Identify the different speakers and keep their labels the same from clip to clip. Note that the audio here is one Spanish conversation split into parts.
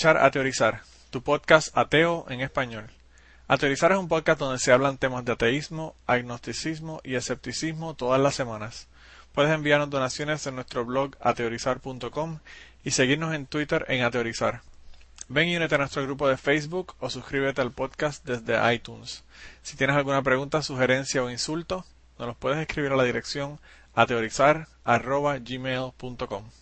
Speaker 1: escuchar A Teorizar, tu podcast ateo en español. A Teorizar es un podcast donde se hablan temas de ateísmo, agnosticismo y escepticismo todas las semanas. Puedes enviarnos donaciones en nuestro blog ateorizar.com y seguirnos en Twitter en Ateorizar. Ven y únete a nuestro grupo de Facebook o suscríbete al podcast desde iTunes. Si tienes alguna pregunta, sugerencia o insulto, nos los puedes escribir a la dirección ateorizar.gmail.com.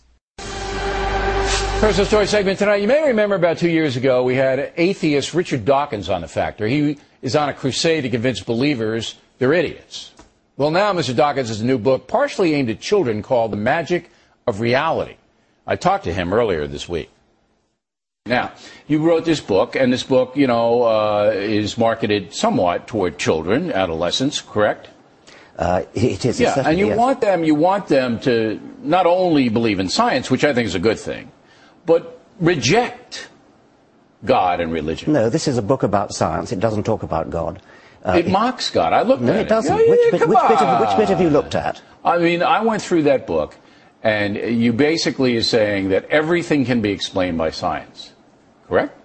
Speaker 2: Personal story segment tonight. You may remember about two years ago we had atheist Richard Dawkins on the Factor. He is on a crusade to convince believers they're idiots. Well, now Mr. Dawkins has a new book partially aimed at children called The Magic of Reality. I talked to him earlier this week. Now, you wrote this book, and this book, you know, uh, is marketed somewhat toward children, adolescents, correct?
Speaker 3: Uh, it is.
Speaker 2: Yeah, and you
Speaker 3: yes.
Speaker 2: want them, you want them to not only believe in science, which I think is a good thing, but reject God and religion.
Speaker 3: No, this is a book about science. It doesn't talk about God. Uh,
Speaker 2: it mocks God. I looked
Speaker 3: no,
Speaker 2: at
Speaker 3: it doesn't. Which, bit, which, bit have, which bit have you looked at?
Speaker 2: I mean, I went through that book, and you basically are saying that everything can be explained by science, correct?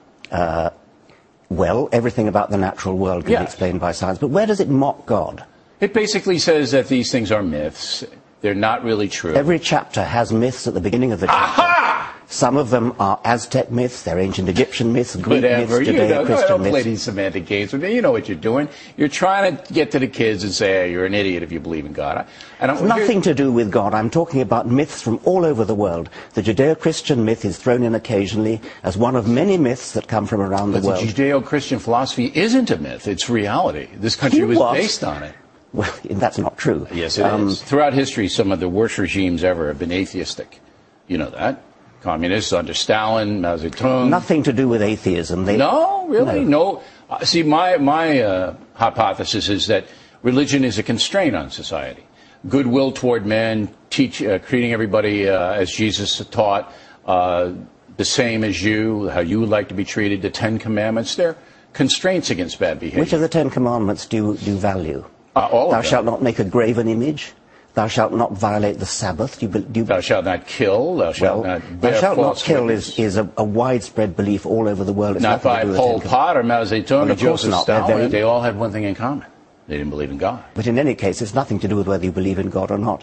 Speaker 3: Well, everything about the natural world can
Speaker 2: Yes.
Speaker 3: be explained by science, but where does it mock God?
Speaker 2: It basically says that these things are myths. They're not really true.
Speaker 3: Every chapter has myths at the beginning of the chapter.
Speaker 2: Aha!
Speaker 3: Some of them are Aztec myths, they're ancient Egyptian myths, Greek
Speaker 2: Whatever.
Speaker 3: myths,
Speaker 2: You know,
Speaker 3: Judeo-Christian
Speaker 2: don't play these semantic games with me. You know what you're doing. You're trying to get to the kids and say, hey, you're an idiot if you believe in God. I, I don't,
Speaker 3: Nothing to do with God. I'm talking about myths from all over the world. The Judeo-Christian myth is thrown in occasionally as one of many myths that come from around the
Speaker 2: But the
Speaker 3: world.
Speaker 2: Judeo-Christian philosophy isn't a myth. It's reality. This country
Speaker 3: You
Speaker 2: was based on it.
Speaker 3: Well, that's not true.
Speaker 2: Yes, it is.
Speaker 3: Um,
Speaker 2: Throughout history, some of the worst regimes ever have been atheistic. You know that. Communists under Stalin, Mao Zedong.
Speaker 3: Nothing to do with atheism. They,
Speaker 2: No, really, no. Uh, see, my my uh, hypothesis is that religion is a constraint on society. Goodwill toward men, teach, uh, treating everybody uh, as Jesus taught, uh, the same as you, how you would like to be treated. The Ten Commandments, they're constraints against bad behavior.
Speaker 3: Which of the Ten Commandments do you, do you value?
Speaker 2: Uh, all of
Speaker 3: Thou shalt not make a graven image. Thou shalt not violate the Sabbath. Do you, do you,
Speaker 2: Thou shalt not kill. Thou shalt
Speaker 3: well,
Speaker 2: not bear
Speaker 3: thou shalt not kill
Speaker 2: witness.
Speaker 3: is, is a, a widespread belief all over the world. It's
Speaker 2: not by Pol Pot or Mao Zedong
Speaker 3: Well,
Speaker 2: or Joseph Stalin.
Speaker 3: very-
Speaker 2: They all had one thing in common. They didn't believe in God.
Speaker 3: But in any case, it's nothing to do with whether you believe in God or not.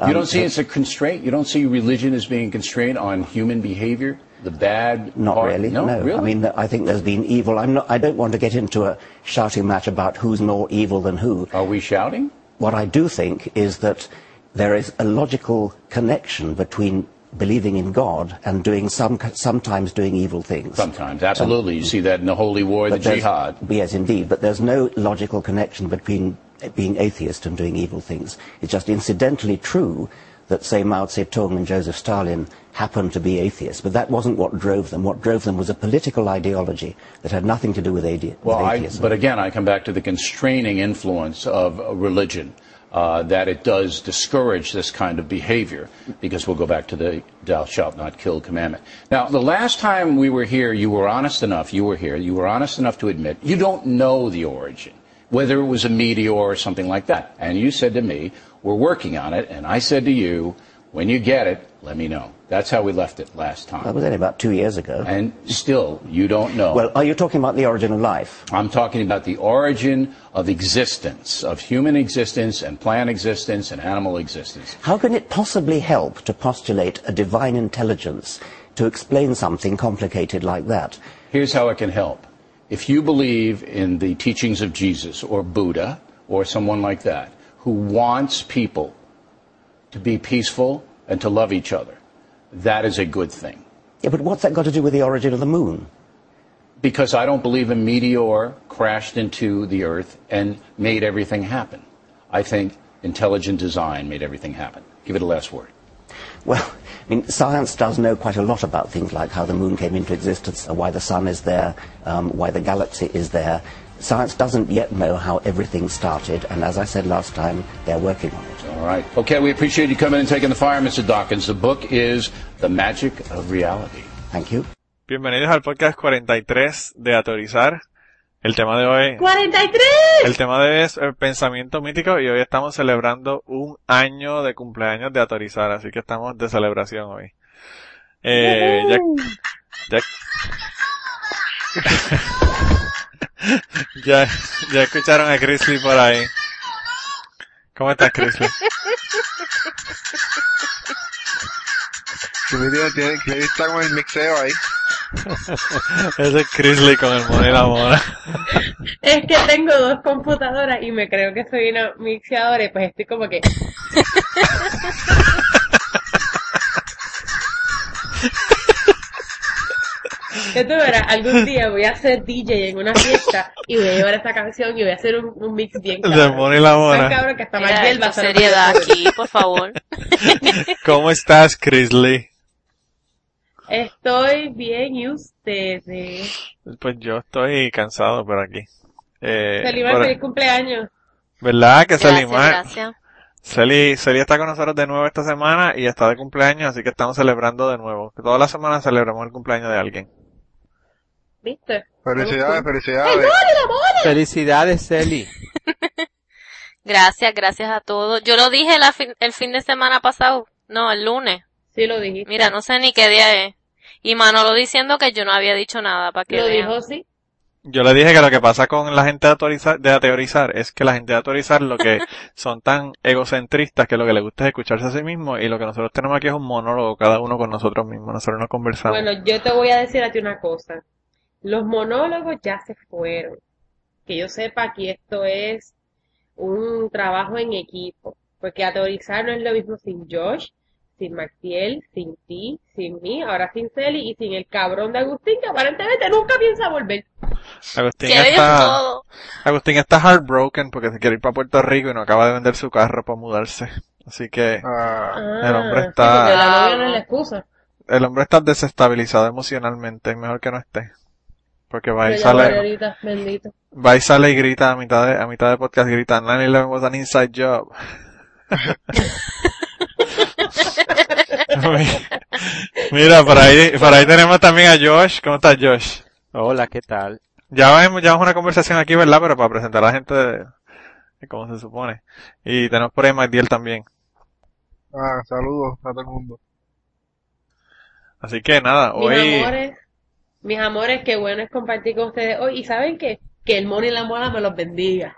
Speaker 2: you
Speaker 3: Um,
Speaker 2: don't see
Speaker 3: but
Speaker 2: it's a constraint. You don't see religion as being a constraint on human behavior, the bad.
Speaker 3: Not
Speaker 2: part?
Speaker 3: really.
Speaker 2: No, really.
Speaker 3: I mean, I think there's been evil. I'm not, I don't want to get into a shouting match about who's more evil than who.
Speaker 2: are we shouting?
Speaker 3: What I do think is that there is a logical connection between believing in God and doing some, sometimes doing evil things.
Speaker 2: Sometimes, absolutely. you see that in the holy war, the jihad.
Speaker 3: Yes, indeed. But there's no logical connection between being atheist and doing evil things. It's just incidentally true that, say, Mao Zedong and Joseph Stalin happened to be atheists, but that wasn't what drove them. What drove them was a political ideology that had nothing to do with, ade-
Speaker 2: Well,
Speaker 3: with
Speaker 2: I,
Speaker 3: atheism.
Speaker 2: but again, I come back to the constraining influence of religion. Uh, that it does discourage this kind of behavior, because we'll go back to the "Thou shalt not kill" commandment. Now, the last time we were here, you were honest enough. You were here. You were honest enough to admit you don't know the origin, whether it was a meteor or something like that. And you said to me, "We're working on it." And I said to you, "When you get it, let me know." That's how we left it last time.
Speaker 3: that was only about two years ago.
Speaker 2: And still, you don't know.
Speaker 3: well, are you talking about the origin of life?
Speaker 2: I'm talking about the origin of existence, of human existence and plant existence and animal existence.
Speaker 3: How can it possibly help to postulate a divine intelligence to explain something complicated like that?
Speaker 2: Here's how it can help. If you believe in the teachings of Jesus or Buddha or someone like that who wants people to be peaceful and to love each other, that is a good thing.
Speaker 3: Yeah, but what's that got to do with the origin of the moon?
Speaker 2: Because I don't believe a meteor crashed into the earth and made everything happen. I think intelligent design made everything happen. Give it a last word.
Speaker 3: Well, I mean, science does know quite a lot about things like how the moon came into existence, why the sun is there, um, why the galaxy is there. Science doesn't yet know how everything started, and as I said last time, they're working on it.
Speaker 2: All right. Okay, we appreciate you coming and taking the fire, Mr. Dawkins. The book is The Magic of Reality.
Speaker 3: Thank you.
Speaker 1: Bienvenidos al podcast 43 de Ateorizar. El tema de hoy,
Speaker 4: 43.
Speaker 1: el tema de hoy es el pensamiento mítico y hoy estamos celebrando un año de cumpleaños de Atorizar, así que estamos de celebración hoy. Eh, ya, ya, ya, ya escucharon a Chrisley por ahí. ¿Cómo estás, Chrisley?
Speaker 5: Que me tiene, tiene, que está con el mixeo ahí.
Speaker 1: Ese es Chrisley con el la mona.
Speaker 4: Es que tengo dos computadoras y me creo que soy una mixeadora y pues estoy como que... Que tú verás, algún día voy a ser DJ en una fiesta y voy a llevar esta canción y voy a hacer un, un mix bien
Speaker 1: El
Speaker 4: cabrón.
Speaker 1: la
Speaker 4: Tan cabrón que hasta Margiel va a
Speaker 6: seriedad aquí, por favor.
Speaker 1: ¿Cómo estás, Chrisley?
Speaker 4: Estoy bien y ustedes.
Speaker 1: Pues yo estoy cansado por aquí. Eh,
Speaker 4: Salimar,
Speaker 1: por-
Speaker 4: feliz cumpleaños.
Speaker 1: ¿Verdad que
Speaker 6: Gracias,
Speaker 1: Salimar?
Speaker 6: gracias.
Speaker 1: Celi, Celi está con nosotros de nuevo esta semana y está de cumpleaños, así que estamos celebrando de nuevo. Que Todas las semanas celebramos el cumpleaños de alguien.
Speaker 4: ¿Viste?
Speaker 5: Felicidades, felicidades.
Speaker 7: Felicidades, Celi.
Speaker 6: Gracias, gracias a todos. Yo lo dije la fin- el fin de semana pasado. No, el lunes.
Speaker 4: Sí lo dijiste.
Speaker 6: Mira, no sé ni qué día es. Y Manolo diciendo que yo no había dicho nada para que
Speaker 4: Lo
Speaker 6: vean.
Speaker 4: dijo, sí.
Speaker 1: Yo le dije que lo que pasa con la gente de autorizar, de ateorizar es que la gente de autorizar lo que son tan egocentristas que lo que les gusta es escucharse a sí mismo y lo que nosotros tenemos aquí es un monólogo cada uno con nosotros mismos. Nosotros no conversamos.
Speaker 4: Bueno, yo te voy a decir a ti una cosa. Los monólogos ya se fueron. Que yo sepa, aquí esto es un trabajo en equipo. Porque ateorizar no es lo mismo sin Josh, sin Maxiel, sin ti, sin mí, ahora sin Celi y sin el cabrón de Agustín que aparentemente nunca piensa volver.
Speaker 1: Agustín está. Agustín está heartbroken porque se quiere ir para Puerto Rico y no acaba de vender su carro para mudarse. Así que
Speaker 5: Ah,
Speaker 1: El hombre está-
Speaker 4: porque la novia no es la excusa.
Speaker 1: el hombre está desestabilizado emocionalmente, es mejor que no esté. Porque va y
Speaker 4: ya
Speaker 1: sale, va y sale y grita a mitad de, a mitad de podcast, grita, 9-11 was an inside job. Mira, por ahí, por ahí tenemos también a Josh. ¿Cómo estás, Josh?
Speaker 7: Hola, ¿qué tal?
Speaker 1: Ya hemos, llevamos una conversación aquí, ¿verdad? Pero para presentar a la gente de, de cómo se supone. Y tenemos por ahí Magdiel también.
Speaker 5: ah, saludos a todo el mundo.
Speaker 1: Así que nada,
Speaker 4: Mis
Speaker 1: hoy,
Speaker 4: amores, mis amores, qué bueno es compartir con ustedes hoy. ¿Y saben qué? Que el mono y la mola me los bendiga.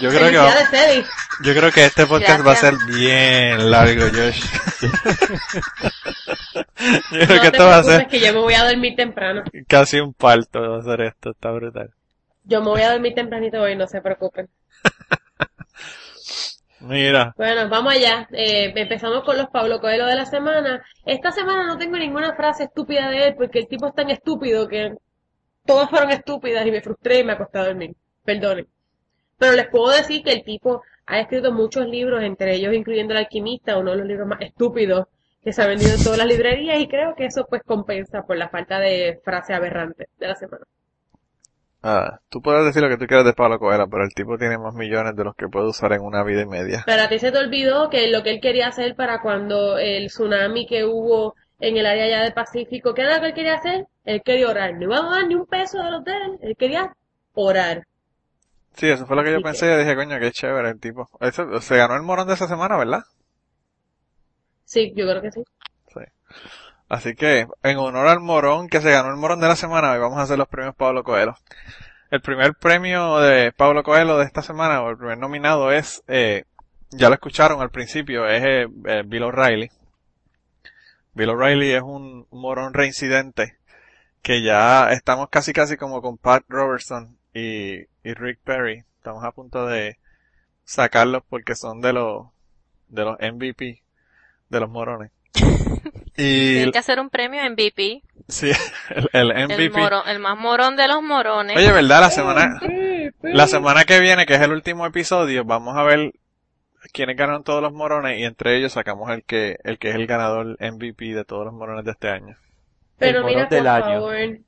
Speaker 1: yo creo que, yo creo que este podcast va a ser bien largo, Josh. yo creo
Speaker 4: No
Speaker 1: que esto va a ser
Speaker 4: que yo me voy a dormir temprano.
Speaker 1: casi un parto, va a ser esto, está brutal.
Speaker 4: Yo me voy a dormir tempranito hoy, no se preocupen.
Speaker 1: Mira,
Speaker 4: Bueno, vamos allá. Eh, empezamos con los Pablo Coelho de la semana. Esta semana no tengo ninguna frase estúpida de él porque el tipo es tan estúpido que todas fueron estúpidas y me frustré y me acosté a dormir. Perdonen. Pero les puedo decir que el tipo ha escrito muchos libros, entre ellos incluyendo El Alquimista, uno de los libros más estúpidos que se ha vendido en todas las librerías y creo que eso pues compensa por la falta de frase aberrante de la semana.
Speaker 1: Ah, tú puedes decir lo que tú quieras de Pablo Coelho, pero el tipo tiene más millones de los que puede usar en una vida y media.
Speaker 4: Pero a ti se te olvidó que lo que él quería hacer para cuando el tsunami que hubo en el área allá del Pacífico, ¿qué era lo que él quería hacer? Él quería orar. No iba a dar ni un peso del hotel. Él quería orar.
Speaker 1: Sí, eso fue lo que yo pensé. Yo dije, coño, qué chévere el tipo. Eso, se ganó el morón de esa semana, ¿verdad?
Speaker 4: Sí, yo creo que sí.
Speaker 1: Sí. Así que, en honor al morón que se ganó el morón de la semana, hoy vamos a hacer los premios Pablo Coelho. El primer premio de Pablo Coelho de esta semana, o el primer nominado es, eh, ya lo escucharon al principio, es eh, eh, Bill O'Reilly. Bill O'Reilly es un, un morón reincidente que ya estamos casi casi como con Pat Robertson y, y Rick Perry. Estamos a punto de sacarlos porque son de los, de los MVP de los morones. Y
Speaker 6: Tienen que hacer un premio MVP.
Speaker 1: sí, el, el
Speaker 6: El,
Speaker 1: MVP.
Speaker 6: morón, el más morón de los morones.
Speaker 1: Oye, ¿verdad? La semana, la semana que viene, que es el último episodio, vamos a ver quiénes ganaron todos los morones y entre ellos sacamos el que, el que es el ganador MVP de todos los morones de este año.
Speaker 4: Pero
Speaker 7: El
Speaker 4: mira,
Speaker 7: morón
Speaker 4: por
Speaker 7: del año.
Speaker 4: favor,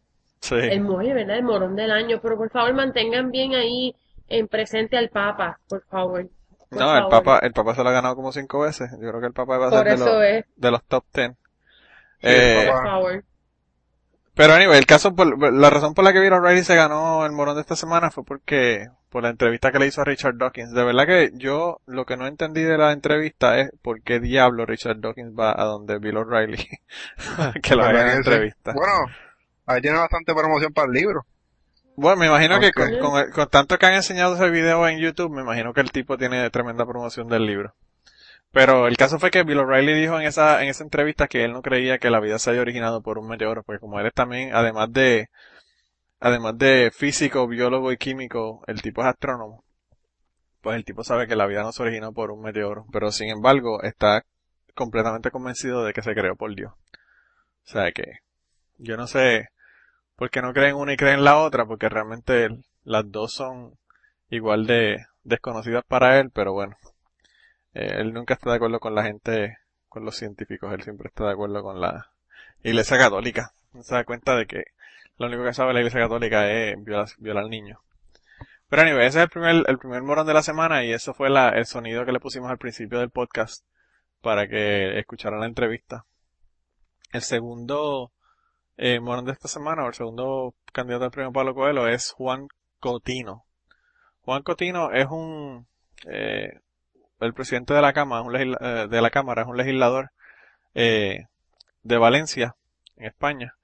Speaker 1: Sí.
Speaker 4: el morón, ¿verdad? El morón del año. Pero por favor, mantengan bien ahí en presente al Papa, por favor. Por
Speaker 1: No, el. Papa, el Papa se lo ha ganado como cinco veces. Yo creo que el Papa va a ser de los,
Speaker 4: es,
Speaker 1: de los top ten. Eh. Pero anyway, el caso, por, la razón por la que Bill O'Reilly se ganó el morón de esta semana fue porque, por la entrevista que le hizo a Richard Dawkins. De verdad que yo lo que no entendí de la entrevista es por qué diablo Richard Dawkins va a donde Bill O'Reilly que lo haga en entrevista.
Speaker 5: Bueno, ahí tiene bastante promoción para el libro.
Speaker 1: Bueno, me imagino que con, con el- con tanto que han enseñado ese video en YouTube, me imagino que el tipo tiene tremenda promoción del libro. Pero el caso fue que Bill O'Reilly dijo en esa, en esa entrevista que él no creía que la vida se haya originado por un meteoro, porque como él es también, además de, además de físico, biólogo y químico, el tipo es astrónomo. Pues el tipo sabe que la vida no se originó por un meteoro, pero sin embargo está completamente convencido de que se creó por Dios. O sea que, yo no sé por qué no creen una y creen la otra, porque realmente las dos son igual de desconocidas para él, pero bueno. Eh, él nunca está de acuerdo con la gente, con los científicos, él siempre está de acuerdo con la Iglesia Católica. Se da cuenta de que lo único que sabe la Iglesia Católica es violar, violar niños. Pero anyway, ese es el primer, el primer morón de la semana y eso fue la, el sonido que le pusimos al principio del podcast para que escucharan la entrevista. El segundo eh, morón de esta semana, o el segundo candidato al premio Pablo Coelho es Juan Cotino. Juan Cotino es un, eh, el presidente de la Cámara, un eh, de la Cámara, es un legislador eh, de Valencia, en España.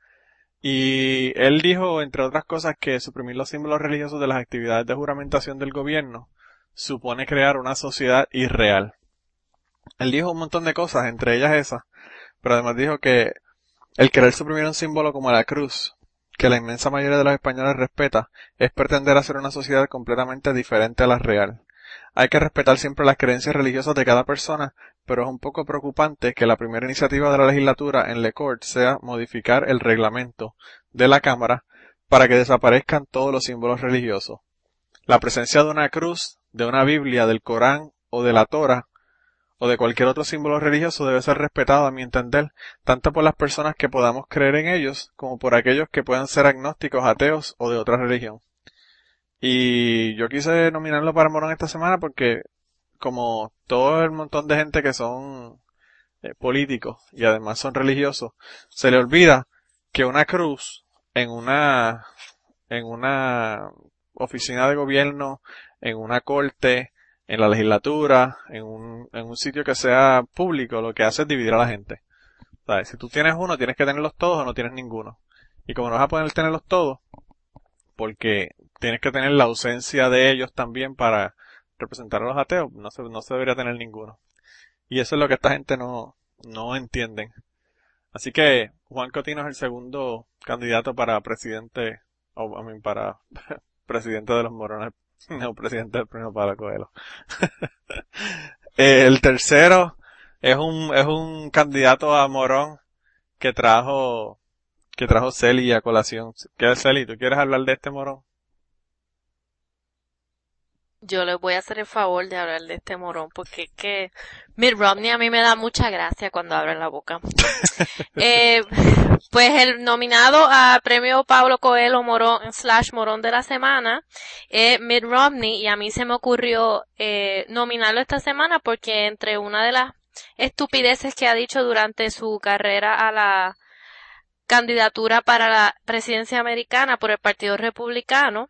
Speaker 1: Y él dijo, entre otras cosas, que suprimir los símbolos religiosos de las actividades de juramentación del gobierno supone crear una sociedad irreal. Él dijo un montón de cosas, entre ellas esas, pero además dijo que el querer suprimir un símbolo como la cruz, que la inmensa mayoría de los españoles respeta, es pretender hacer una sociedad completamente diferente a la real. Hay que respetar siempre las creencias religiosas de cada persona, pero es un poco preocupante que la primera iniciativa de la legislatura en Le Court sea modificar el reglamento de la Cámara para que desaparezcan todos los símbolos religiosos. La presencia de una cruz, de una Biblia, del Corán o de la Torah o de cualquier otro símbolo religioso debe ser respetado a mi entender, tanto por las personas que podamos creer en ellos como por aquellos que puedan ser agnósticos, ateos o de otra religión. Y yo quise nominarlo para Morón esta semana porque como todo el montón de gente que son eh, políticos y además son religiosos, se le olvida que una cruz en una en una oficina de gobierno, en una corte, en la legislatura, en un, en un sitio que sea público, lo que hace es dividir a la gente. ¿Sabes? Si tú tienes uno, tienes que tenerlos todos o no tienes ninguno. Y como no vas a poder tenerlos todos, porque tienes que tener la ausencia de ellos también para representar a los ateos, no se, no se debería tener ninguno. Y eso es lo que esta gente no, no entienden. Así que Juan Cotino es el segundo candidato para presidente, o I para presidente de los morones, no presidente del premio Pablo Coelho. el tercero es un, es un candidato a morón que trajo, que trajo Celi a colación. ¿Qué es Celi? ¿Tú quieres hablar de este morón?
Speaker 6: Yo les voy a hacer el favor de hablar de este morón porque es que Mitt Romney a mí me da mucha gracia cuando abre la boca. eh, pues el nominado a premio Pablo Coelho Morón slash Morón de la semana es Mitt Romney y a mí se me ocurrió eh, nominarlo esta semana porque entre una de las estupideces que ha dicho durante su carrera a la candidatura para la presidencia americana por el Partido Republicano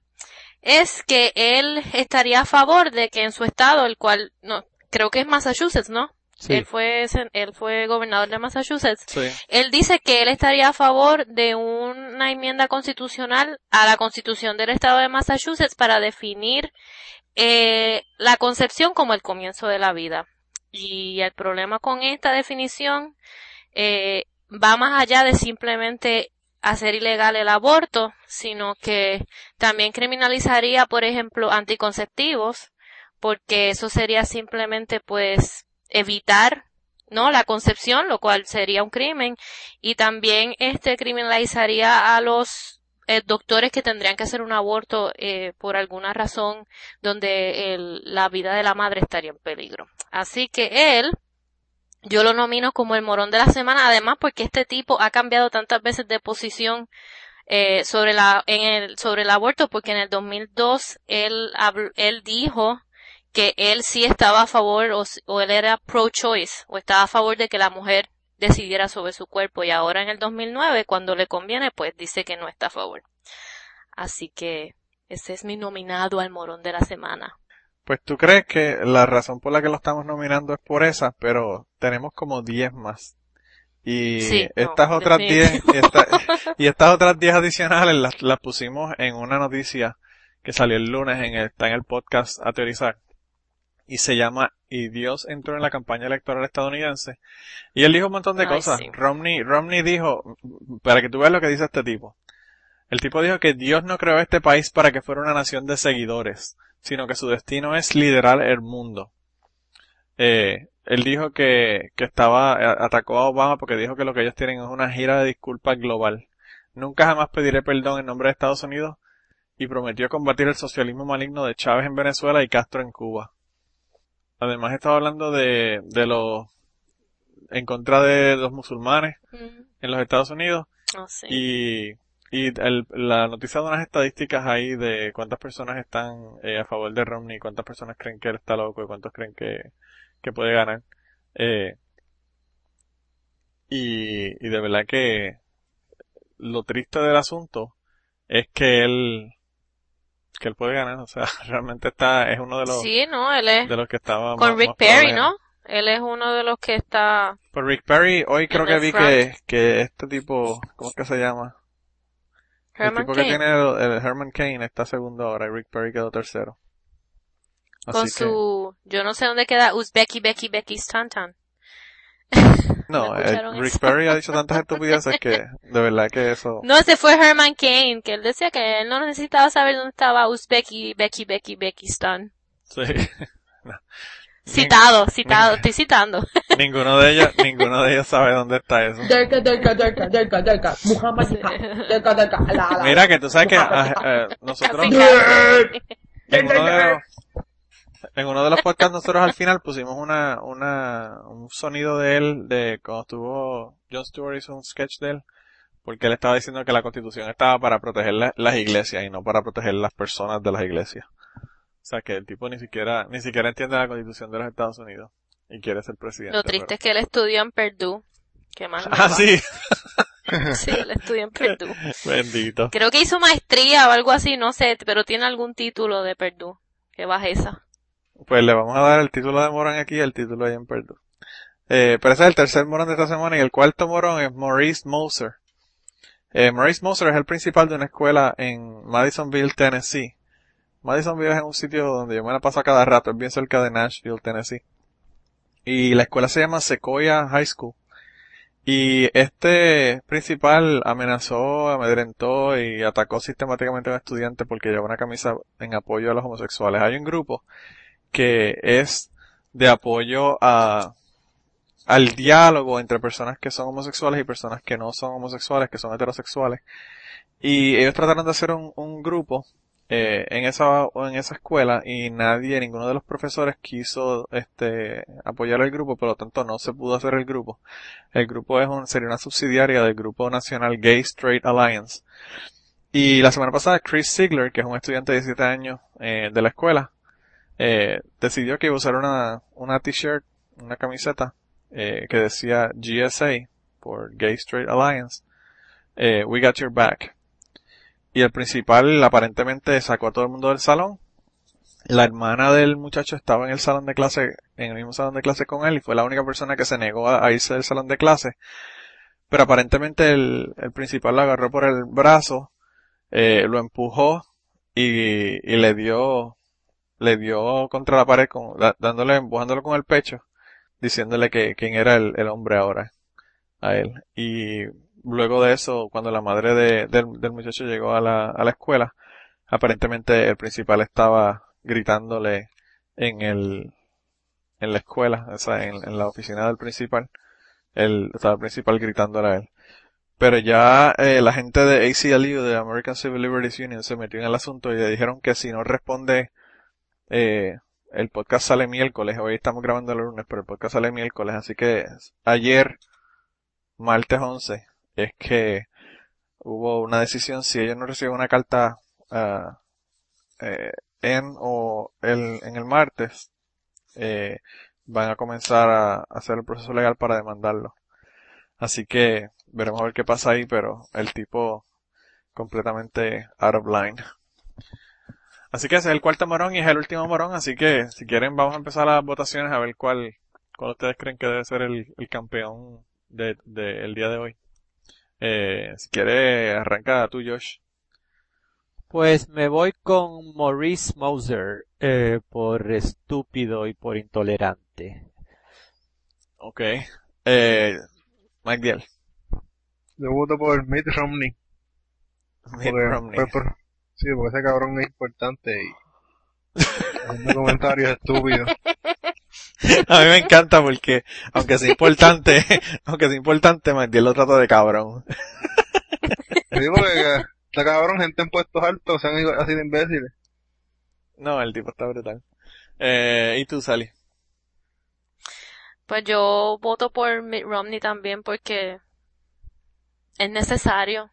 Speaker 6: es que él estaría a favor de que en su estado, el cual no creo que es Massachusetts, ¿no?
Speaker 7: Sí.
Speaker 6: Él fue él fue gobernador de Massachusetts.
Speaker 1: Sí.
Speaker 6: Él dice que él estaría a favor de una enmienda constitucional a la Constitución del estado de Massachusetts para definir eh, la concepción como el comienzo de la vida. Y el problema con esta definición eh, va más allá de simplemente hacer ilegal el aborto, sino que también criminalizaría, por ejemplo, anticonceptivos, porque eso sería simplemente pues evitar no la concepción, lo cual sería un crimen, y también este criminalizaría a los eh, doctores que tendrían que hacer un aborto eh, por alguna razón donde el- la vida de la madre estaría en peligro. Así que él yo lo nomino como el morón de la semana, además porque este tipo ha cambiado tantas veces de posición eh, sobre la en el sobre el aborto, porque en el 2002 él él dijo que él sí estaba a favor o, o él era pro-choice o estaba a favor de que la mujer decidiera sobre su cuerpo y ahora en el 2009 cuando le conviene pues dice que no está a favor. Así que ese es mi nominado al morón de la semana.
Speaker 1: Pues tú crees que la razón por la que lo estamos nominando es por esa, pero tenemos como 10 más. Y
Speaker 6: Sí,
Speaker 1: estas otras
Speaker 6: mío.
Speaker 1: 10, y, esta- y estas otras 10 adicionales las, las pusimos en una noticia que salió el lunes en el, está en el podcast a teorizar. Y se llama Y Dios entró en la campaña electoral estadounidense. Y él dijo un montón de
Speaker 6: Ay,
Speaker 1: cosas.
Speaker 6: sí.
Speaker 1: Romney, Romney dijo, para que tú veas lo que dice este tipo. El tipo dijo que Dios no creó este país para que fuera una nación de seguidores, sino que su destino es liderar el mundo. Eh, él dijo que, que estaba, eh, atacó a Obama porque dijo que lo que ellos tienen es una gira de disculpas global. Nunca jamás pediré perdón en nombre de Estados Unidos y prometió combatir el socialismo maligno de Chávez en Venezuela y Castro en Cuba. Además estaba hablando de, de los, en contra de los musulmanes
Speaker 6: Mm,
Speaker 1: en los Estados Unidos
Speaker 6: sé.
Speaker 1: y, y el- la noticia de unas estadísticas ahí de cuántas personas están eh, a favor de Romney, cuántas personas creen que él está loco y cuántos creen que, que puede ganar. Eh, y, y de verdad que lo triste del asunto es que él, que él puede ganar, o sea, realmente está, es uno de los,
Speaker 6: Sí, no, él es
Speaker 1: de los que estaba
Speaker 6: con
Speaker 1: más-
Speaker 6: Rick
Speaker 1: más
Speaker 6: Perry,
Speaker 1: problemas.
Speaker 6: ¿no? Él es uno de los que está
Speaker 1: Por Rick Perry, hoy creo que vi
Speaker 6: front.
Speaker 1: que, que este tipo, ¿cómo es que se llama? El
Speaker 6: Herman
Speaker 1: tipo
Speaker 6: Cain,
Speaker 1: que tiene el, el Herman Kane está segundo ahora y Rick Perry quedó tercero.
Speaker 6: con
Speaker 1: que,
Speaker 6: su, yo no sé dónde queda Uzbeki Becky Becky Stanton.
Speaker 1: no,
Speaker 6: ¿no
Speaker 1: eh, Rick? Perry ha dicho tantas estupideces que de verdad que eso,
Speaker 6: No, ese fue Herman Cain, que él decía que él no necesitaba saber dónde estaba Uzbeki Becky Becky Becky Stan.
Speaker 1: sí.
Speaker 6: Citado, citado,
Speaker 1: ning-
Speaker 6: estoy citando.
Speaker 1: ninguno de ellos, ninguno de ellos sabe dónde está eso.
Speaker 4: Muhammad
Speaker 1: Mira que tú sabes que ah, eh, nosotros en uno de los, en uno de los podcasts nosotros al final pusimos una, una, un sonido de él de cuando estuvo John Stewart hizo un sketch de él porque él estaba diciendo que la constitución estaba para proteger la- las iglesias y no para proteger las personas de las iglesias. O sea que el tipo ni siquiera, ni siquiera entiende la constitución de los Estados Unidos y quiere ser presidente.
Speaker 6: Lo triste es que él estudió en Purdue. Mal.
Speaker 1: pero- Ah, sí.
Speaker 6: Sí, él estudió en Purdue.
Speaker 1: Bendito.
Speaker 6: Creo que hizo maestría o algo así, no sé, pero tiene algún título de Purdue. Qué bajeza.
Speaker 1: Pues le vamos a dar el título de Morón aquí y el título ahí en Purdue. Eh, pero ese es el tercer morón de esta semana y el cuarto morón es Maurice Moser. Eh, Maurice Moser es el principal de una escuela en Madisonville, Tennessee. Madisonville es un sitio donde yo me la paso cada rato, es bien cerca de Nashville, Tennessee. Y la escuela se llama Sequoia High School. Y este principal amenazó, amedrentó y atacó sistemáticamente a un estudiante porque llevaba una camisa en apoyo a los homosexuales. Hay un grupo que es de apoyo al diálogo entre personas que son homosexuales y personas que no son homosexuales, que son heterosexuales. Y ellos trataron de hacer un, un grupo eh, en esa en esa escuela y nadie, ninguno de los profesores quiso este apoyar el grupo, por lo tanto no se pudo hacer el grupo. El grupo es un, sería una subsidiaria del grupo nacional Gay Straight Alliance. Y la semana pasada Chris Ziegler, que es un estudiante de 17 años eh, de la escuela, eh, decidió que iba a usar una, una t-shirt, una camiseta, eh, que decía GSA, por Gay Straight Alliance, We Got Your Back. Y el principal aparentemente sacó a todo el mundo del salón. La hermana del muchacho estaba en el salón de clase, en el mismo salón de clase con él y fue la única persona que se negó a, irse del salón de clase. Pero aparentemente el, el principal lo agarró por el brazo, eh, lo empujó y, y le dio, le dio contra la pared con, dándole, empujándolo con el pecho, diciéndole que quién era el, el hombre ahora a él. Y luego de eso, cuando la madre de- del, del muchacho llegó a la, a la escuela, aparentemente el principal estaba gritándole en el, en la escuela, o sea, en, en la oficina del principal, el, estaba el principal gritándole a él. Pero ya eh, la gente de ACLU, de American Civil Liberties Union, se metió en el asunto y le dijeron que si no responde, eh, el podcast sale miércoles, hoy estamos grabando el lunes, pero el podcast sale miércoles, así que ayer, martes 11, es que hubo una decisión, si ellos no reciben una carta ah, eh, en o el, en el martes, eh, van a comenzar a hacer el proceso legal para demandarlo. Así que veremos a ver qué pasa ahí, pero el tipo completamente out of line. Así que ese es el cuarto morón y es el último morón, así que si quieren vamos a empezar las votaciones a ver cuál, cuál ustedes creen que debe ser el, el campeón de, el día de hoy. Eh, si quiere arranca tú Josh.
Speaker 7: Pues me voy con Maurice Moser eh, por estúpido y por intolerante.
Speaker 1: Ok. Eh, Mike Diel.
Speaker 5: Yo voto por Mitt Romney.
Speaker 1: Mitt
Speaker 5: Porque-
Speaker 1: Romney.
Speaker 5: por- por- sí, porque ese cabrón es importante y haciendo comentarios estúpidos.
Speaker 1: A mí me encanta porque, aunque sea importante, aunque sea importante, Mike Diel lo trata de cabrón.
Speaker 5: Sí, porque está cabrón, gente en puestos altos sean así de imbéciles.
Speaker 1: No, el tipo está brutal. Eh, ¿y tú, Sally?
Speaker 6: Pues yo voto por Mitt Romney también porque es necesario.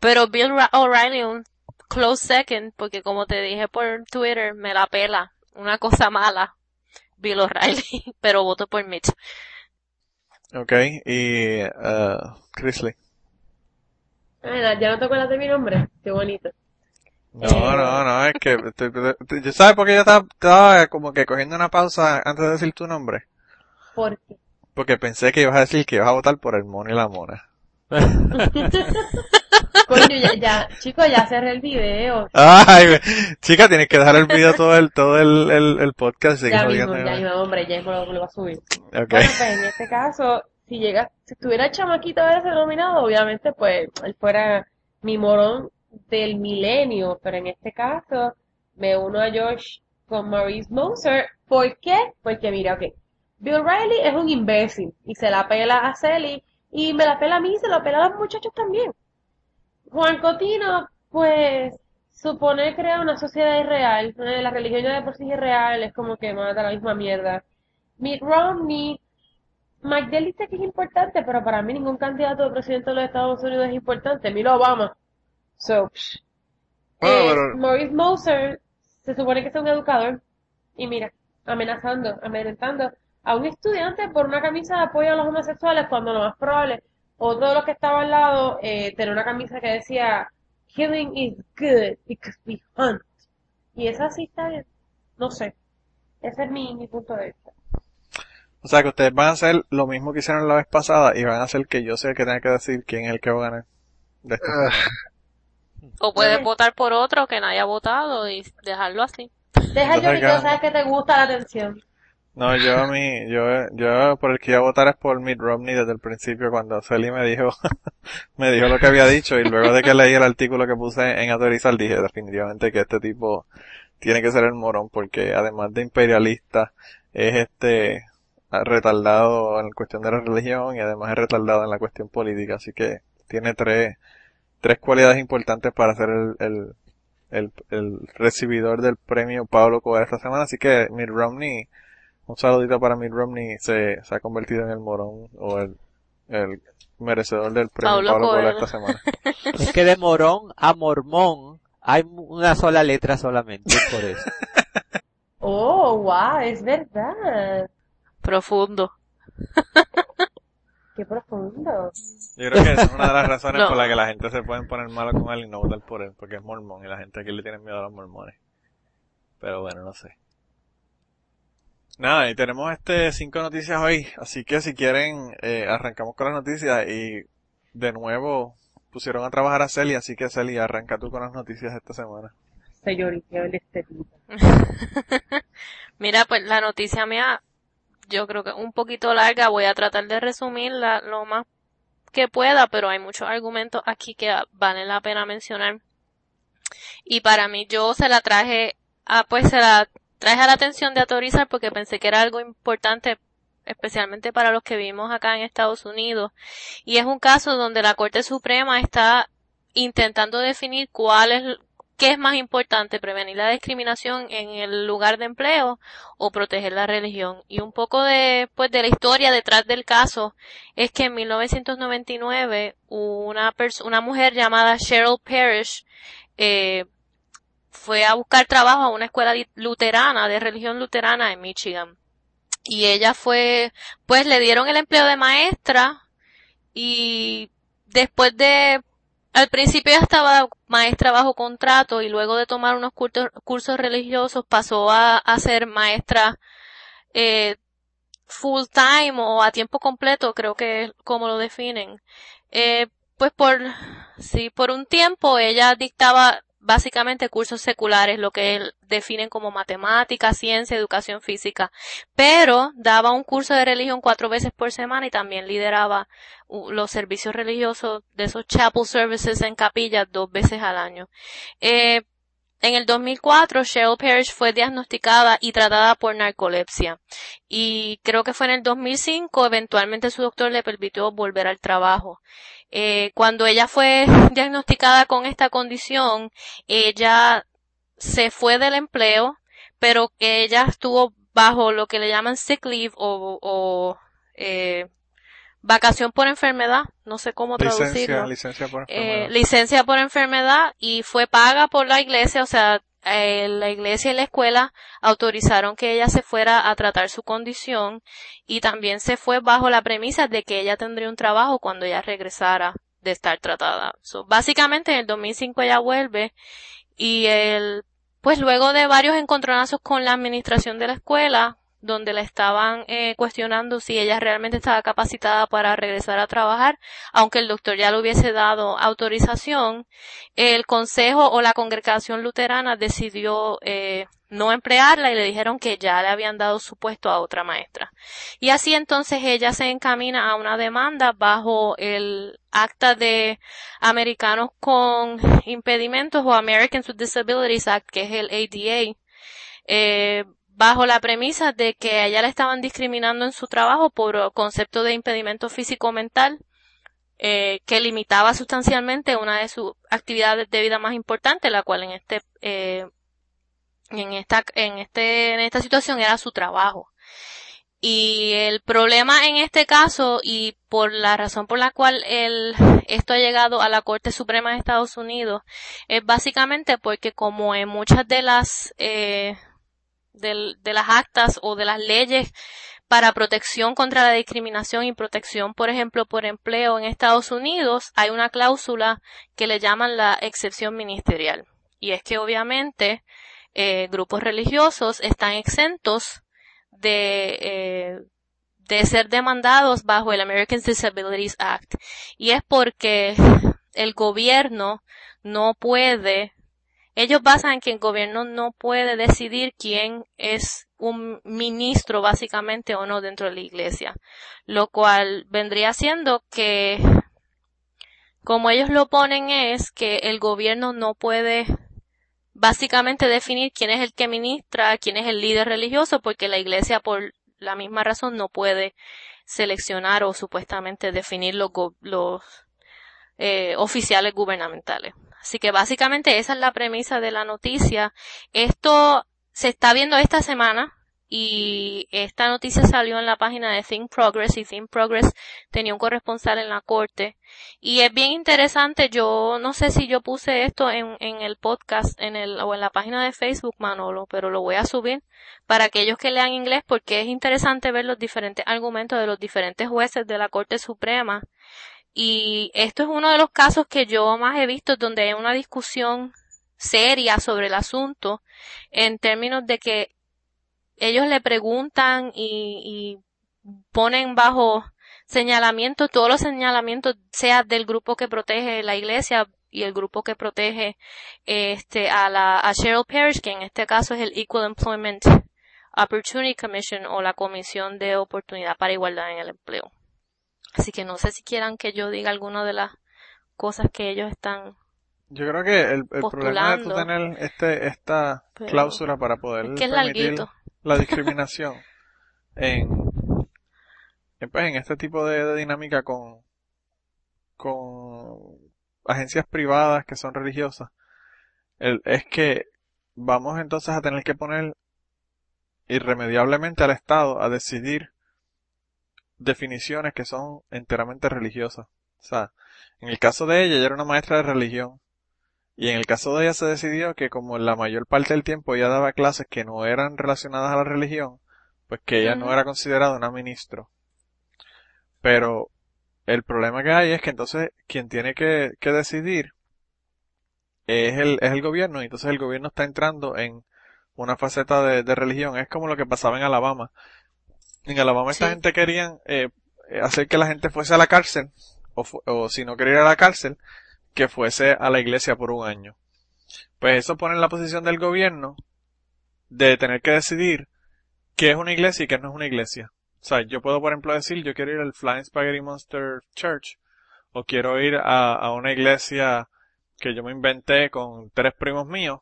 Speaker 6: Pero Bill Ra- O'Reilly un close second porque como te dije por Twitter me la pela. Una cosa mala. Bill O'Reilly. Pero voto por Mitt.
Speaker 1: Ok, y, uh, Chrisley.
Speaker 4: Mira, ya no te acuerdas de mi nombre. Qué bonito.
Speaker 1: No, no, no, es que, te- te- te- yo sabes por qué yo estaba, estaba como que cogiendo una pausa antes de decir tu nombre.
Speaker 4: Porque
Speaker 1: Porque pensé que ibas a decir que ibas a votar por el mono y la mona.
Speaker 4: Coño, ya, ya, chicos, ya cerré el video.
Speaker 1: Ay, chica, tienes que dejar el video todo el, todo el, el, el podcast
Speaker 4: Ya mismo, ya mismo, hombre, ya mismo lo, lo voy a subir.
Speaker 1: Ok.
Speaker 4: Bueno, pues en este caso, si llega, si estuviera el chamaquito a ese nominado, obviamente, pues, él fuera mi morón del milenio, pero en este caso, me uno a Josh con Maurice Moser. ¿Por qué? Porque mira, ok, Bill Riley es un imbécil y se la pela a Sally y me la pela a mí y se la pela a los muchachos también. Juan Cotino, pues, supone crear una sociedad irreal, eh, la religión ya de por sí es irreal, es como que mata la misma mierda. Mitt Romney, McDell dice que es importante, pero para mí ningún candidato de presidente de los Estados Unidos es importante. Mira Obama. So, psh.
Speaker 5: Bueno,
Speaker 4: Eh,
Speaker 5: pero-
Speaker 4: Maurice Moser se supone que es un educador. Y mira, amenazando, amedrentando a un estudiante por una camisa de apoyo a los homosexuales cuando lo más probable, otro de los que estaba al lado, eh, tenía una camisa que decía, killing is good because we hunt. Y esa sí está bien. No sé. Ese es mi, mi punto de vista.
Speaker 1: O sea que ustedes van a hacer lo mismo que hicieron la vez pasada y van a hacer que yo sea el que tenga que decir quién es el que va a ganar. De esta
Speaker 5: Ah.
Speaker 6: O puedes
Speaker 4: Sí.
Speaker 6: votar por otro que no haya votado y dejarlo así.
Speaker 4: Deja yo que
Speaker 1: ¿qué?
Speaker 4: sabes que te gusta la atención.
Speaker 1: No, yo a mí, yo, yo por el que iba a votar es por Mitt Romney desde el principio cuando Sally me dijo, me dijo lo que había dicho y luego de que leí el artículo que puse en Autorizar dije definitivamente que este tipo tiene que ser el morón porque además de imperialista es este retardado en cuestión de la religión y además es retardado en la cuestión política así que tiene tres, tres cualidades importantes para ser el, el, el, el recibidor del premio Pablo Coelho esta semana así que Mitt Romney un saludito para Mitt Romney se, se ha convertido en el morón o el, el merecedor del premio
Speaker 6: Pablo
Speaker 1: Pablo, Coelho esta semana.
Speaker 7: Es que de morón a mormón hay una sola letra solamente, por eso.
Speaker 4: Oh, wow, es verdad.
Speaker 6: Profundo.
Speaker 4: Qué profundo.
Speaker 1: Yo creo que esa es una de las razones
Speaker 6: No.
Speaker 1: por las que la gente se puede poner malo con él y no votar por él, porque es mormón y la gente aquí le tiene miedo a los mormones. Pero bueno, no sé. Nada, y tenemos este cinco noticias hoy, así que si quieren, eh, arrancamos con las noticias y de nuevo pusieron a trabajar a Celia, así que Celia, arranca tú con las noticias de esta semana.
Speaker 4: Señorita de este tipo.
Speaker 6: Mira, pues la noticia mía, yo creo que un poquito larga, voy a tratar de resumirla lo más que pueda, pero hay muchos argumentos aquí que valen la pena mencionar. Y para mí yo se la traje, ah, pues se la traje a la atención de autorizar porque pensé que era algo importante, especialmente para los que vivimos acá en Estados Unidos. Y es un caso donde la Corte Suprema está intentando definir cuál es, qué es más importante, prevenir la discriminación en el lugar de empleo o proteger la religión. Y un poco de, pues, de la historia detrás del caso es que en 1999 una una mujer llamada Cheryl Parrish, eh, fue a buscar trabajo a una escuela luterana, de religión luterana en Michigan. Y ella fue, pues le dieron el empleo de maestra y después de al principio estaba maestra bajo contrato y luego de tomar unos cursos, cursos religiosos pasó a, a ser maestra eh, full time o a tiempo completo, creo que es como lo definen. Eh, pues por, sí, por un tiempo ella dictaba básicamente cursos seculares, lo que definen como matemática, ciencia, educación física, pero daba un curso de religión cuatro veces por semana y también lideraba los servicios religiosos de esos chapel services en capillas dos veces al año. Eh, en el 2004, Cheryl Parrish fue diagnosticada y tratada por narcolepsia. Y creo que fue en el 2005, eventualmente su doctor le permitió volver al trabajo. Eh, cuando ella fue diagnosticada con esta condición, ella se fue del empleo, pero que ella estuvo bajo lo que le llaman sick leave o, o eh, vacación por enfermedad, no sé cómo traducirlo.
Speaker 1: Licencia por
Speaker 6: Eh,
Speaker 1: enfermedad.
Speaker 6: licencia por enfermedad y fue paga por la iglesia, o sea, la iglesia y la escuela autorizaron que ella se fuera a tratar su condición y también se fue bajo la premisa de que ella tendría un trabajo cuando ella regresara de estar tratada. Básicamente en el 2005 ella vuelve y el, pues luego de varios encontronazos con la administración de la escuela, donde la estaban eh, cuestionando si ella realmente estaba capacitada para regresar a trabajar, aunque el doctor ya le hubiese dado autorización, el consejo o la congregación luterana decidió eh, no emplearla y le dijeron que ya le habían dado su puesto a otra maestra. Y así entonces ella se encamina a una demanda bajo el acta de americanos con impedimentos o Americans with Disabilities Act, que es el ADA, eh, bajo la premisa de que a ella la estaban discriminando en su trabajo por concepto de impedimento físico-mental, eh, que limitaba sustancialmente una de sus actividades de vida más importantes, la cual en este, eh, en esta, en este, en esta situación era su trabajo. Y el problema en este caso y por la razón por la cual el, esto ha llegado a la Corte Suprema de Estados Unidos es básicamente porque como en muchas de las eh, de, de las actas o de las leyes para protección contra la discriminación y protección, por ejemplo, por empleo en Estados Unidos, hay una cláusula que le llaman la excepción ministerial. Y es que obviamente eh, grupos religiosos están exentos de, eh, de ser demandados bajo el American Disabilities Act. Y es porque el gobierno no puede ellos basan en que el gobierno no puede decidir quién es un ministro básicamente o no dentro de la iglesia, lo cual vendría siendo que como ellos lo ponen es que el gobierno no puede básicamente definir quién es el que ministra, quién es el líder religioso, porque la iglesia por la misma razón no puede seleccionar o supuestamente definir los, los eh, oficiales gubernamentales. Así que básicamente esa es la premisa de la noticia. Esto se está viendo esta semana y esta noticia salió en la página de Think Progress y Think Progress tenía un corresponsal en la corte y es bien interesante yo no sé si yo puse esto en, en el podcast en el o en la página de Facebook Manolo pero lo voy a subir para aquellos que lean inglés porque es interesante ver los diferentes argumentos de los diferentes jueces de la Corte Suprema y esto es uno de los casos que yo más he visto donde hay una discusión seria sobre el asunto en términos de que ellos le preguntan y, ponen bajo señalamiento, todos los señalamientos, sea del grupo que protege la iglesia y el grupo que protege este a la a Cheryl Parrish, que en este caso es el Equal Employment Opportunity Commission o la Comisión de Oportunidad para Igualdad en el Empleo. Así que no sé si quieran que yo diga alguna de las cosas que ellos están
Speaker 1: Yo creo que el, el problema de tú tener este, esta
Speaker 6: Pero-
Speaker 1: cláusula para poder
Speaker 6: es que es
Speaker 1: permitir
Speaker 6: larguito.
Speaker 1: la discriminación en, en, pues, en este tipo de, de dinámica con, con agencias privadas que son religiosas, el- es que vamos entonces a tener que poner irremediablemente al Estado a decidir definiciones que son enteramente religiosas. O sea, en el caso de ella, ella era una maestra de religión. Y en el caso de ella se decidió que como la mayor parte del tiempo ella daba clases que no eran relacionadas a la religión, pues que ella no era considerada una ministro. Pero el problema que hay es que entonces quien tiene que, que decidir es el, es el gobierno y entonces el gobierno está entrando en una faceta de, de religión. Es como lo que pasaba en Alabama. En Alabama esta gente querían eh, hacer que la gente fuese a la cárcel o, o si no quería ir a la cárcel, que fuese a la iglesia por un año. Pues eso pone en la posición del gobierno de tener que decidir qué es una iglesia y qué no es una iglesia. O sea, yo puedo, por ejemplo, decir, yo quiero ir al Flying Spaghetti Monster Church, o quiero ir a, a una iglesia que yo me inventé con tres primos míos,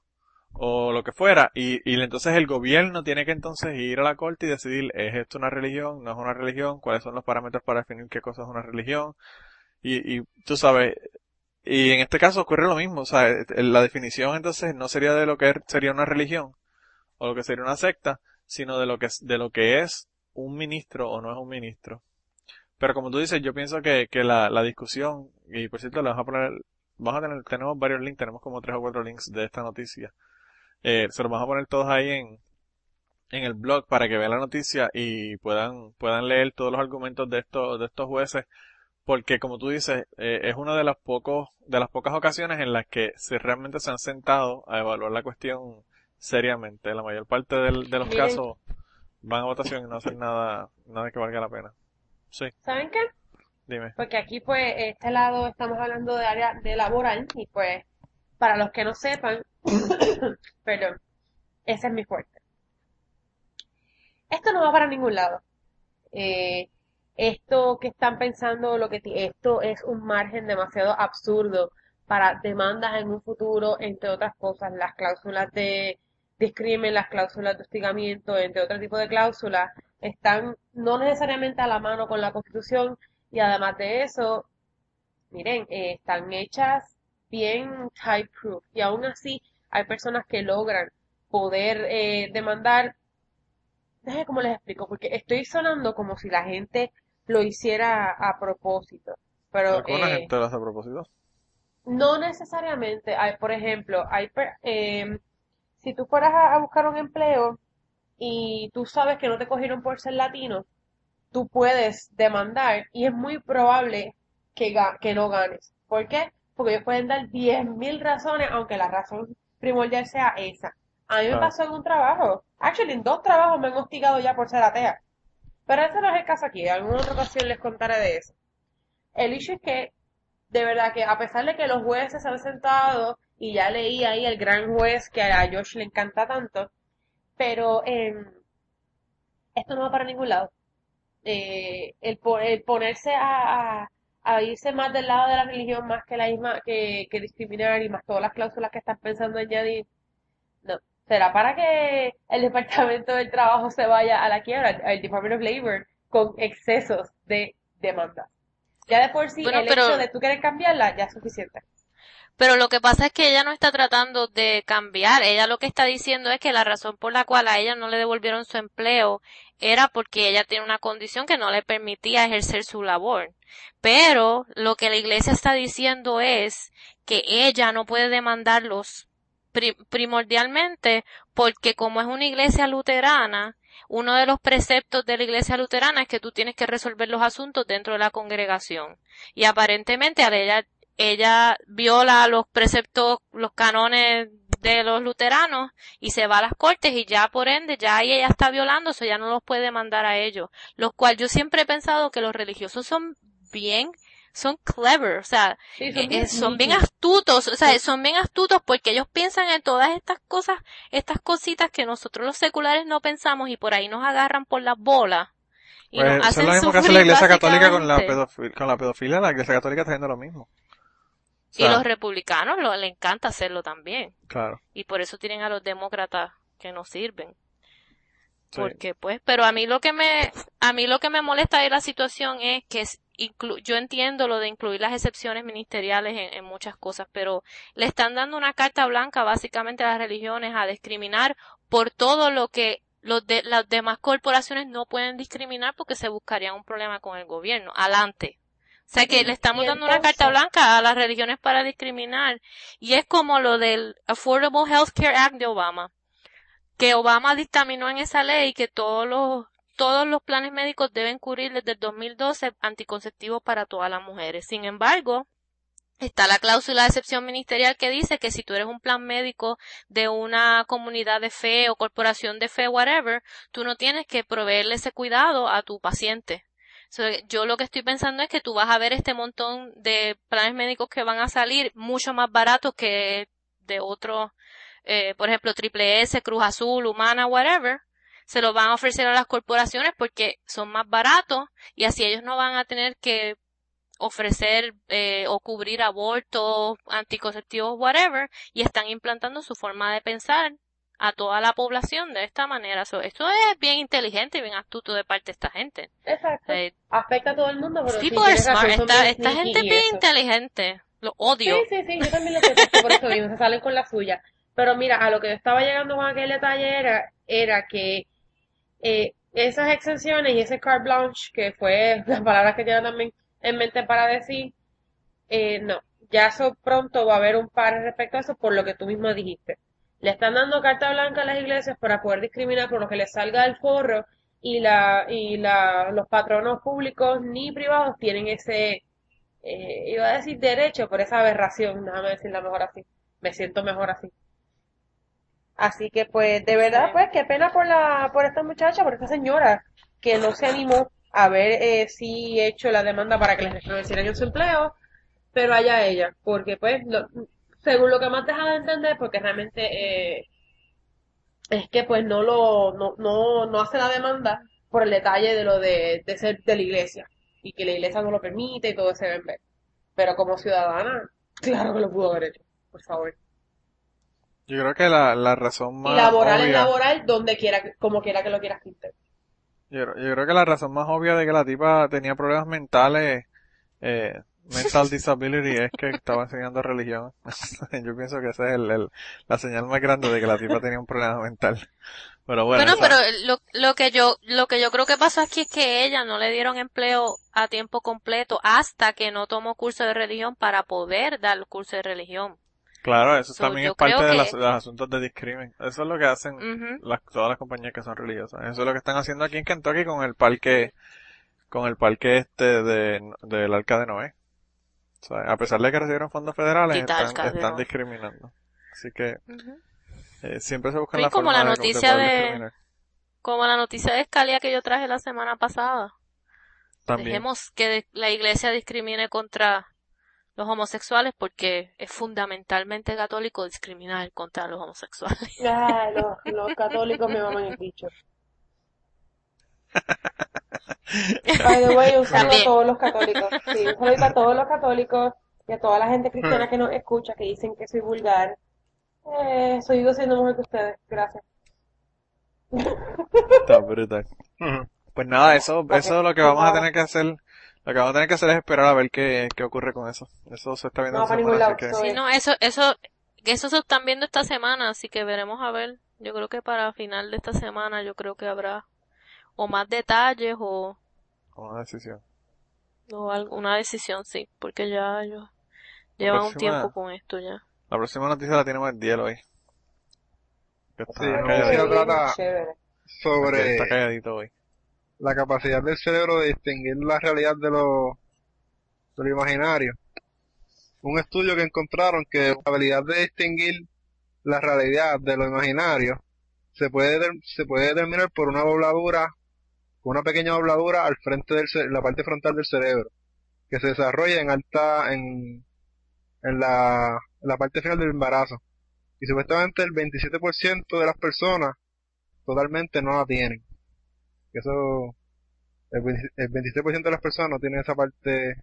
Speaker 1: o lo que fuera, y, y entonces el gobierno tiene que entonces ir a la corte y decidir, ¿es esto una religión? ¿No es una religión? ¿Cuáles son los parámetros para definir qué cosa es una religión? Y, y tú sabes, y en este caso ocurre lo mismo, o sea, la definición entonces no sería de lo que sería una religión, o lo que sería una secta, sino de lo que, de lo que es un ministro o no es un ministro. Pero como tú dices, yo pienso que, que la, la discusión, y por cierto, le vamos a poner, vamos a tener, tenemos varios links, tenemos como tres o cuatro links de esta noticia. Eh, se los vamos a poner todos ahí en, en el blog para que vean la noticia y puedan, puedan leer todos los argumentos de estos, de estos jueces, porque como tú dices, eh, es una de las pocos, de las pocas ocasiones en las que se realmente se han sentado a evaluar la cuestión seriamente. La mayor parte del- de los
Speaker 4: Miren.
Speaker 1: casos van a votación y no hacen nada, nada que valga la pena. Sí,
Speaker 4: ¿Saben qué?
Speaker 1: dime.
Speaker 4: Porque aquí, pues, este lado estamos hablando de área de laboral y, pues, para los que no sepan, perdón, ese es mi fuerte. Esto no va para ningún lado. Eh, esto que están pensando, lo que esto es un margen demasiado absurdo para demandas en un futuro, entre otras cosas, las cláusulas de discrimen, las cláusulas de hostigamiento, entre otro tipo de cláusulas, están no necesariamente a la mano con la Constitución y además de eso, miren, eh, están hechas bien type proof y aún así hay personas que logran poder eh, demandar. Déjenme cómo les explico, porque estoy sonando como si la gente lo hiciera a propósito, pero
Speaker 1: Alguna
Speaker 4: eh,
Speaker 1: gente lo hace a propósito.
Speaker 4: no necesariamente. Hay, por ejemplo, hay, em, si tú fueras a, a buscar un empleo y tú sabes que no te cogieron por ser latino, tú puedes demandar y es muy probable que, que no ganes. ¿Por qué? Porque ellos pueden dar 10.000 razones, aunque la razón primordial sea esa. A mí me pasó en un trabajo. Actually, en dos trabajos me han hostigado ya por ser atea. Pero ese no es el caso aquí. En alguna otra ocasión les contaré de eso. El issue es que, de verdad que a pesar de que los jueces se han sentado y ya leí ahí el gran juez que a Josh le encanta tanto, pero em, esto no va para ningún lado. Eh, el, po- el ponerse a, a, a irse más del lado de la religión más que la misma, que, que discriminar y más todas las cláusulas que están pensando añadir, no. Será para que el Departamento del Trabajo se vaya a la quiebra, el Department of Labor, con excesos de demandas. Ya de por sí,
Speaker 6: Bueno,
Speaker 4: el
Speaker 6: pero-
Speaker 4: hecho de tú querer cambiarla ya es suficiente.
Speaker 6: Pero lo que pasa es que ella no está tratando de cambiar. Ella lo que está diciendo es que la razón por la cual a ella no le devolvieron su empleo era porque ella tiene una condición que no le permitía ejercer su labor. Pero lo que la iglesia está diciendo es que ella no puede demandarlos pri- primordialmente porque como es una iglesia luterana, uno de los preceptos de la iglesia luterana es que tú tienes que resolver los asuntos dentro de la congregación. Y aparentemente a ella ella viola los preceptos, los canones de los luteranos y se va a las cortes y ya por ende ya ahí ella está violando, eso ya no los puede mandar a ellos. Lo cual yo siempre he pensado que los religiosos son bien, son clever, o sea,
Speaker 4: Sí,
Speaker 6: eh, eh, son bien astutos, o sea, son bien astutos porque ellos piensan en todas estas cosas, estas cositas que nosotros los seculares no pensamos y por ahí nos agarran por las bolas. Y
Speaker 1: Pues
Speaker 6: nos
Speaker 1: eso es
Speaker 6: hacen
Speaker 1: lo mismo que hace la iglesia católica con la, con la pedofilia, la iglesia católica está haciendo lo mismo.
Speaker 6: Y los republicanos lo, le encanta hacerlo también.
Speaker 1: Claro.
Speaker 6: Y por eso tienen a los demócratas que no sirven.
Speaker 1: Sí.
Speaker 6: Porque pues, pero a mí lo que me, a mí lo que me molesta de la situación es que es inclu- yo entiendo lo de incluir las excepciones ministeriales en, en muchas cosas, pero le están dando una carta blanca básicamente a las religiones a discriminar por todo lo que los de, las demás corporaciones no pueden discriminar porque se buscarían un problema con el gobierno. Adelante. O sea que le estamos dando una carta blanca a las religiones para discriminar. Y es como lo del Affordable Health Care Act de Obama. Que Obama dictaminó en esa ley que todos los, todos los planes médicos deben cubrir desde el 2012 anticonceptivos para todas las mujeres. Sin embargo, Está la cláusula de excepción ministerial que dice que si tú eres un plan médico de una comunidad de fe o corporación de fe, whatever, tú no tienes que proveerle ese cuidado a tu paciente. Yo lo que estoy pensando es que tú vas a ver este montón de planes médicos que van a salir mucho más baratos que de otros, eh, por ejemplo, Triple S, Cruz Azul, Humana, whatever, se los van a ofrecer a las corporaciones porque son más baratos y así ellos no van a tener que ofrecer eh, o cubrir abortos, anticonceptivos, whatever, y están implantando su forma de pensar a toda la población de esta manera. esto es bien inteligente y bien astuto de parte de esta gente.
Speaker 4: Exacto. Eh, Afecta a todo el mundo, pero
Speaker 6: sí, pues, smart. Esta, esta gente es bien inteligente. Lo odio.
Speaker 4: Sí, sí, sí, yo también lo sé por eso mismo, se salen con la suya. Pero mira, a lo que yo estaba llegando con aquel detalle era, era que eh, esas exenciones y ese carte blanche, que fue las palabras que tiene también en mente para decir, eh, no, ya eso pronto va a haber un par respecto a eso por lo que tú mismo dijiste. Le están dando carta blanca a las iglesias para poder discriminar por lo que les salga del forro y la y la, los patronos públicos ni privados tienen ese eh, iba a decir derecho por esa aberración, déjame decirla mejor así. Me siento mejor así. Así que pues de verdad pues qué pena por la por esta muchacha, por esta señora que no se animó haber eh, sí hecho la demanda para que les restablecieran su empleo, pero allá ella, porque pues, según lo que más deja de entender, porque realmente eh, es que pues no lo, no, no, no hace la demanda por el detalle de lo de, de ser de la iglesia, y que la iglesia no lo permite y todo ese ver. Pero como ciudadana, claro que lo pudo haber hecho, por favor.
Speaker 1: Yo creo que la, la razón más.
Speaker 4: Y laboral es laboral donde quiera, como quiera que lo quieras pintar.
Speaker 1: Yo, yo, creo que la razón más obvia de que la tipa tenía problemas mentales, eh, mental disability, es que estaba enseñando religión. yo pienso que esa es el, la señal más grande de que la tipa tenía un problema mental. Pero bueno.
Speaker 6: Bueno, pero lo, lo que yo, lo que yo creo que pasó aquí es que ella no le dieron empleo a tiempo completo hasta que no tomó curso de religión para poder dar curso de religión.
Speaker 1: Claro, eso también es parte de, los asuntos de discrimen. Eso es lo que hacen las, todas las compañías que son religiosas. Eso es lo que están haciendo aquí en Kentucky con el parque, con el parque este de, del Arca de Noé. O sea, a pesar de que recibieron fondos federales, están, discriminando. Así que, eh, siempre se buscan la
Speaker 6: como
Speaker 1: la
Speaker 6: noticia de, como la noticia de Scalia que yo traje la semana pasada. También. Dejemos que la iglesia discrimine contra los homosexuales porque es fundamentalmente católico discriminar contra los homosexuales.
Speaker 4: Ah, los, católicos me maman el bicho. By the way, un saludo a todos los católicos. Sí, un saludo a todos los católicos y a toda la gente cristiana que nos escucha, que dicen que soy vulgar. Eh, soy yo siendo mejor que ustedes. Gracias.
Speaker 1: Está brutal. Pues nada, eso, eso es lo que vamos a tener que hacer lo que vamos a tener que hacer es esperar a ver qué, qué ocurre con eso. Eso se está viendo
Speaker 4: no, esta semana,
Speaker 6: que... Sí, no, eso, eso, eso se están viendo esta semana, así que veremos a ver. Yo creo que para final de esta semana yo creo que habrá o más detalles o...
Speaker 1: O una decisión.
Speaker 6: O alguna decisión, sí, porque ya ellos llevan un tiempo con esto ya.
Speaker 1: La próxima noticia la tenemos el día hoy.
Speaker 5: Que está sí, calladito. sobre...
Speaker 1: Está calladito hoy
Speaker 5: la capacidad del cerebro de distinguir la realidad de lo, de lo imaginario. Un estudio que encontraron que la habilidad de distinguir la realidad de lo imaginario se puede, se puede determinar por una dobladura, una pequeña dobladura al frente de la parte frontal del cerebro, que se desarrolla en alta, en, en la, en la parte final del embarazo. Y supuestamente el 27% de las personas totalmente no la tienen eso, el, 27% de las personas no tienen esa parte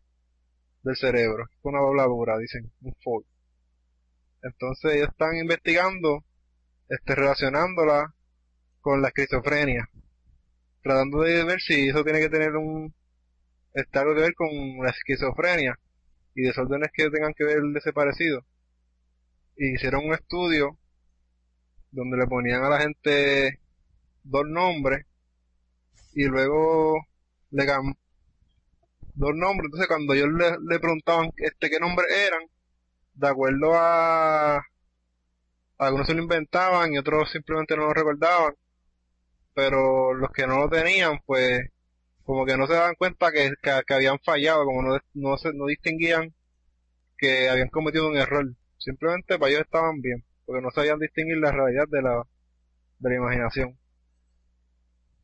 Speaker 5: del cerebro. Es una dobladura, dicen, un fold. Entonces ellos están investigando, este, relacionándola con la esquizofrenia. Tratando de ver si eso tiene que tener un, está algo que ver con la esquizofrenia y desórdenes que tengan que ver de ese parecido. Y hicieron un estudio donde le ponían a la gente dos nombres y luego le dos nombres. Entonces cuando ellos le, le preguntaban este qué nombres eran, de acuerdo a algunos se lo inventaban y otros simplemente no lo recordaban. Pero los que no lo tenían, pues, como que no se daban cuenta que, que, que habían fallado, como no, no, se, no distinguían que habían cometido un error. Simplemente para ellos estaban bien, porque no sabían distinguir la realidad de la, de la imaginación.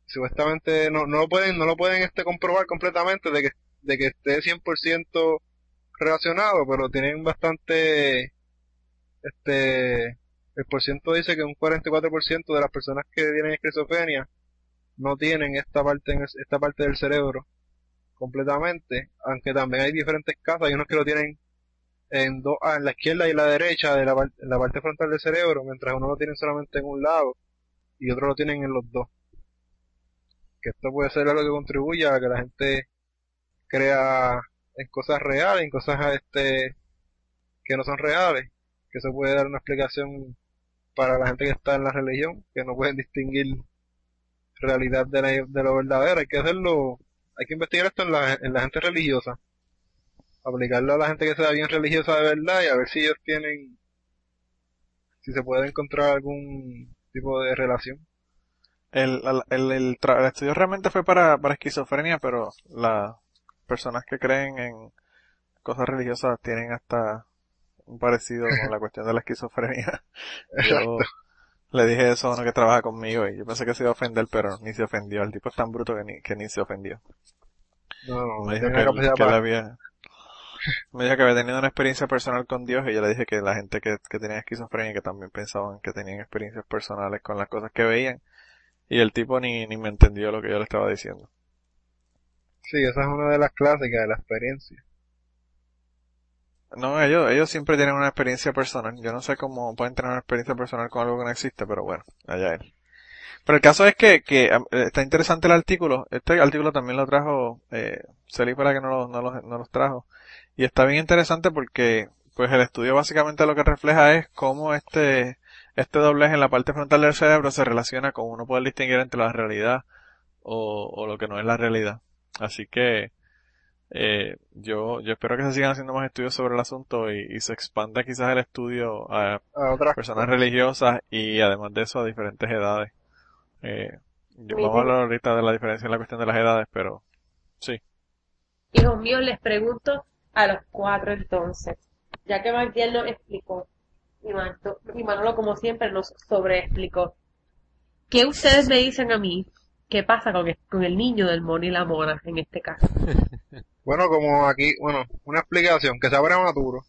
Speaker 5: Supuestamente no, no lo pueden, no lo pueden este comprobar completamente de que, de que esté 100% relacionado, pero tienen bastante, este, el porciento dice que un 44% de las personas que tienen esquizofrenia no tienen esta parte, en esta parte del cerebro completamente, aunque también hay diferentes casos, hay unos que lo tienen en, dos, ah, en la izquierda y la derecha de la, en la parte frontal del cerebro, mientras uno lo tiene solamente en un lado y otro lo tienen en los dos. Que esto puede ser algo que contribuya a que la gente crea en cosas reales, en cosas este que no son reales, que eso puede dar una explicación para la gente que está en la religión, que no pueden distinguir realidad de, la, de lo verdadero, hay que hacerlo, hay que investigar esto en la, en la gente religiosa, aplicarlo a la gente que sea bien religiosa de verdad y a ver si ellos tienen, si se puede encontrar algún tipo de relación.
Speaker 1: El, el, el, el estudio realmente fue para, para esquizofrenia, pero las personas que creen en cosas religiosas tienen hasta parecido con la cuestión de la esquizofrenia. Yo le dije eso a uno que trabaja conmigo y yo pensé que se iba a ofender, pero ni se ofendió. El tipo es tan bruto que ni, que ni se ofendió.
Speaker 5: No, no,
Speaker 1: me dijo que, había, me dijo que había tenido una experiencia personal con Dios y yo le dije que la gente que, que tenía esquizofrenia que también pensaban que tenían experiencias personales con las cosas que veían y el tipo ni, ni me entendió lo que yo le estaba diciendo.
Speaker 5: Sí, esa es una de las clásicas de la experiencia.
Speaker 1: No, ellos, ellos siempre tienen una experiencia personal. Yo no sé cómo pueden tener una experiencia personal con algo que no existe, pero bueno, allá él. Pero el caso es que, que está interesante el artículo. Este artículo también lo trajo eh, para que no, lo, no, los, no los trajo. Y está bien interesante porque pues el estudio básicamente lo que refleja es cómo este, este doblez en la parte frontal del cerebro se relaciona con uno poder distinguir entre la realidad o, o lo que no es la realidad. Así que eh, yo, yo espero que se sigan haciendo más estudios sobre el asunto y, se expanda quizás el estudio a, personas religiosas y además de eso a diferentes edades. Eh, yo vamos a hablar ahorita de la diferencia en la cuestión de las edades, pero sí.
Speaker 4: Hijos míos, les pregunto a los cuatro entonces, ya que Martial nos explicó y Manolo como siempre nos sobreexplicó, ¿qué ustedes me dicen a mí? ¿Qué pasa con el, con el niño del mono y la mona en este caso?
Speaker 5: Bueno, como aquí, bueno, una explicación, que se abra prematuro.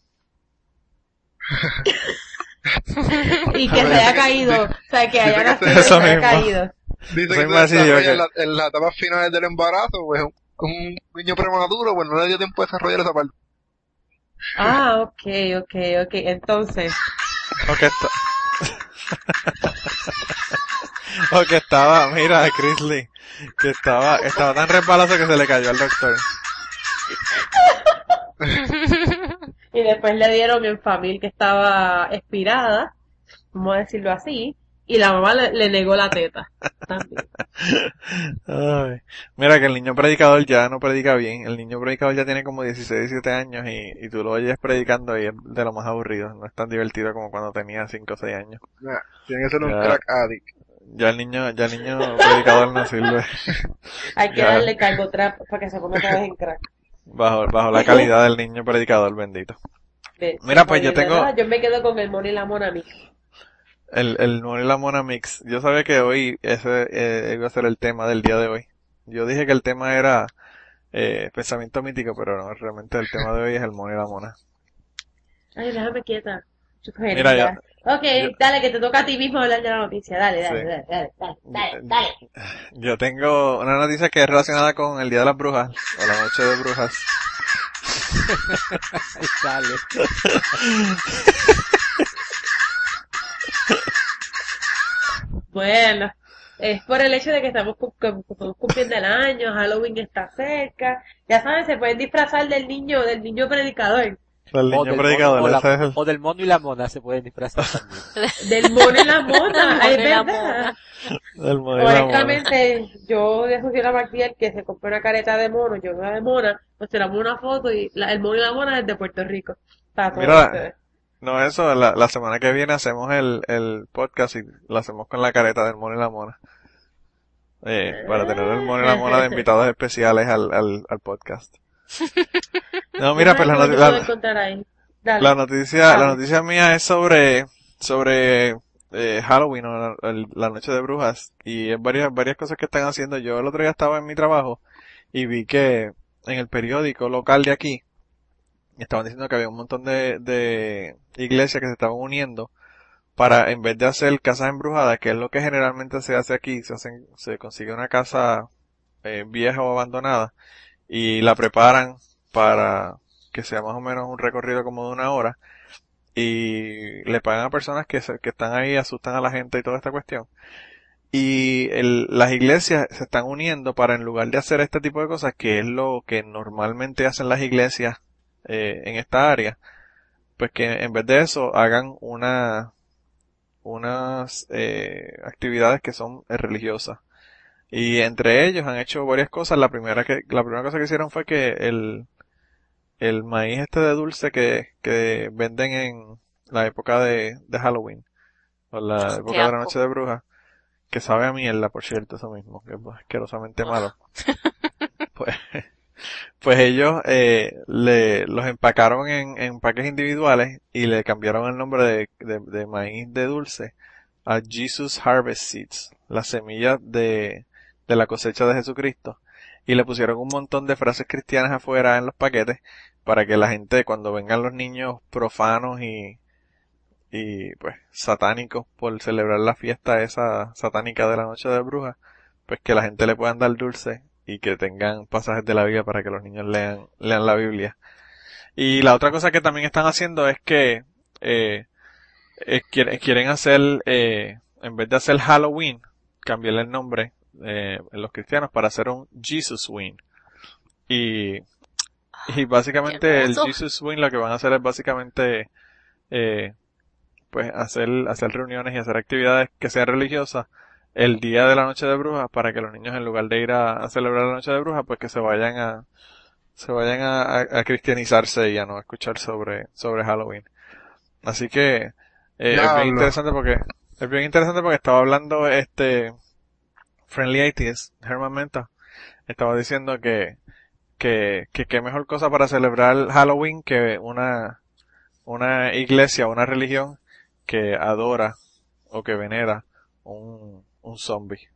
Speaker 4: y que se haya caído, o sea, que haya nacido se haya caído.
Speaker 5: Dice que se en, la, en etapas finales del embarazo, pues un, un niño prematuro, pues no le dio tiempo a desarrollar esa parte.
Speaker 4: Ah, ok, ok, ok, entonces.
Speaker 1: Ok, está. ok, estaba, mira, Chris que estaba, estaba tan resbaloso que se le cayó al doctor.
Speaker 4: y después le dieron en familia que estaba expirada, vamos a decirlo así, y la mamá le, negó la teta.
Speaker 1: Mira que el niño predicador ya no predica bien. El niño predicador ya tiene como 16, 17 años y, y tú lo oyes predicando y es de lo más aburrido. No es tan divertido como cuando tenía 5 o 6 años.
Speaker 5: tiene que ser un crack addict.
Speaker 1: Ya el niño, ya el niño predicador no sirve.
Speaker 4: Hay que darle cargo trap para que se ponga otra vez en crack.
Speaker 1: Bajo, bajo la calidad del niño predicador bendito. Mira, pues yo tengo...
Speaker 4: Yo me quedo con el mono y la mona mix.
Speaker 1: El, el mono y la mona mix. Yo sabía que hoy ese eh, iba a ser el tema del día de hoy. Yo dije que el tema era eh, pensamiento mítico, pero no, realmente el tema de hoy es el mono y la mona.
Speaker 4: Ay, déjame quieta. Mira, ya, Ok, dale, que te toca a ti mismo hablar de la noticia. Dale, dale, dale, dale, dale, dale,
Speaker 1: Yo tengo una noticia que es relacionada con el Día de las Brujas, o la Noche de Brujas.
Speaker 7: dale.
Speaker 4: bueno, es por el hecho de que estamos cumpliendo el año, Halloween está cerca. Ya saben, se pueden disfrazar del niño, del niño predicador
Speaker 1: o, del mono,
Speaker 7: o, del mono y la mona se pueden disfrazar también.
Speaker 4: del mono y la mona, es verdad. Del mono Honestamente, yo le sugiero a Martial que se compre una careta de mono, yo una de mona, pues tiramos una foto y el mono y la mona es de Puerto Rico.
Speaker 1: Mira, no eso, la, la, semana que viene hacemos el, el podcast y lo hacemos con la careta del mono y la mona. eh, para tener el mono y la mona de invitados especiales al, al, al podcast. No, mira, pues la,
Speaker 4: ¿qué
Speaker 1: la-?
Speaker 4: Dale.
Speaker 1: noticia, la noticia mía es sobre, sobre eh, Halloween o la noche de brujas y es varias, varias cosas que están haciendo. Yo el otro día estaba en mi trabajo y vi que en el periódico local de aquí estaban diciendo que había un montón de, de iglesias que se estaban uniendo para, en vez de hacer casas embrujadas, que es lo que generalmente se hace aquí, se hacen, se consigue una casa eh, vieja o abandonada y la preparan para que sea más o menos un recorrido como de una hora y le pagan a personas que, se- que están ahí, asustan a la gente y toda esta cuestión. Y las iglesias se están uniendo para en lugar de hacer este tipo de cosas, que es lo que normalmente hacen las iglesias eh, en esta área, pues que en vez de eso hagan una unas eh, actividades que son religiosas. Y entre ellos han hecho varias cosas. La primera que, la primera cosa que hicieron fue que el, el maíz este de dulce que, que venden en la época de, de Halloween, o la época de la noche de brujas, que sabe a mierda, por cierto, eso mismo, que es asquerosamente malo. pues, pues ellos eh, le, los empacaron en, en empaques individuales y le cambiaron el nombre de, de, de maíz de dulce a Jesus Harvest Seeds, las semillas de, de la cosecha de Jesucristo. Y le pusieron un montón de frases cristianas afuera en los paquetes para que la gente cuando vengan los niños profanos y, y pues satánicos por celebrar la fiesta esa satánica de la noche de brujas, pues que la gente le puedan dar dulce y que tengan pasajes de la Biblia para que los niños lean, lean la Biblia. Y la otra cosa que también están haciendo es que eh, quieren, quieren hacer, eh, en vez de hacer Halloween, cambiarle el nombre eh, en los cristianos para hacer un Jesus Win. Y, y básicamente
Speaker 6: Qué
Speaker 1: el. Jesus Win lo que van a hacer es básicamente eh, pues hacer, hacer reuniones y hacer actividades que sean religiosas el día de la noche de brujas para que los niños en lugar de ir a, a celebrar la noche de brujas pues que se vayan a se vayan a, a- a cristianizarse y a no escuchar sobre sobre Halloween así que eh, es bien interesante porque es bien interesante porque estaba hablando este Friendly Atheist Herman Menta estaba diciendo que que que qué mejor cosa para celebrar Halloween que una una iglesia una religión que adora o que venera un, un zombie.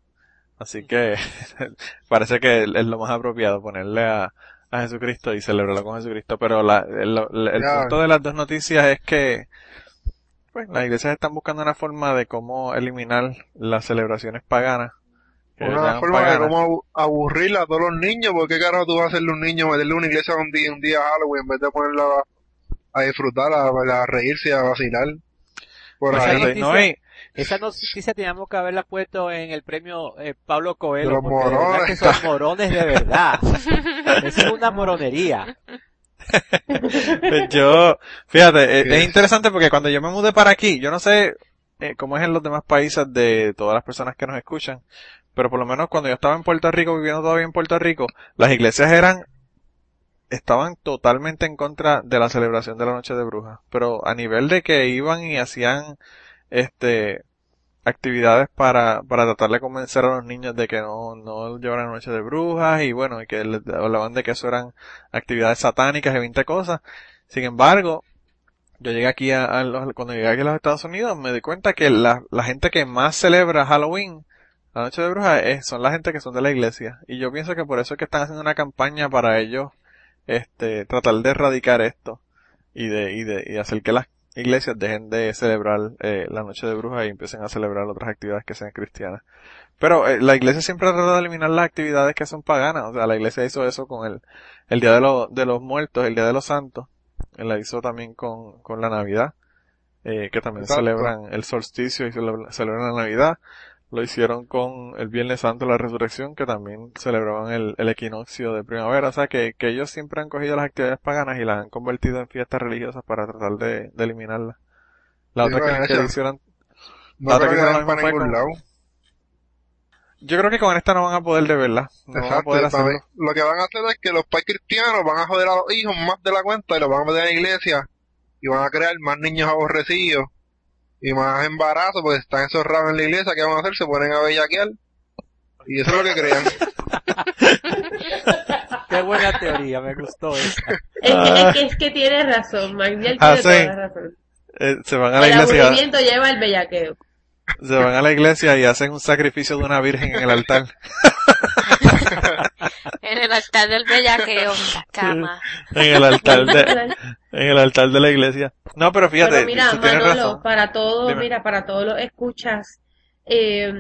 Speaker 1: Así que parece que es lo más apropiado ponerle a, a Jesucristo y celebrarlo con Jesucristo. Pero la, el, el- punto de las dos noticias es que pues, las iglesias están buscando una forma de cómo eliminar las celebraciones paganas. Que
Speaker 5: Una forma de cómo abu- aburrir a todos los niños, porque qué carajo tú vas a hacerle a un niño, meterle a una iglesia un día, un día a Halloween, en vez de ponerla a, a disfrutar, a, a reírse, a vacilar. Por
Speaker 7: Esa
Speaker 5: ahí.
Speaker 1: No,
Speaker 7: noticia-
Speaker 1: y-
Speaker 7: Esa noticia teníamos que haberla puesto en el premio eh, Pablo Coelho,
Speaker 5: los
Speaker 7: de
Speaker 5: morones.
Speaker 7: que son morones de verdad. Es una moronería.
Speaker 1: Pues yo, fíjate, eh,
Speaker 5: ¿Qué
Speaker 1: es
Speaker 5: es?
Speaker 1: interesante porque cuando yo me mudé para aquí, yo no sé eh, cómo es en los demás países de todas las personas que nos escuchan, pero por lo menos cuando yo estaba en Puerto Rico, viviendo todavía en Puerto Rico, las iglesias eran, estaban totalmente en contra de la celebración de la noche de brujas, pero a nivel de que iban y hacían, este, actividades para, para tratar de convencer a los niños de que no, no llevaran noche de brujas y bueno, y que les hablaban de que eso eran actividades satánicas y 20 cosas. Sin embargo, yo llegué aquí a, los- cuando llegué aquí a los Estados Unidos me di cuenta que la, la gente que más celebra Halloween, la noche de brujas, es, son la gente que son de la iglesia. Y yo pienso que por eso es que están haciendo una campaña para ellos, este, tratar de erradicar esto y de, y de, y hacer que las iglesias dejen de celebrar eh, la noche de brujas y empiecen a celebrar otras actividades que sean cristianas. Pero eh, la iglesia siempre ha tratado de eliminar las actividades que son paganas. O sea, la iglesia hizo eso con el, el Día de, los de los Muertos, el Día de los Santos. La hizo también con, con la Navidad, eh, que también
Speaker 5: Exacto.
Speaker 1: celebran el solsticio y celebra- celebran la Navidad. Lo hicieron con el Viernes Santo, la Resurrección, que también celebraban el, el equinoccio de primavera. O sea, que, que ellos siempre han cogido las actividades paganas y las han convertido en fiestas religiosas para tratar de, de eliminarlas. La
Speaker 5: Sí,
Speaker 1: otra que, que hicieron,
Speaker 5: No
Speaker 1: la otra que hicieron
Speaker 5: para ningún
Speaker 1: con-
Speaker 5: lado.
Speaker 1: yo creo que con esta no van a poder de verla. No van a poder hacerlo.
Speaker 5: Lo que van a hacer es que los padres cristianos van a joder a los hijos más de la cuenta y los van a meter en la iglesia y van a crear más niños aborrecidos y más embarazos porque están encerrados en la iglesia. ¿Qué van a hacer? Se ponen a bellaquear. Y eso es lo que creían.
Speaker 7: Qué buena teoría, me gustó esa.
Speaker 4: Es que, es que, es que tiene razón, Magdiel
Speaker 1: Ah,
Speaker 4: tiene
Speaker 1: sí.
Speaker 4: toda la razón.
Speaker 1: Eh, se van a la
Speaker 4: El
Speaker 1: iglesia,
Speaker 4: aburrimiento lleva el bellaqueo.
Speaker 1: se van a la iglesia y hacen un sacrificio de una virgen en el altar.
Speaker 6: En el altar del bellaqueo, la cama.
Speaker 1: En el altar de, en el altar de la iglesia. No, pero fíjate,
Speaker 4: Pero mira,
Speaker 1: tú tienes
Speaker 4: Manolo,
Speaker 1: razón.
Speaker 4: para todos,
Speaker 1: Dime.
Speaker 4: mira, para todos los escuchas eh,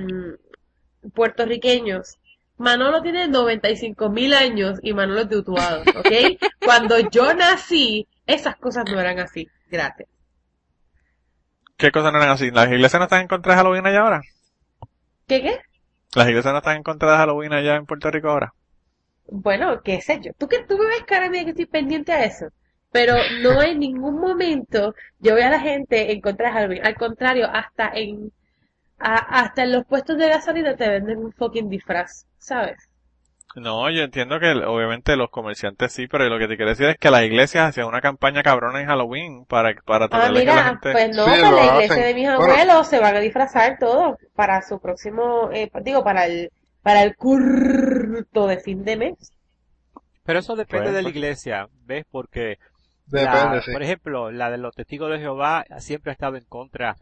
Speaker 4: puertorriqueños, Manolo tiene 95 mil años y Manolo es de Utuado, ¿ok? Cuando yo nací, esas cosas no eran así. Gracias.
Speaker 1: ¿Qué cosas no eran así? ¿Las iglesias no están en contra de Halloween allá ahora?
Speaker 4: ¿Qué qué?
Speaker 1: ¿Las iglesias no están en contra de Halloween allá en Puerto Rico ahora?
Speaker 4: Bueno, qué sé yo. ¿Tú, que, tú me ves cara mía que estoy pendiente a eso. Pero no en ningún momento yo veo a la gente en contra de Halloween. Al contrario, hasta en a- hasta en los puestos de gasolina te venden un fucking disfraz, ¿sabes?
Speaker 1: No, yo entiendo que obviamente los comerciantes sí, pero lo que te quiero decir es que las iglesias hacían una campaña cabrona en Halloween para, para
Speaker 4: Ah,
Speaker 1: que la
Speaker 4: mira,
Speaker 1: gente...
Speaker 4: pues no,
Speaker 5: Sí,
Speaker 4: pues la iglesia
Speaker 5: hacen.
Speaker 4: de mis
Speaker 5: Bueno.
Speaker 4: abuelos se van a disfrazar todo para su próximo, eh, digo, para el, para el curto de fin de mes.
Speaker 7: Pero eso depende
Speaker 1: Pues,
Speaker 7: de la
Speaker 1: pues.
Speaker 7: iglesia, ¿ves? Porque, la-
Speaker 5: Depende, sí.
Speaker 7: por ejemplo, la de los testigos de Jehová siempre ha estado en contra,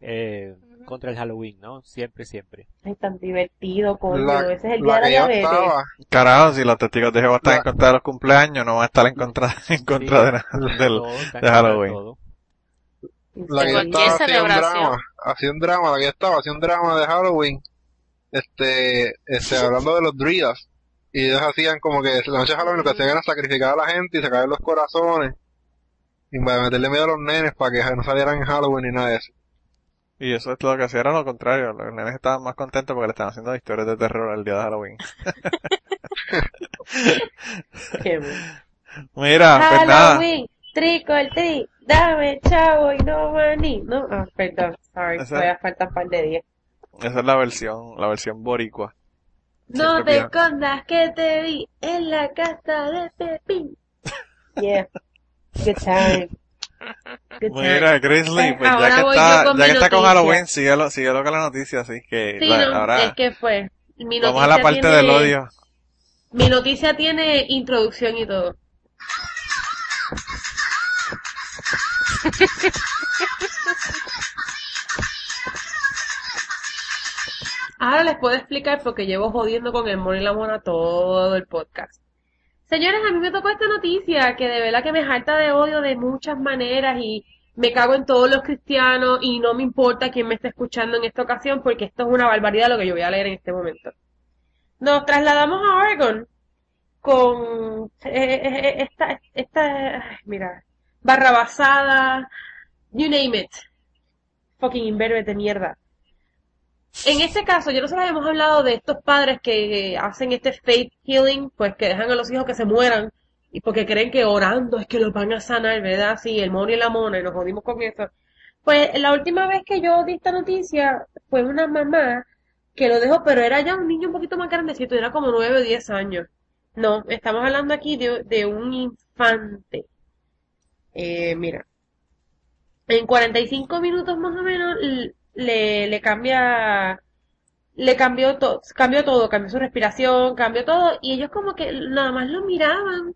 Speaker 7: eh, contra el Halloween, ¿no? Siempre, siempre.
Speaker 4: Es tan divertido, coño.
Speaker 5: La,
Speaker 4: Ese es el día de la
Speaker 5: estaba,
Speaker 1: Carajo, si los testigos de Jehová están
Speaker 5: La-
Speaker 1: en contra de los cumpleaños, no van a estar en contra, en contra
Speaker 7: Sí,
Speaker 1: de, del, de Halloween.
Speaker 7: todo.
Speaker 5: la que yo estaba hacía un drama, hacía un drama, la que yo estaba hacía un drama de Halloween, este, este, hablando de los druidas, y ellos hacían como que la noche de Halloween lo que hacían era sacrificar a la gente y sacarle los corazones, y para meterle miedo a los nenes para que no salieran en Halloween ni nada de eso.
Speaker 1: Y eso es lo que hacía era lo contrario. Los nenes estaban más contentos porque le estaban haciendo historias de terror el día de Halloween.
Speaker 4: Qué bueno.
Speaker 1: Mira, pues nada.
Speaker 4: Halloween, trick or treat, dame chavo y no maní. No, ah, perdón, sorry, todavía faltan un par de días.
Speaker 1: Esa es la versión, la versión boricua.
Speaker 4: No
Speaker 1: Siempre
Speaker 4: te escondas que te vi en la casa de Pepín. Yeah. Good time. Good time.
Speaker 1: Mira, Grizzly, pues ya que está,
Speaker 4: con
Speaker 1: ya que está con. Halloween, síguelo, síguelo con la noticia, así que
Speaker 4: Sí,
Speaker 1: la-
Speaker 4: no,
Speaker 1: ahora
Speaker 4: es que fue. Mi
Speaker 1: vamos a
Speaker 4: noticia
Speaker 1: la parte
Speaker 4: tiene-
Speaker 1: del odio.
Speaker 4: Mi noticia tiene introducción y todo. Ahora les puedo explicar porque llevo jodiendo con el mono y la mona todo el podcast. Señores, a mí me tocó esta noticia que de verdad que me jalta de odio de muchas maneras y me cago en todos los cristianos y no me importa quién me está escuchando en esta ocasión porque esto es una barbaridad lo que yo voy a leer en este momento. Nos trasladamos a Oregon con eh, eh, esta, esta, ay, mira, barra basada, you name it. Fucking imberbe de mierda. En este caso, yo nosotros habíamos hablado de estos padres que hacen este faith healing, pues que dejan a los hijos que se mueran y porque creen que orando es que los van a sanar, ¿verdad? Sí, el mono y la mona y nos jodimos con eso. Pues la última vez que yo di esta noticia fue una mamá que lo dejó, pero era ya un niño un poquito más grandecito, era como 9 o 10 años. No, estamos hablando aquí de, de un infante. Eh, mira, en 45 minutos más o menos le, le cambia, le cambió todo, cambió todo, cambió su respiración, cambió todo, y ellos como que nada más lo miraban.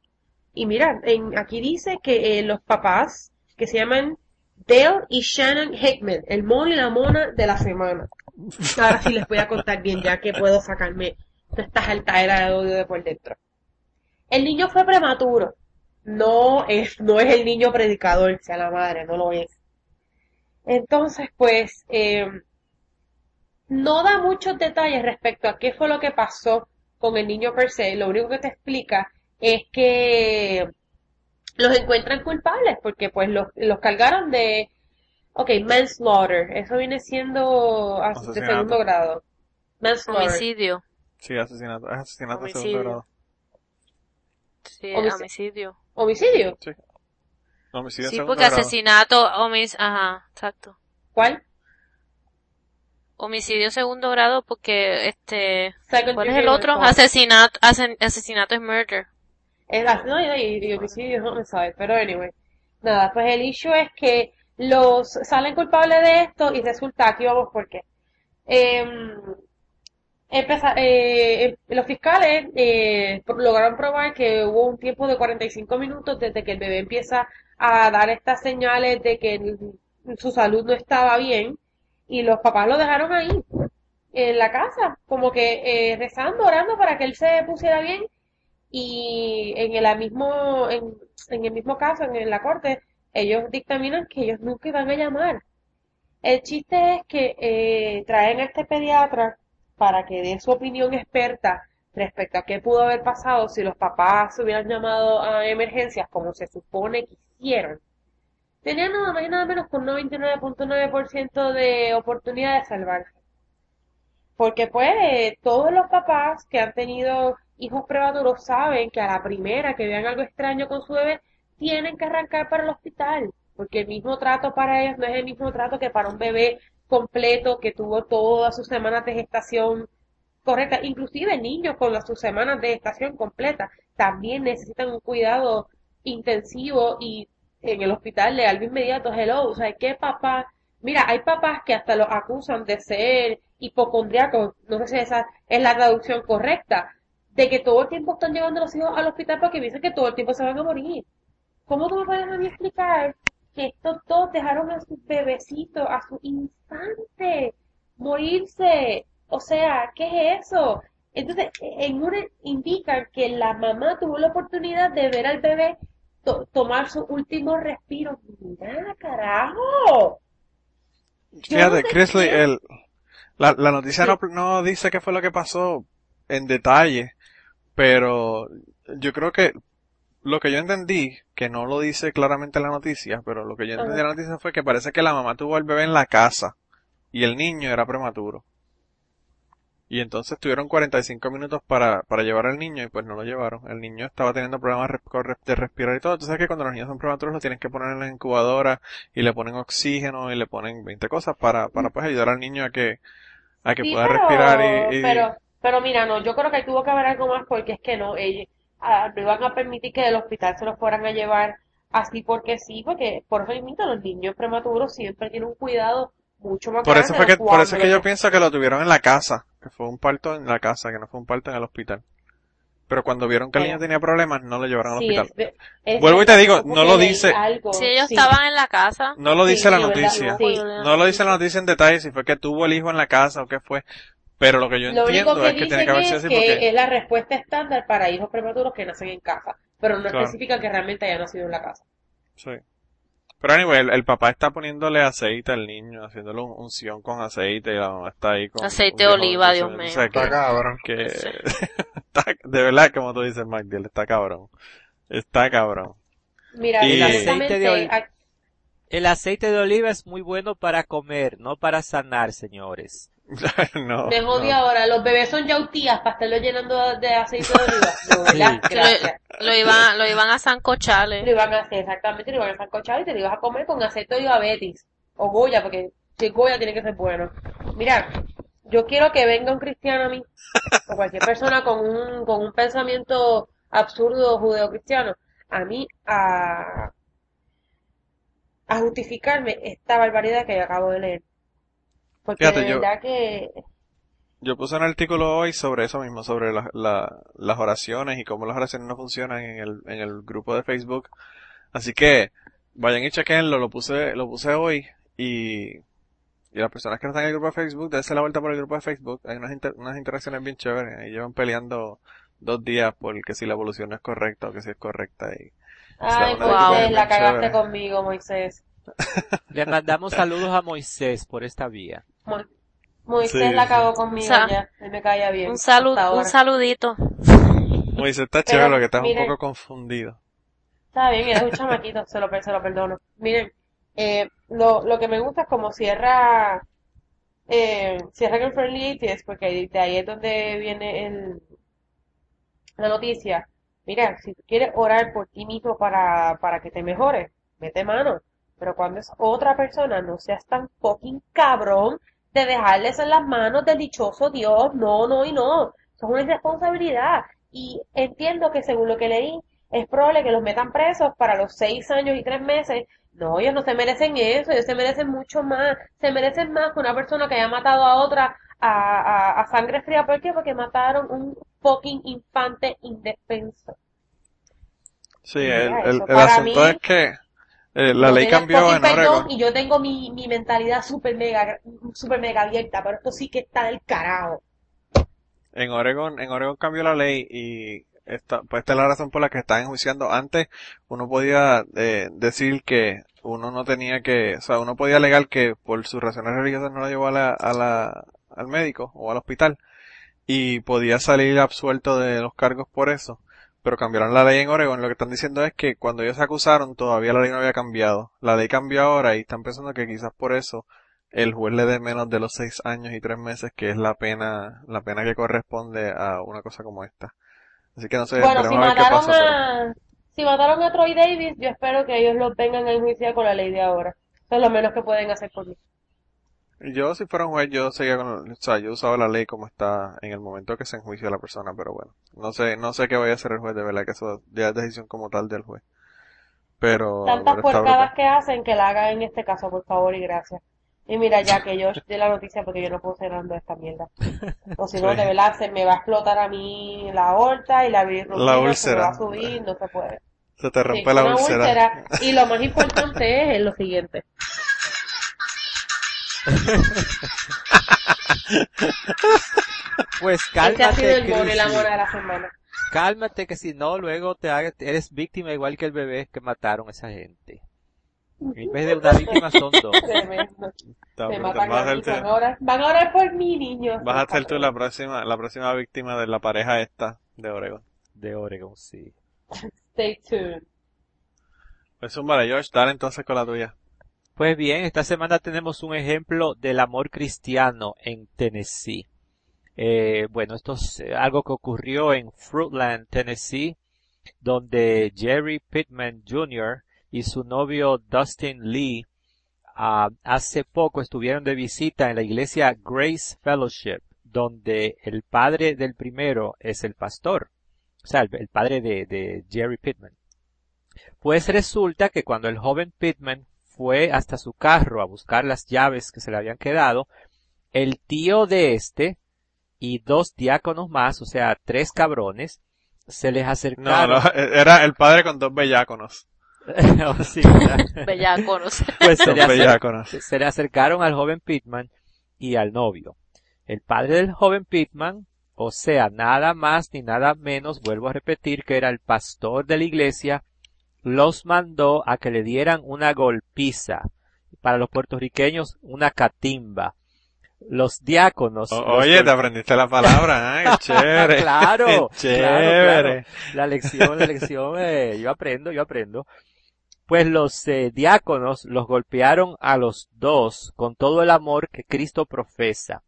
Speaker 4: Y mira, en, aquí dice que eh, los papás, que se llaman Dale y Shannon Hickman, el mono y la mona de la semana. Ahora sí les voy a contar bien, ya que puedo sacarme de esta de odio de por dentro. El niño fue prematuro. No es, no es el niño predicador, sea la madre, no lo es. Entonces, pues, eh, no da muchos detalles respecto a qué fue lo que pasó con el niño per se. Lo único que te explica es que los encuentran culpables porque pues los, los cargaron de, ok, manslaughter. Eso viene siendo de segundo grado. Manslaughter.
Speaker 6: Homicidio.
Speaker 1: Sí, asesinato, es asesinato de segundo grado.
Speaker 6: Sí,
Speaker 4: Homici-
Speaker 6: homicidio.
Speaker 4: Homicidio.
Speaker 1: No, homicidio
Speaker 6: Sí,
Speaker 1: segundo
Speaker 6: porque
Speaker 1: grado.
Speaker 6: asesinato, homic ajá, exacto.
Speaker 4: ¿Cuál?
Speaker 6: Homicidio segundo grado porque, este,
Speaker 4: Second
Speaker 6: ¿cuál es el otro? Asesinato, asen- asesinato es murder.
Speaker 4: Es no, y, y homicidio es homicide, pero anyway. Nada, pues el issue es que los salen culpables de esto y resulta, aquí vamos por qué. Em, eh, los fiscales eh, lograron probar que hubo un tiempo de 45 minutos desde que el bebé empieza a dar estas señales de que su salud no estaba bien y los papás lo dejaron ahí en la casa, como que eh, rezando, orando para que él se pusiera bien y en el mismo en, en el mismo caso en la corte ellos dictaminan que ellos nunca iban a llamar. El chiste es que eh, traen a este pediatra para que dé su opinión experta respecto a qué pudo haber pasado si los papás se hubieran llamado a emergencias como se supone que hicieron. Tenían nada más y nada menos que un 99.9% de oportunidad de salvarse. Porque pues todos los papás que han tenido hijos prematuros saben que a la primera que vean algo extraño con su bebé, tienen que arrancar para el hospital. Porque el mismo trato para ellos no es el mismo trato que para un bebé completo que tuvo todas sus semanas de gestación correcta. Inclusive niños con las, sus semanas de gestación completa también necesitan un cuidado intensivo y en el hospital de algo inmediato. Hello, o sea, ¿qué papá? Mira, hay papás que hasta los acusan de ser hipocondriacos, no sé si esa es la traducción correcta, de que todo el tiempo están llevando a los hijos al hospital porque piensan que todo el tiempo se van a morir. ¿Cómo tú me puedes a mí explicar que estos dos dejaron a su bebecito, a su infante, morirse? O sea, ¿qué es eso? Entonces, en una indican que la mamá tuvo la oportunidad de ver al bebé to- tomar su último respiro. Mira, carajo. No
Speaker 1: Fíjate,
Speaker 4: sé
Speaker 1: Chrisley, el, la, la noticia
Speaker 4: Sí.
Speaker 1: no, no dice qué fue lo que pasó en detalle, pero yo creo que lo que yo entendí, que no lo dice claramente la noticia, pero lo que yo entendí en la noticia fue que parece que la mamá tuvo al bebé en la casa y el niño era prematuro. Y entonces tuvieron 45 minutos para, para llevar al niño y pues no lo llevaron. El niño estaba teniendo problemas de respirar y todo. Entonces que cuando los niños son prematuros lo tienen que poner en la incubadora y le ponen oxígeno y le ponen 20 cosas para, para pues ayudar al niño a que, a que
Speaker 4: Sí,
Speaker 1: pueda
Speaker 4: pero,
Speaker 1: respirar y, y-
Speaker 4: pero, pero mira, no, yo creo que tuvo que haber algo más porque es que no, ellos ah, no iban a permitir que del hospital se los fueran a llevar así porque sí, porque por eso mismo los niños prematuros siempre tienen un cuidado mucho más
Speaker 1: por eso fue que, por eso es que yo pienso que lo tuvieron en la casa, que fue un parto en la casa, que no fue un parto en el hospital. Pero cuando vieron que el niño tenía problemas, no lo llevaron al hospital.
Speaker 4: es ve- es
Speaker 1: Vuelvo y te digo, no lo dice.
Speaker 4: algo,
Speaker 6: Si ellos
Speaker 4: sí.
Speaker 6: estaban en la casa,
Speaker 1: No lo
Speaker 4: Sí,
Speaker 1: dice la noticia.
Speaker 4: Sí.
Speaker 1: No lo dice la noticia en detalle si fue que tuvo el hijo en la casa o qué fue. Pero lo que yo
Speaker 4: Lo único
Speaker 1: entiendo
Speaker 4: que
Speaker 1: es que tiene
Speaker 4: dicen
Speaker 1: que haber sido
Speaker 4: es
Speaker 1: así
Speaker 4: que
Speaker 1: porque...
Speaker 4: es la respuesta estándar para hijos prematuros que nacen en casa, pero no
Speaker 1: Claro.
Speaker 4: especifica que realmente haya nacido en la casa.
Speaker 1: Sí. Pero anyway, el, el papá está poniéndole aceite al niño, haciéndole un unción con aceite y la mamá está ahí con
Speaker 6: Aceite de oliva. Dios
Speaker 1: O
Speaker 6: mío.
Speaker 5: Está cabrón.
Speaker 1: que
Speaker 6: Sí.
Speaker 1: está- de verdad, como tú dices, Magdiel, está cabrón. Está cabrón.
Speaker 4: Mira,
Speaker 1: Y-
Speaker 4: exactamente,
Speaker 7: Aceite de ol-
Speaker 4: a-
Speaker 7: El aceite de oliva es muy bueno para comer, no para sanar, señores.
Speaker 1: no.
Speaker 4: Me jodí
Speaker 1: no.
Speaker 4: ahora, los bebés son yautías para estarlo llenando de aceite de oliva. No, ¿verdad?
Speaker 7: Sí.
Speaker 4: Gracias.
Speaker 6: lo, lo iban, lo iban a
Speaker 4: Lo
Speaker 6: zancocharle.
Speaker 4: iban a hacer, exactamente, lo iban a sancochar y te lo ibas a comer con aceite de oliva Betis. O Goya, porque si es Goya tiene que ser bueno. Mira, yo quiero que venga un cristiano a mí, o cualquier persona con un, con un pensamiento absurdo judeocristiano, a mí a, a justificarme esta barbaridad que yo acabo de leer. Porque
Speaker 1: Fíjate,
Speaker 4: de
Speaker 1: yo-
Speaker 4: que
Speaker 1: Yo puse un artículo hoy sobre eso mismo, sobre la- la- las oraciones y cómo las oraciones no funcionan en el, en el grupo de Facebook. Así que vayan y chequenlo, lo puse, lo puse hoy y, y las personas que no están en el grupo de Facebook, dense la vuelta por el grupo de Facebook. Hay unas, inter- unas interacciones bien chéveres. Ahí llevan peleando dos días por que si la evolución no es correcta o que si es correcta. Y,
Speaker 4: Ay,
Speaker 6: Wow.
Speaker 4: La cagaste
Speaker 1: chévere.
Speaker 4: conmigo, Moisés.
Speaker 7: Le mandamos saludos a Moisés por esta vía.
Speaker 4: Mo- Moisés
Speaker 1: Sí,
Speaker 4: la
Speaker 1: sí.
Speaker 4: cagó conmigo
Speaker 6: Sa-
Speaker 4: ya. Él me caía bien.
Speaker 6: Un salud, un saludito.
Speaker 1: Moisés está chévere, lo que estás un poco confundido.
Speaker 4: Está bien, eres un chamaquito, se lo, se lo perdono. Miren, eh, lo, lo que me gusta es como cierra, eh, cierra el Friendly Atheist, porque ahí- de ahí es donde viene el, la noticia. Mira, si tú quieres orar por ti mismo para, para que te mejores, mete mano. Pero cuando es otra persona, no seas tan fucking cabrón de dejarles en las manos del dichoso Dios. No, no y no. Eso es una irresponsabilidad. Y entiendo que según lo que leí, es probable que los metan presos para los seis años y tres meses. No, ellos no se merecen eso, ellos se merecen mucho más. Se merecen más que una persona que haya matado a otra a, a, a sangre fría. ¿Por qué? Porque mataron un fucking infante indefenso.
Speaker 1: Sí, el, el, asunto
Speaker 4: mí-
Speaker 1: es que eh, la ley cambió en Oregon.
Speaker 4: Y yo tengo mi, mi mentalidad super mega, super mega abierta, pero esto sí que está del carajo.
Speaker 1: En Oregon, en Oregon cambió la ley y esta, pues esta es la razón por la que están enjuiciando. Antes uno podía eh, decir que uno no tenía que, o sea, uno podía alegar que por sus razones religiosas no lo llevó a la, a la, al médico o al hospital y podía salir absuelto de los cargos por eso. Pero cambiaron la ley en Oregon. Lo que están diciendo es que cuando ellos se acusaron todavía la ley no había cambiado. La ley cambió ahora y están pensando que quizás por eso el juez le dé menos de los seis años y tres meses, que es la pena, la pena que corresponde a una cosa como esta. Así que no sé,
Speaker 4: Bueno, si
Speaker 1: a ver qué
Speaker 4: mataron
Speaker 1: pasa.
Speaker 4: a, si mataron a Troy Davis, yo espero que ellos lo vengan a enjuiciar con la ley de ahora. Eso es lo menos que pueden hacer por mí.
Speaker 1: Yo, si fuera un juez, yo seguía con, o sea, yo usaba la ley como está en el momento que se enjuicia a la persona, pero bueno. No sé, no sé qué vaya a hacer el juez, de verdad que eso ya es decisión como tal del juez. Pero,
Speaker 4: Tantas puercadas que hacen que la hagan en este caso, por favor y gracias. Y mira, ya que yo de la noticia porque yo no puedo de esta mierda. O si no,
Speaker 1: Sí.
Speaker 4: de verdad se me va a explotar a mí la aorta y la
Speaker 1: La
Speaker 4: se me va a
Speaker 1: úlcera.
Speaker 4: subir, no se puede.
Speaker 1: Se te
Speaker 4: Sí,
Speaker 1: rompe la úlcera.
Speaker 4: úlcera. Y lo más importante es lo siguiente.
Speaker 7: Pues
Speaker 4: Este ha sido
Speaker 7: cálmate,
Speaker 4: el mono y la
Speaker 7: Cristi.
Speaker 4: mona de la semana.
Speaker 7: Cálmate que si no, luego te hagas- eres víctima igual que el bebé que mataron a esa gente. En vez de una víctima son dos.
Speaker 4: Tremendo.
Speaker 1: Está brutal.
Speaker 4: matan
Speaker 1: Vas
Speaker 4: a van
Speaker 1: tú-
Speaker 4: a orar, van a orar por mí, niños.
Speaker 1: vas a ser tú la próxima, la próxima víctima de la pareja esta de Oregon.
Speaker 7: De Oregon, sí.
Speaker 4: Stay tuned.
Speaker 1: Pues un vale, George, dale entonces con la tuya.
Speaker 7: Pues bien, esta semana tenemos un ejemplo del amor cristiano en Tennessee. Eh, bueno, esto es eh, algo que ocurrió en Fruitland, Tennessee, donde Jerry Pittman Jr. y su novio Dustin Lee ah, hace poco estuvieron de visita en la iglesia Grace Fellowship, donde el padre del primero es el pastor, o sea, el, padre de, de Jerry Pittman. Pues resulta que cuando el joven Pittman fue hasta su carro a buscar las llaves que se le habían quedado, el tío de este y dos diáconos más, o sea, tres cabrones, se les
Speaker 1: No,
Speaker 7: acercaron.
Speaker 1: no, era el padre con dos beyáconos.
Speaker 7: Oh, sí. Pues se le, acer-
Speaker 1: beyáconos.
Speaker 7: se le acercaron al joven Pittman y al novio. El padre del joven Pittman, o sea, nada más ni nada menos, vuelvo a repetir, que era el pastor de la iglesia, los mandó a que le dieran una golpiza. Para los puertorriqueños, una catimba. Los diáconos.
Speaker 1: O-
Speaker 7: los
Speaker 1: oye, te aprendiste la palabra, ¿eh? Chévere.
Speaker 7: claro,
Speaker 1: Qué
Speaker 7: claro,
Speaker 1: chévere.
Speaker 7: claro. La lección, la lección, eh, yo aprendo, yo aprendo. Pues los eh, diáconos los golpearon a los dos con todo el amor que Cristo profesa.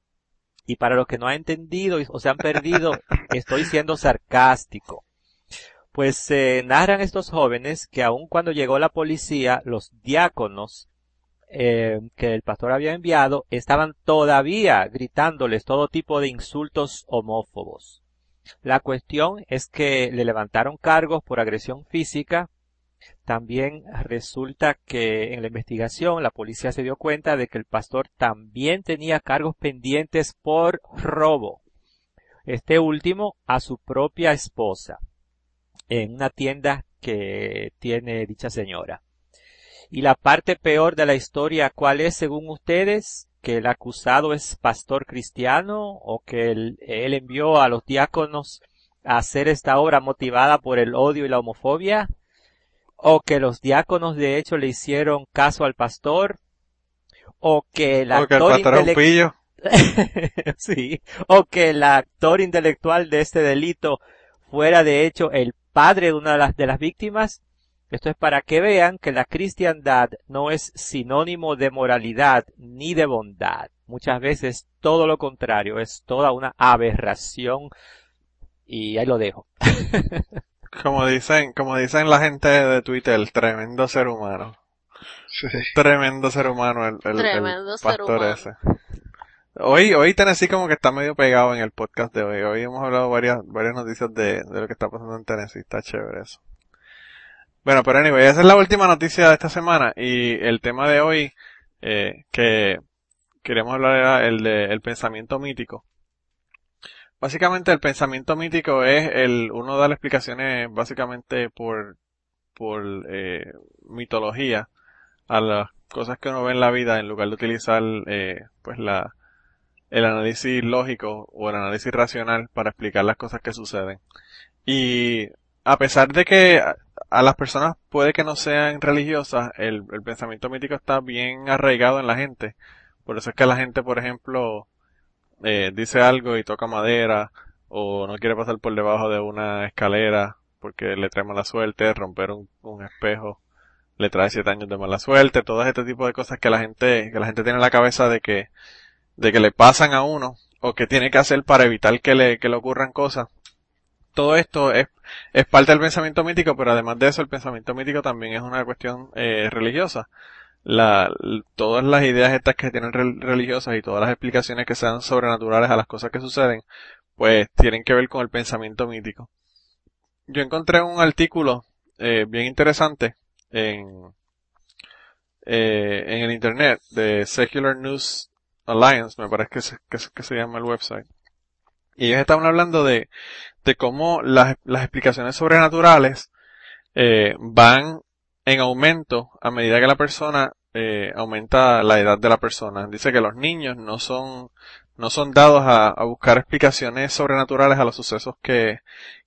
Speaker 7: Y para los que no han entendido o se han perdido, estoy siendo sarcástico. Pues eh, narran estos jóvenes que aun cuando llegó la policía, los diáconos eh, que el pastor había enviado estaban todavía gritándoles todo tipo de insultos homófobos. La cuestión es que le levantaron cargos por agresión física. También resulta que en la investigación la policía se dio cuenta de que el pastor también tenía cargos pendientes por robo. Este último a su propia esposa en una tienda que tiene dicha señora. Y la parte peor de la historia, ¿cuál es según ustedes? ¿Que el acusado es pastor cristiano o que él, él envió a los diáconos a hacer esta obra motivada por el odio y la homofobia? ¿O que los diáconos de hecho le hicieron caso al pastor? ¿O que el actor sí, o que el actor intelectual de este delito fuera de hecho el padre de una de las, de las víctimas. Esto es para que vean que la cristiandad no es sinónimo de moralidad ni de bondad. Muchas veces todo lo contrario, es toda una aberración. Y ahí lo dejo.
Speaker 1: Como dicen, como dicen la gente de Twitter, tremendo ser humano.
Speaker 5: Sí.
Speaker 1: Tremendo ser humano el, el- el
Speaker 6: Tremendo ser
Speaker 1: pastor
Speaker 6: humano.
Speaker 1: ese. Hoy, hoy Tennessee como que está medio pegado en el podcast de hoy. Hoy hemos hablado varias, varias noticias de, de lo que está pasando en Tennessee. Está chévere eso. Bueno, pero anyway, esa es la última noticia de esta semana y el tema de hoy, eh, que, queríamos hablar era el de el pensamiento mítico. Básicamente el pensamiento mítico es el, uno da las explicaciones básicamente por, por eh, mitología a las cosas que uno ve en la vida en lugar de utilizar eh, pues la, el análisis lógico o el análisis racional para explicar las cosas que suceden. Y a pesar de que a las personas puede que no sean religiosas, el, el pensamiento mítico está bien arraigado en la gente. Por eso es que la gente, por ejemplo, eh, dice algo y toca madera, o no quiere pasar por debajo de una escalera porque le trae mala suerte, romper un, un espejo le trae siete años de mala suerte, todo este tipo de cosas que la gente, que la gente tiene en la cabeza de que, de que le pasan a uno, o que tiene que hacer para evitar que le, que le ocurran cosas. Todo esto es, es parte del pensamiento mítico, pero además de eso el pensamiento mítico también es una cuestión eh, religiosa la, todas las ideas estas que tienen religiosas y todas las explicaciones que sean sobrenaturales a las cosas que suceden, pues tienen que ver con el pensamiento mítico. Yo encontré un artículo eh, bien interesante en, eh, en el internet de Secular News Alliance, me parece que se, que, se llama el website. Y ellos estaban hablando de, de cómo las, las explicaciones sobrenaturales eh, van en aumento a medida que la persona eh, aumenta la edad de la persona. Dice que los niños no son no son dados a, buscar explicaciones sobrenaturales a los sucesos que,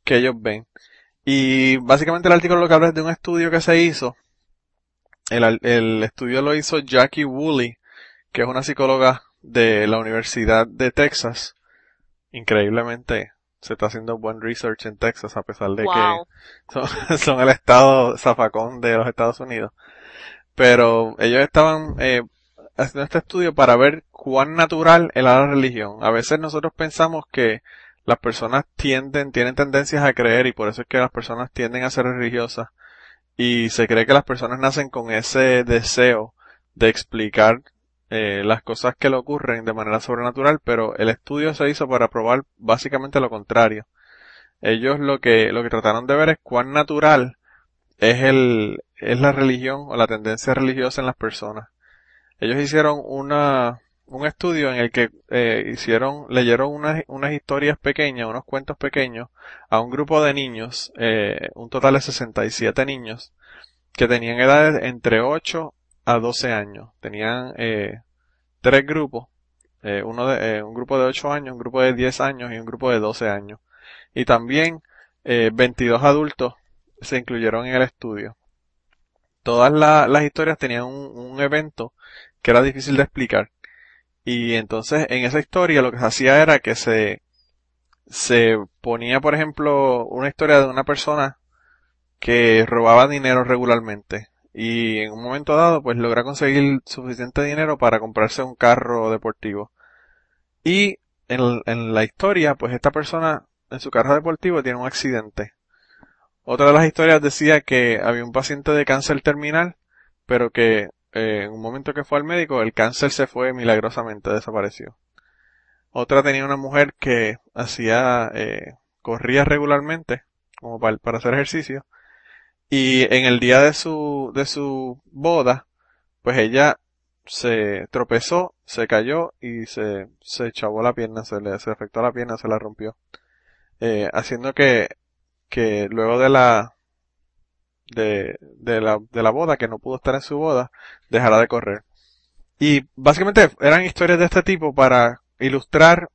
Speaker 1: que ellos ven. Y básicamente el artículo lo que habla es de un estudio que se hizo. El, el estudio lo hizo Jackie Woolley, que es una psicóloga de la Universidad de Texas. Increíblemente se está haciendo buen research en Texas a pesar de que son, el estado zafacón de los Estados Unidos. Pero ellos estaban eh, haciendo este estudio para ver cuán natural era la religión. A veces nosotros pensamos que las personas tienden, tienen tendencias a creer y por eso es que las personas tienden a ser religiosas. Y se cree que las personas nacen con ese deseo de explicar eh, las cosas que le ocurren de manera sobrenatural, pero el estudio se hizo para probar básicamente lo contrario. Ellos lo que, lo que trataron de ver es cuán natural es el, es la religión o la tendencia religiosa en las personas. Ellos hicieron una, un estudio en el que eh, hicieron, leyeron unas, unas historias pequeñas, unos cuentos pequeños a un grupo de niños, eh, un total de 67 niños, que tenían edades entre 8 a 12 años. Tenían eh, tres grupos, eh, uno de, eh, un grupo de 8 años, un grupo de 10 años y un grupo de 12 años. Y también 22 adultos se incluyeron en el estudio. Todas las historias tenían un, un evento que era difícil de explicar. Y entonces en esa historia lo que se hacía era que se, se ponía, por ejemplo, una historia de una persona que robaba dinero regularmente y en un momento dado pues logra conseguir suficiente dinero para comprarse un carro deportivo. Y en, en la historia pues esta persona en su carro deportivo tiene un accidente. Otra de las historias decía que había un paciente de cáncer terminal, pero que eh, en un momento que fue al médico el cáncer se fue milagrosamente, desapareció. Otra tenía una mujer que hacía, eh, corría regularmente, como para, para hacer ejercicio, y en el día de su, de su boda, pues ella se tropezó, se cayó y se, se chavó la pierna, se le se afectó la pierna, se la rompió. Eh, haciendo que, que luego de la, de, de la, de la boda, que no pudo estar en su boda, dejara de correr. Y básicamente eran historias de este tipo para ilustrar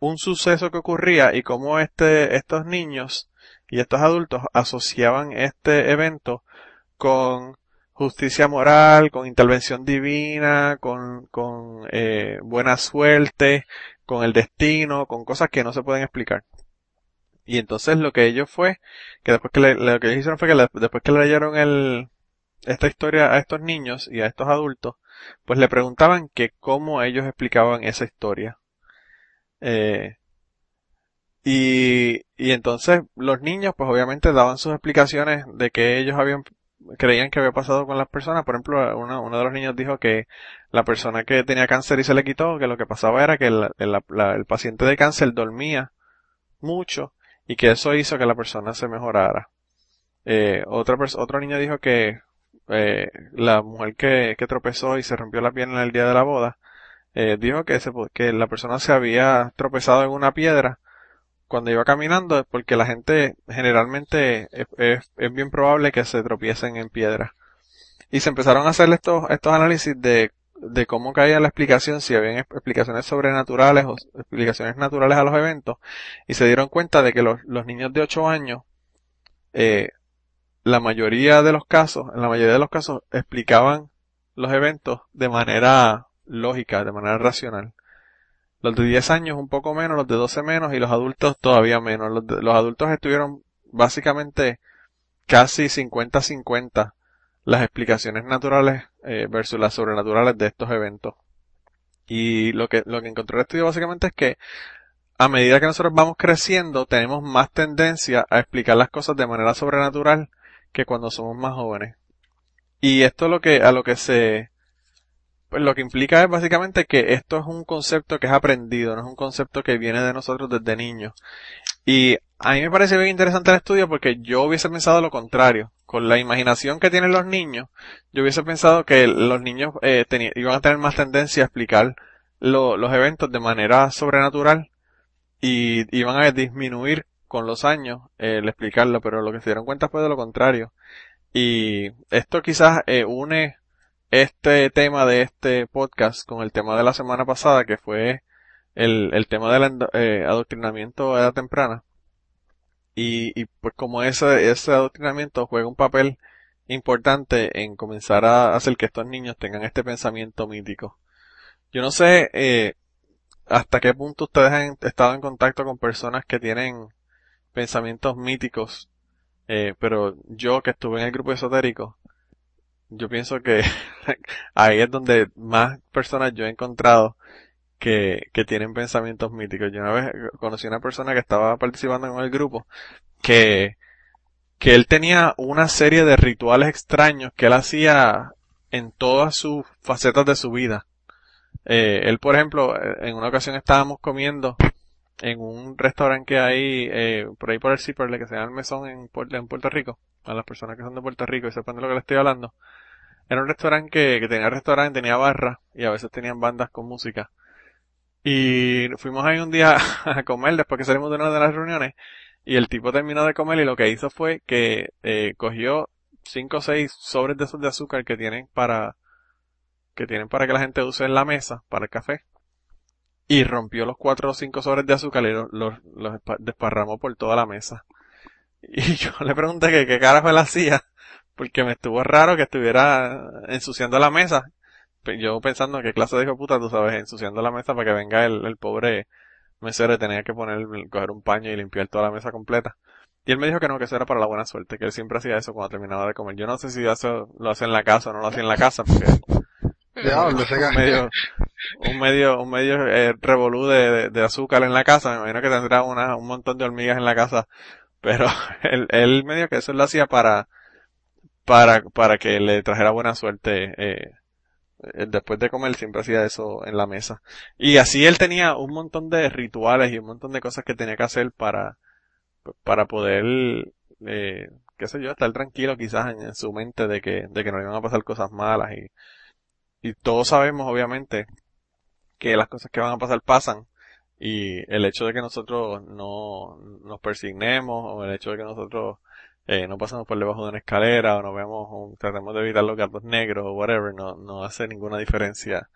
Speaker 1: un suceso que ocurría y cómo este, estos niños y estos adultos asociaban este evento con justicia moral, con intervención divina, con, con eh, buena suerte, con el destino, con cosas que no se pueden explicar. Y entonces lo que ellos fue, que después que le, lo que ellos hicieron fue que después que le leyeron el, esta historia a estos niños y a estos adultos, pues le preguntaban que cómo ellos explicaban esa historia. Eh, y, y entonces los niños pues obviamente daban sus explicaciones de que ellos habían creían que había pasado con las personas. Por ejemplo, uno, uno de los niños dijo que la persona que tenía cáncer y se le quitó, que lo que pasaba era que el, el, paciente de cáncer dormía mucho y que eso hizo que la persona se mejorara. Eh, otra otro niño dijo que eh, la mujer que, que tropezó y se rompió la pierna el día de la boda, eh, dijo que, se, que la persona se había tropezado en una piedra cuando iba caminando porque la gente generalmente es, es, bien probable que se tropiecen en piedra. Y se empezaron a hacer estos, estos análisis de, de cómo caía la explicación, si habían explicaciones sobrenaturales o explicaciones naturales a los eventos, y se dieron cuenta de que los, los niños de 8 años, eh, la mayoría de los casos, en la mayoría de los casos, explicaban los eventos de manera lógica, de manera racional. Los de 10 años un poco menos, los de 12 menos y los adultos todavía menos. Los, los adultos estuvieron básicamente casi 50-50 las explicaciones naturales eh, versus las sobrenaturales de estos eventos. Y lo que, lo que encontró el estudio básicamente es que a medida que nosotros vamos creciendo tenemos más tendencia a explicar las cosas de manera sobrenatural que cuando somos más jóvenes. Y esto lo que, a lo que se, pues lo que implica es básicamente que esto es un concepto que es aprendido, no es un concepto que viene de nosotros desde niños. Y a mí me parece bien interesante el estudio porque yo hubiese pensado lo contrario. Con la imaginación que tienen los niños, yo hubiese pensado que los niños eh, iban a tener más tendencia a explicar los eventos de manera sobrenatural y iban a disminuir con los años el explicarlo, pero lo que se dieron cuenta fue de lo contrario. Y esto quizás eh, une este tema de este podcast con el tema de la semana pasada, que fue el, el tema del eh, adoctrinamiento a edad temprana. Y, y pues como ese, ese adoctrinamiento juega un papel importante en comenzar a hacer que estos niños tengan este pensamiento mítico. Yo no sé eh, hasta qué punto ustedes han estado en contacto con personas que tienen pensamientos míticos, eh, pero yo que estuve en el grupo esotérico, yo pienso que ahí es donde más personas yo he encontrado que, que tienen pensamientos míticos. Yo una vez conocí a una persona que estaba participando en el grupo que, que él tenía una serie de rituales extraños que él hacía en todas sus facetas de su vida. Eh, él, por ejemplo, en una ocasión estábamos comiendo en un restaurante que hay eh, por ahí por el Ciperle que se llama el Mesón en, en Puerto Rico, a las personas que son de Puerto Rico y sepan de lo que le estoy hablando. Era un restaurante que, que tenía restaurante, tenía barra y a veces tenían bandas con música. Y fuimos ahí un día a comer después que salimos de una de las reuniones y el tipo terminó de comer y lo que hizo fue que eh, cogió cinco o seis sobres de esos de azúcar que tienen para que tienen para que la gente use en la mesa para el café y rompió los cuatro o cinco sobres de azúcar y los, desparramó por toda la mesa. Y yo le pregunté que qué carajo él hacía porque me estuvo raro que estuviera ensuciando la mesa. Yo pensando qué clase de hijo puta tú sabes, ensuciando la mesa para que venga el, el pobre mesero y tenía que poner, coger un paño y limpiar toda la mesa completa. Y él me dijo que no, que eso era para la buena suerte, que él siempre hacía eso cuando terminaba de comer. Yo no sé si eso lo hace en la casa o no lo hacía en la casa, porque un medio, un medio, un medio eh, revolú de, de, azúcar en la casa, me imagino que tendrá una, un montón de hormigas en la casa, pero él, él medio que eso lo hacía para, para, para que le trajera buena suerte, eh, eh, después de comer siempre hacía eso en la mesa. Y así él tenía un montón de rituales y un montón de cosas que tenía que hacer para, para poder, eh, qué sé yo, estar tranquilo quizás en, su mente de que, de que no iban a pasar cosas malas y, y todos sabemos obviamente que las cosas que van a pasar pasan y el hecho de que nosotros no nos persignemos o el hecho de que nosotros eh, no pasamos por debajo de una escalera o no vemos o tratemos de evitar los gatos negros o whatever, no, no hace ninguna diferencia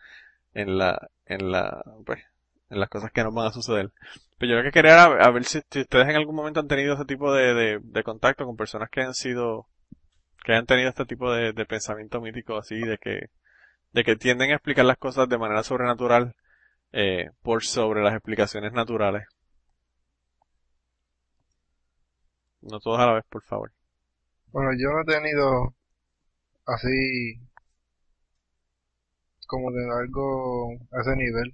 Speaker 1: en la, en la, pues, en las cosas que nos van a suceder. Pero yo lo que quería era a ver si, ustedes en algún momento han tenido ese tipo de, de, de, contacto con personas que han sido, que han tenido este tipo de, de pensamiento mítico así, de que, de que tienden a explicar las cosas de manera sobrenatural, eh, por sobre las explicaciones naturales. No todos a la vez, por favor.
Speaker 5: Bueno, yo no he tenido así como de algo a ese nivel.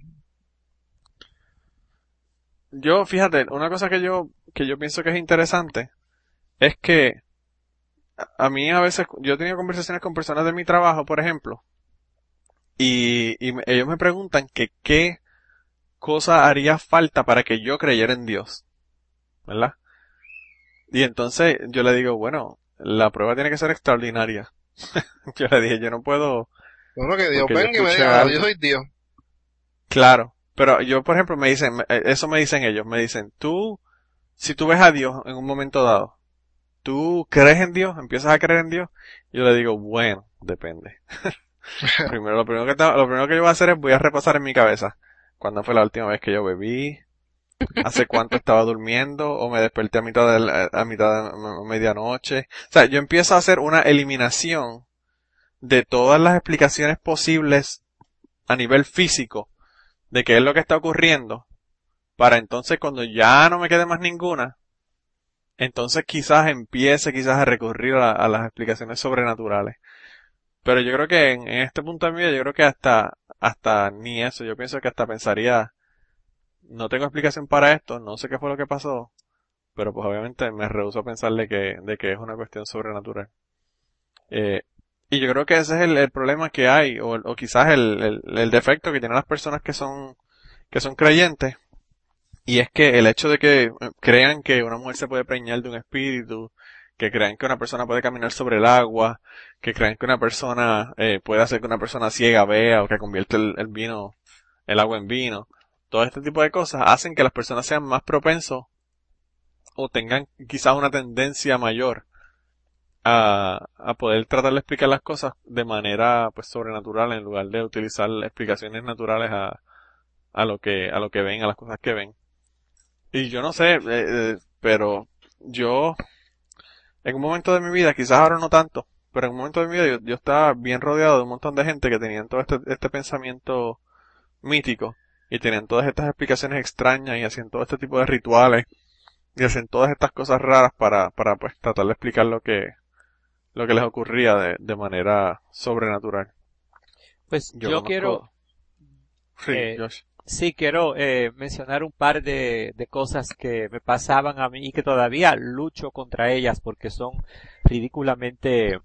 Speaker 1: Yo, fíjate, una cosa que yo, que yo pienso que es interesante es que a mí a veces, yo he tenido conversaciones con personas de mi trabajo, por ejemplo, y, y ellos me preguntan que qué cosa haría falta para que yo creyera en Dios. ¿Verdad? Y entonces yo le digo, bueno, la prueba tiene que ser extraordinaria. yo le dije, yo no puedo...
Speaker 5: Bueno, que Dios venga y me diga, yo soy Dios.
Speaker 1: Claro, pero yo, por ejemplo, me dicen, eso me dicen ellos, me dicen, tú, si tú ves a Dios en un momento dado, ¿tú crees en Dios? ¿Empiezas a creer en Dios? Yo le digo, bueno, depende. primero, lo primero que, lo primero que yo voy a hacer es voy a repasar en mi cabeza cuándo fue la última vez que yo bebí, hace cuánto estaba durmiendo o me desperté a mitad de la- a mitad de medianoche. O sea, yo empiezo a hacer una eliminación de todas las explicaciones posibles a nivel físico de qué es lo que está ocurriendo para entonces cuando ya no me quede más ninguna, entonces quizás empiece quizás a recurrir a, a las explicaciones sobrenaturales. Pero yo creo que en, en este punto de mi vida, yo creo que hasta, hasta ni eso, yo pienso que hasta pensaría, no tengo explicación para esto, no sé qué fue lo que pasó, pero pues obviamente me rehuso a pensar de que, de que es una cuestión sobrenatural. Eh, y yo creo que ese es el, el problema que hay, o, o quizás el, defecto que tienen las personas que son, que son creyentes, y es que el hecho de que eh, crean que una mujer se puede preñar de un espíritu, que crean que una persona puede caminar sobre el agua, que crean que una persona eh, puede hacer que una persona ciega vea o que convierte el vino, el agua en vino, todo este tipo de cosas hacen que las personas sean más propensos o tengan quizás una tendencia mayor a, poder tratar de explicar las cosas de manera pues sobrenatural en lugar de utilizar explicaciones naturales a, a lo que a lo que ven, a las cosas que ven. Y yo no sé, eh, eh, pero yo en un momento de mi vida, quizás ahora no tanto, pero en un momento de mi vida yo, yo estaba bien rodeado de un montón de gente que tenían todo este, este pensamiento mítico y tenían todas estas explicaciones extrañas y hacían todo este tipo de rituales y hacían todas estas cosas raras para, para pues tratar de explicar lo que, lo que les ocurría de, de manera sobrenatural.
Speaker 7: Pues yo, quiero,
Speaker 1: Sí,
Speaker 7: eh,
Speaker 1: Josh.
Speaker 7: sí quiero eh, mencionar un par de, de cosas que me pasaban a mí y que todavía lucho contra ellas porque son ridículamente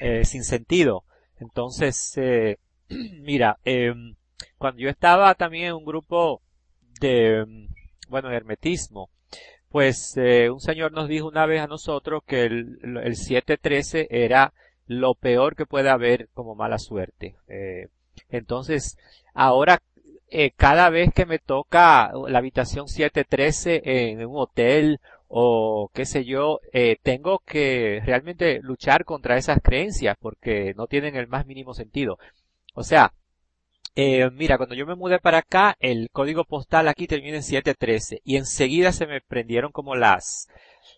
Speaker 7: eh, sin sentido. Entonces, eh, mira, em, cuando yo estaba también en un grupo de, em, bueno, de hermetismo, pues eh, un señor nos dijo una vez a nosotros que el, el 713 era lo peor que puede haber como mala suerte. Eh, entonces, ahora eh, cada vez que me toca la habitación 713 en un hotel o qué sé yo, tengo que realmente luchar contra esas creencias porque no tienen el más mínimo sentido. O sea, eh, mira, cuando yo me mudé para acá, el código postal aquí termina en 713 y enseguida se me prendieron como las,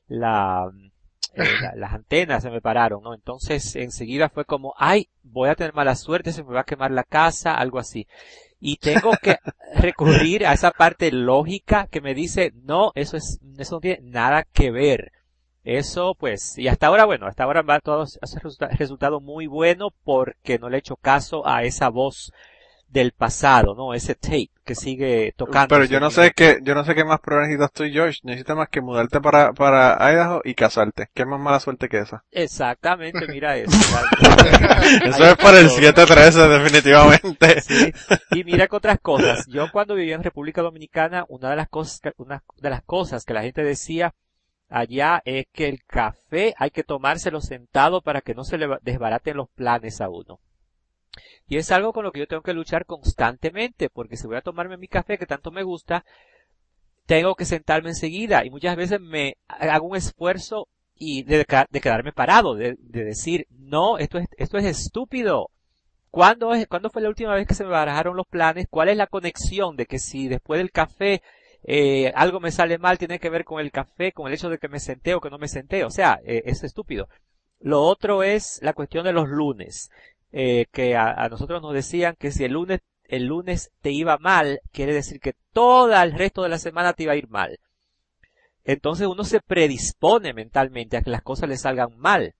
Speaker 7: la, eh, la- las antenas se me pararon, ¿no? Entonces enseguida fue como, ay, voy a tener mala suerte, se me va a quemar la casa, algo así. Y tengo que recurrir a esa parte lógica que me dice, no, eso es, eso no tiene nada que ver. Eso, pues, y hasta ahora, bueno, hasta ahora va todo, ha resulta- resultado muy bueno porque no le he hecho caso a esa voz del pasado, ¿no? Ese tape que sigue tocando.
Speaker 1: Pero yo no sé qué, yo no sé qué más pruebas necesitas tú, Josh. Necesitas más que mudarte para, para Idaho y casarte. ¿Qué más mala suerte que esa?
Speaker 7: Exactamente, mira eso.
Speaker 1: Eso es por el 713, definitivamente.
Speaker 7: Sí. Y mira que otras cosas. Yo cuando vivía en República Dominicana, una de las cosas, que- una de las cosas que la gente decía allá es que el café hay que tomárselo sentado para que no se le desbaraten los planes a uno. Y es algo con lo que yo tengo que luchar constantemente, porque si voy a tomarme mi café que tanto me gusta, tengo que sentarme enseguida y muchas veces me hago un esfuerzo y de, quedarme parado, de, de decir, no, esto es, esto es estúpido. ¿Cuándo, es, ¿Cuándo fue la última vez que se me barajaron los planes? ¿Cuál es la conexión de que si después del café eh, algo me sale mal tiene que ver con el café, con el hecho de que me senté o que no me senté? O sea, eh, es estúpido. Lo otro es la cuestión de los lunes, eh, que a, a nosotros nos decían que si el lunes, el lunes te iba mal, quiere decir que todo el resto de la semana te iba a ir mal. Entonces uno se predispone mentalmente a que las cosas le salgan mal.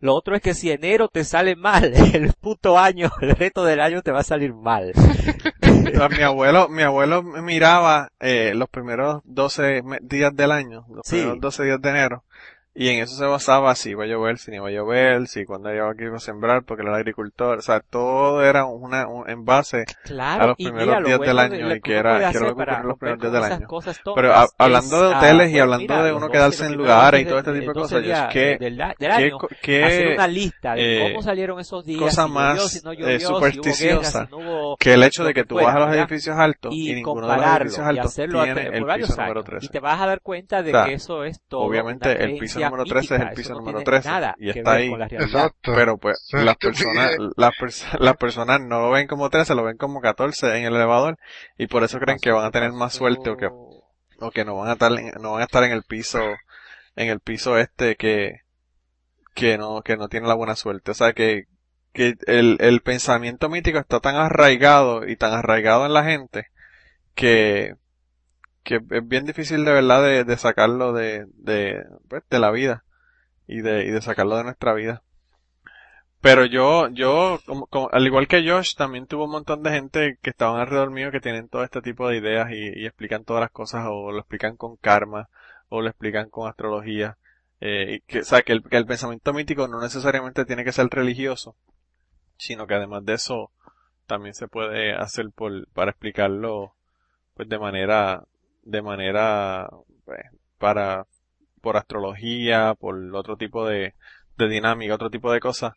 Speaker 7: Lo otro es que si enero te sale mal, el puto año, el resto del año te va a salir mal.
Speaker 1: A mi abuelo, mi abuelo miraba eh, los primeros 12 me- días del año, los
Speaker 7: Sí.
Speaker 1: primeros 12 días de enero, y en eso se basaba si iba a llover, si no iba a llover, si cuando iba a sembrar, porque era el agricultor, o sea, todo era una, un, en base
Speaker 7: Claro,
Speaker 1: a los primeros
Speaker 7: mira, lo
Speaker 1: días
Speaker 7: bueno
Speaker 1: del
Speaker 7: de-
Speaker 1: año y
Speaker 7: que
Speaker 1: que era, que era lo que ocurrió en los primeros días del año.
Speaker 7: cosas
Speaker 1: Pero a- hablando de
Speaker 7: ah,
Speaker 1: hoteles y
Speaker 7: pues
Speaker 1: hablando
Speaker 7: mira,
Speaker 1: de uno
Speaker 7: 12
Speaker 1: quedarse en lugares y todo este tipo de
Speaker 7: 12
Speaker 1: cosas, yo- ¿qué,
Speaker 7: eh, del, del
Speaker 1: qué,
Speaker 7: año,
Speaker 1: co-
Speaker 7: hacer
Speaker 1: qué,
Speaker 7: una lista de
Speaker 1: eh,
Speaker 7: cómo salieron esos días,
Speaker 1: cosa
Speaker 7: si llovió,
Speaker 1: más,
Speaker 7: si no
Speaker 1: eh,
Speaker 7: llovió, si hubo guerra,
Speaker 1: supersticiosa que el hecho de
Speaker 7: que
Speaker 1: que tú vas a los edificios altos y, ninguno de los edificios altos
Speaker 7: hacerlo a
Speaker 1: tiene el piso número
Speaker 7: años
Speaker 1: 13.
Speaker 7: y te vas a dar cuenta de que eso es todo
Speaker 1: Obviamente el piso número 13 es el piso
Speaker 7: no
Speaker 1: número
Speaker 7: tiene
Speaker 1: 13
Speaker 7: nada
Speaker 1: y está ahí.
Speaker 5: Exacto.
Speaker 1: Pero pues las personas, las, pers- las personas no lo ven como 13, lo ven como 14 en el elevador y por eso
Speaker 7: ¿Qué
Speaker 1: creen que van a
Speaker 7: ¿Qué
Speaker 1: tener más suerte o que, o que no van a estar en, no van a estar en el piso, en el piso este que, que no, que no tiene la buena suerte. O sea que, que el, el pensamiento mítico está tan arraigado y tan arraigado en la gente que, que es bien difícil de verdad de, de sacarlo de, de, pues, de la vida y de, y de sacarlo de nuestra vida. Pero yo, yo, como, al igual que Josh, también tuvo un montón de gente que estaban alrededor mío que tienen todo este tipo de ideas y, y explican todas las cosas o lo explican con karma o lo explican con astrología. Eh, y que, o sea, que el, que el pensamiento mítico no necesariamente tiene que ser religioso, sino que además de eso también se puede hacer por, para explicarlo pues de manera, de manera, pues, para, por astrología, por otro tipo de, de dinámica, otro tipo de cosas,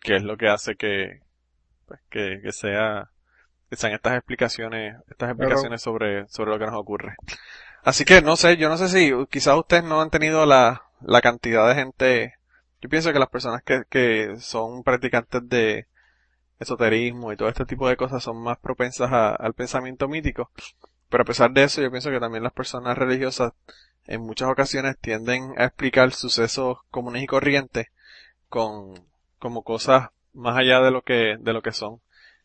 Speaker 1: que es lo que hace que, pues, que, que sea, que sean estas explicaciones, estas explicaciones sobre, sobre lo que nos ocurre. Así que no sé, yo no sé si quizás ustedes no han tenido la, la cantidad de gente, yo pienso que las personas que, que son practicantes de esoterismo y todo este tipo de cosas son más propensas a- al pensamiento mítico, pero a pesar de eso yo pienso que también las personas religiosas en muchas ocasiones tienden a explicar sucesos comunes y corrientes con, como cosas más allá de lo que, de lo que son.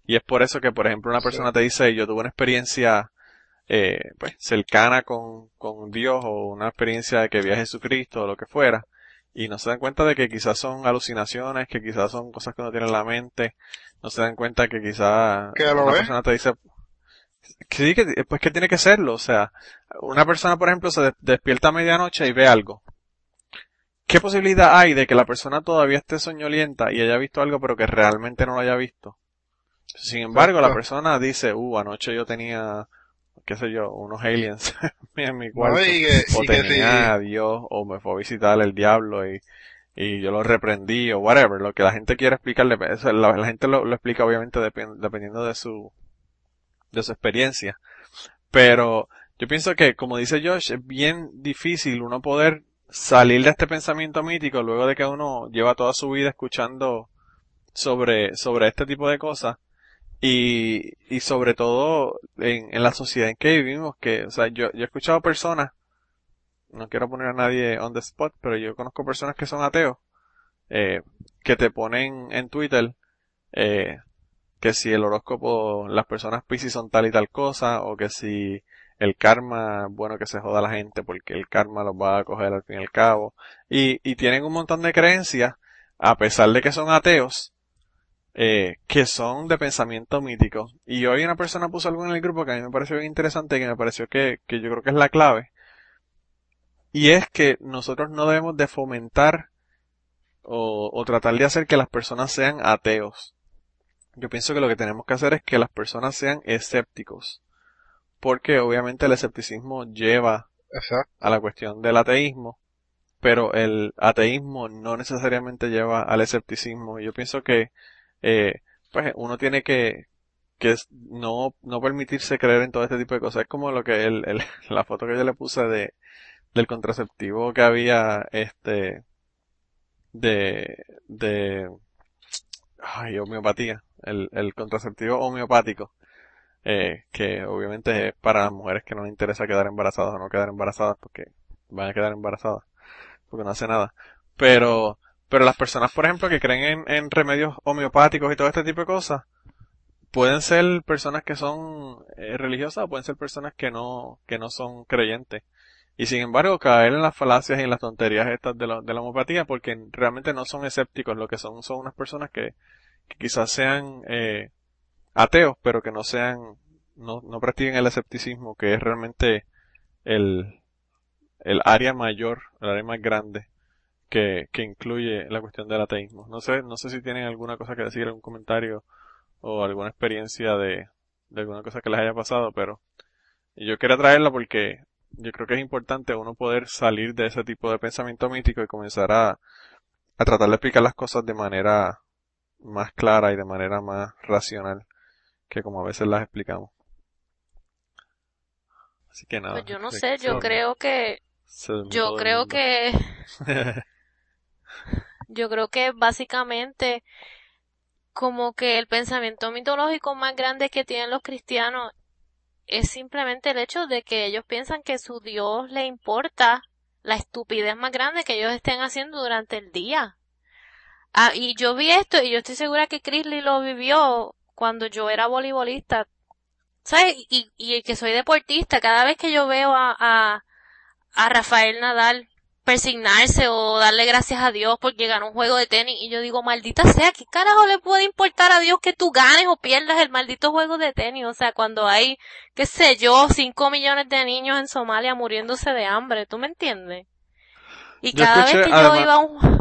Speaker 1: Y es por eso que, por ejemplo, una persona te dice, yo tuve una experiencia eh, pues, cercana con, con Dios o una experiencia de que vi a Jesucristo o lo que fuera, y no se dan cuenta de que quizás son alucinaciones, que quizás son cosas que uno tiene en la mente, no se dan cuenta que quizás
Speaker 5: ¿Que lo
Speaker 1: una persona te dice, sí, que, pues que tiene que serlo, o sea, una persona, por ejemplo, se des- despierta a medianoche y ve algo. ¿Qué posibilidad hay de que la persona todavía esté soñolienta y haya visto algo pero que realmente no lo haya visto? Sin embargo, la persona dice, uh, anoche yo tenía, qué sé yo, unos aliens en mi cuarto.
Speaker 5: No, y que,
Speaker 1: o
Speaker 5: y que si,
Speaker 1: tenía a Dios, o me fue a visitar el diablo y, y yo lo reprendí, o whatever, lo que la gente quiere explicarle, eso, la, la gente lo, lo explica obviamente depen- dependiendo de su, de su experiencia. Pero yo pienso que, como dice Josh, es bien difícil uno poder salir de este pensamiento mítico luego de que uno lleva toda su vida escuchando sobre, sobre este tipo de cosas y, y sobre todo en, en la sociedad en que vivimos, que, o sea, yo, yo he escuchado personas, no quiero poner a nadie on the spot, pero yo conozco personas que son ateos, eh, que te ponen en Twitter, eh, que si el horóscopo, las personas Piscis son tal y tal cosa, o que si el karma, bueno que se joda a la gente porque el karma los va a coger al fin y al cabo, y, y tienen un montón de creencias, a pesar de que son ateos, eh, que son de pensamiento mítico. Y hoy una persona puso algo en el grupo que a mí me pareció bien interesante que me pareció que, que yo creo que es la clave. Y es que nosotros no debemos de fomentar o, o tratar de hacer que las personas sean ateos. Yo pienso que lo que tenemos que hacer es que las personas sean escépticos. Porque obviamente el escepticismo lleva
Speaker 5: exacto.
Speaker 1: a la cuestión del ateísmo, pero el ateísmo no necesariamente lleva al escepticismo. Yo pienso que eh, pues uno tiene que, que no, no permitirse creer en todo este tipo de cosas. Es como lo que el, el- la foto que yo le puse de, del contraceptivo que había, este, de, de, ay, homeopatía, el, el contraceptivo homeopático, eh, que obviamente es para las mujeres que no les interesa quedar embarazadas o no quedar embarazadas porque van a quedar embarazadas, porque no hace nada. Pero, pero las personas, por ejemplo, que creen en, en remedios homeopáticos y todo este tipo de cosas, pueden ser personas que son eh, religiosas o pueden ser personas que no, que no son creyentes. Y sin embargo, caer en las falacias y en las tonterías estas de la, de la homeopatía porque realmente no son escépticos, lo que son son unas personas que, que quizás sean eh, ateos, pero que no sean, no, no practiquen el escepticismo, que es realmente el, el área mayor, el área más grande que, que incluye la cuestión del ateísmo. No sé, no sé si tienen alguna cosa que decir, algún comentario o alguna experiencia de, de alguna cosa que les haya pasado, pero yo quería traerla porque yo creo que es importante uno poder salir de ese tipo de pensamiento mítico y comenzar a, a tratar de explicar las cosas de manera más clara y de manera más racional que como a veces las explicamos. Así que nada.
Speaker 6: Pues yo no sé, yo creo que, yo creo que, yo creo que básicamente como que el pensamiento mitológico más grande que tienen los cristianos es simplemente el hecho de que ellos piensan que su Dios le importa la estupidez más grande que ellos estén haciendo durante el día. Ah, y yo vi esto y yo estoy segura que Chrisley lo vivió cuando yo era voleibolista. ¿Sabes? Y, y que soy deportista, cada vez que yo veo a, a, a Rafael Nadal persignarse o darle gracias a Dios porque ganó un juego de tenis y yo digo, maldita sea, ¿qué carajo le puede importar a Dios que tú ganes o pierdas el maldito juego de tenis? O sea, cuando hay, qué sé yo, cinco millones de niños en Somalia muriéndose de hambre, ¿tú me entiendes? Y
Speaker 1: Yo
Speaker 6: cada
Speaker 1: escuché,
Speaker 6: vez que
Speaker 1: además-
Speaker 6: yo iba a un...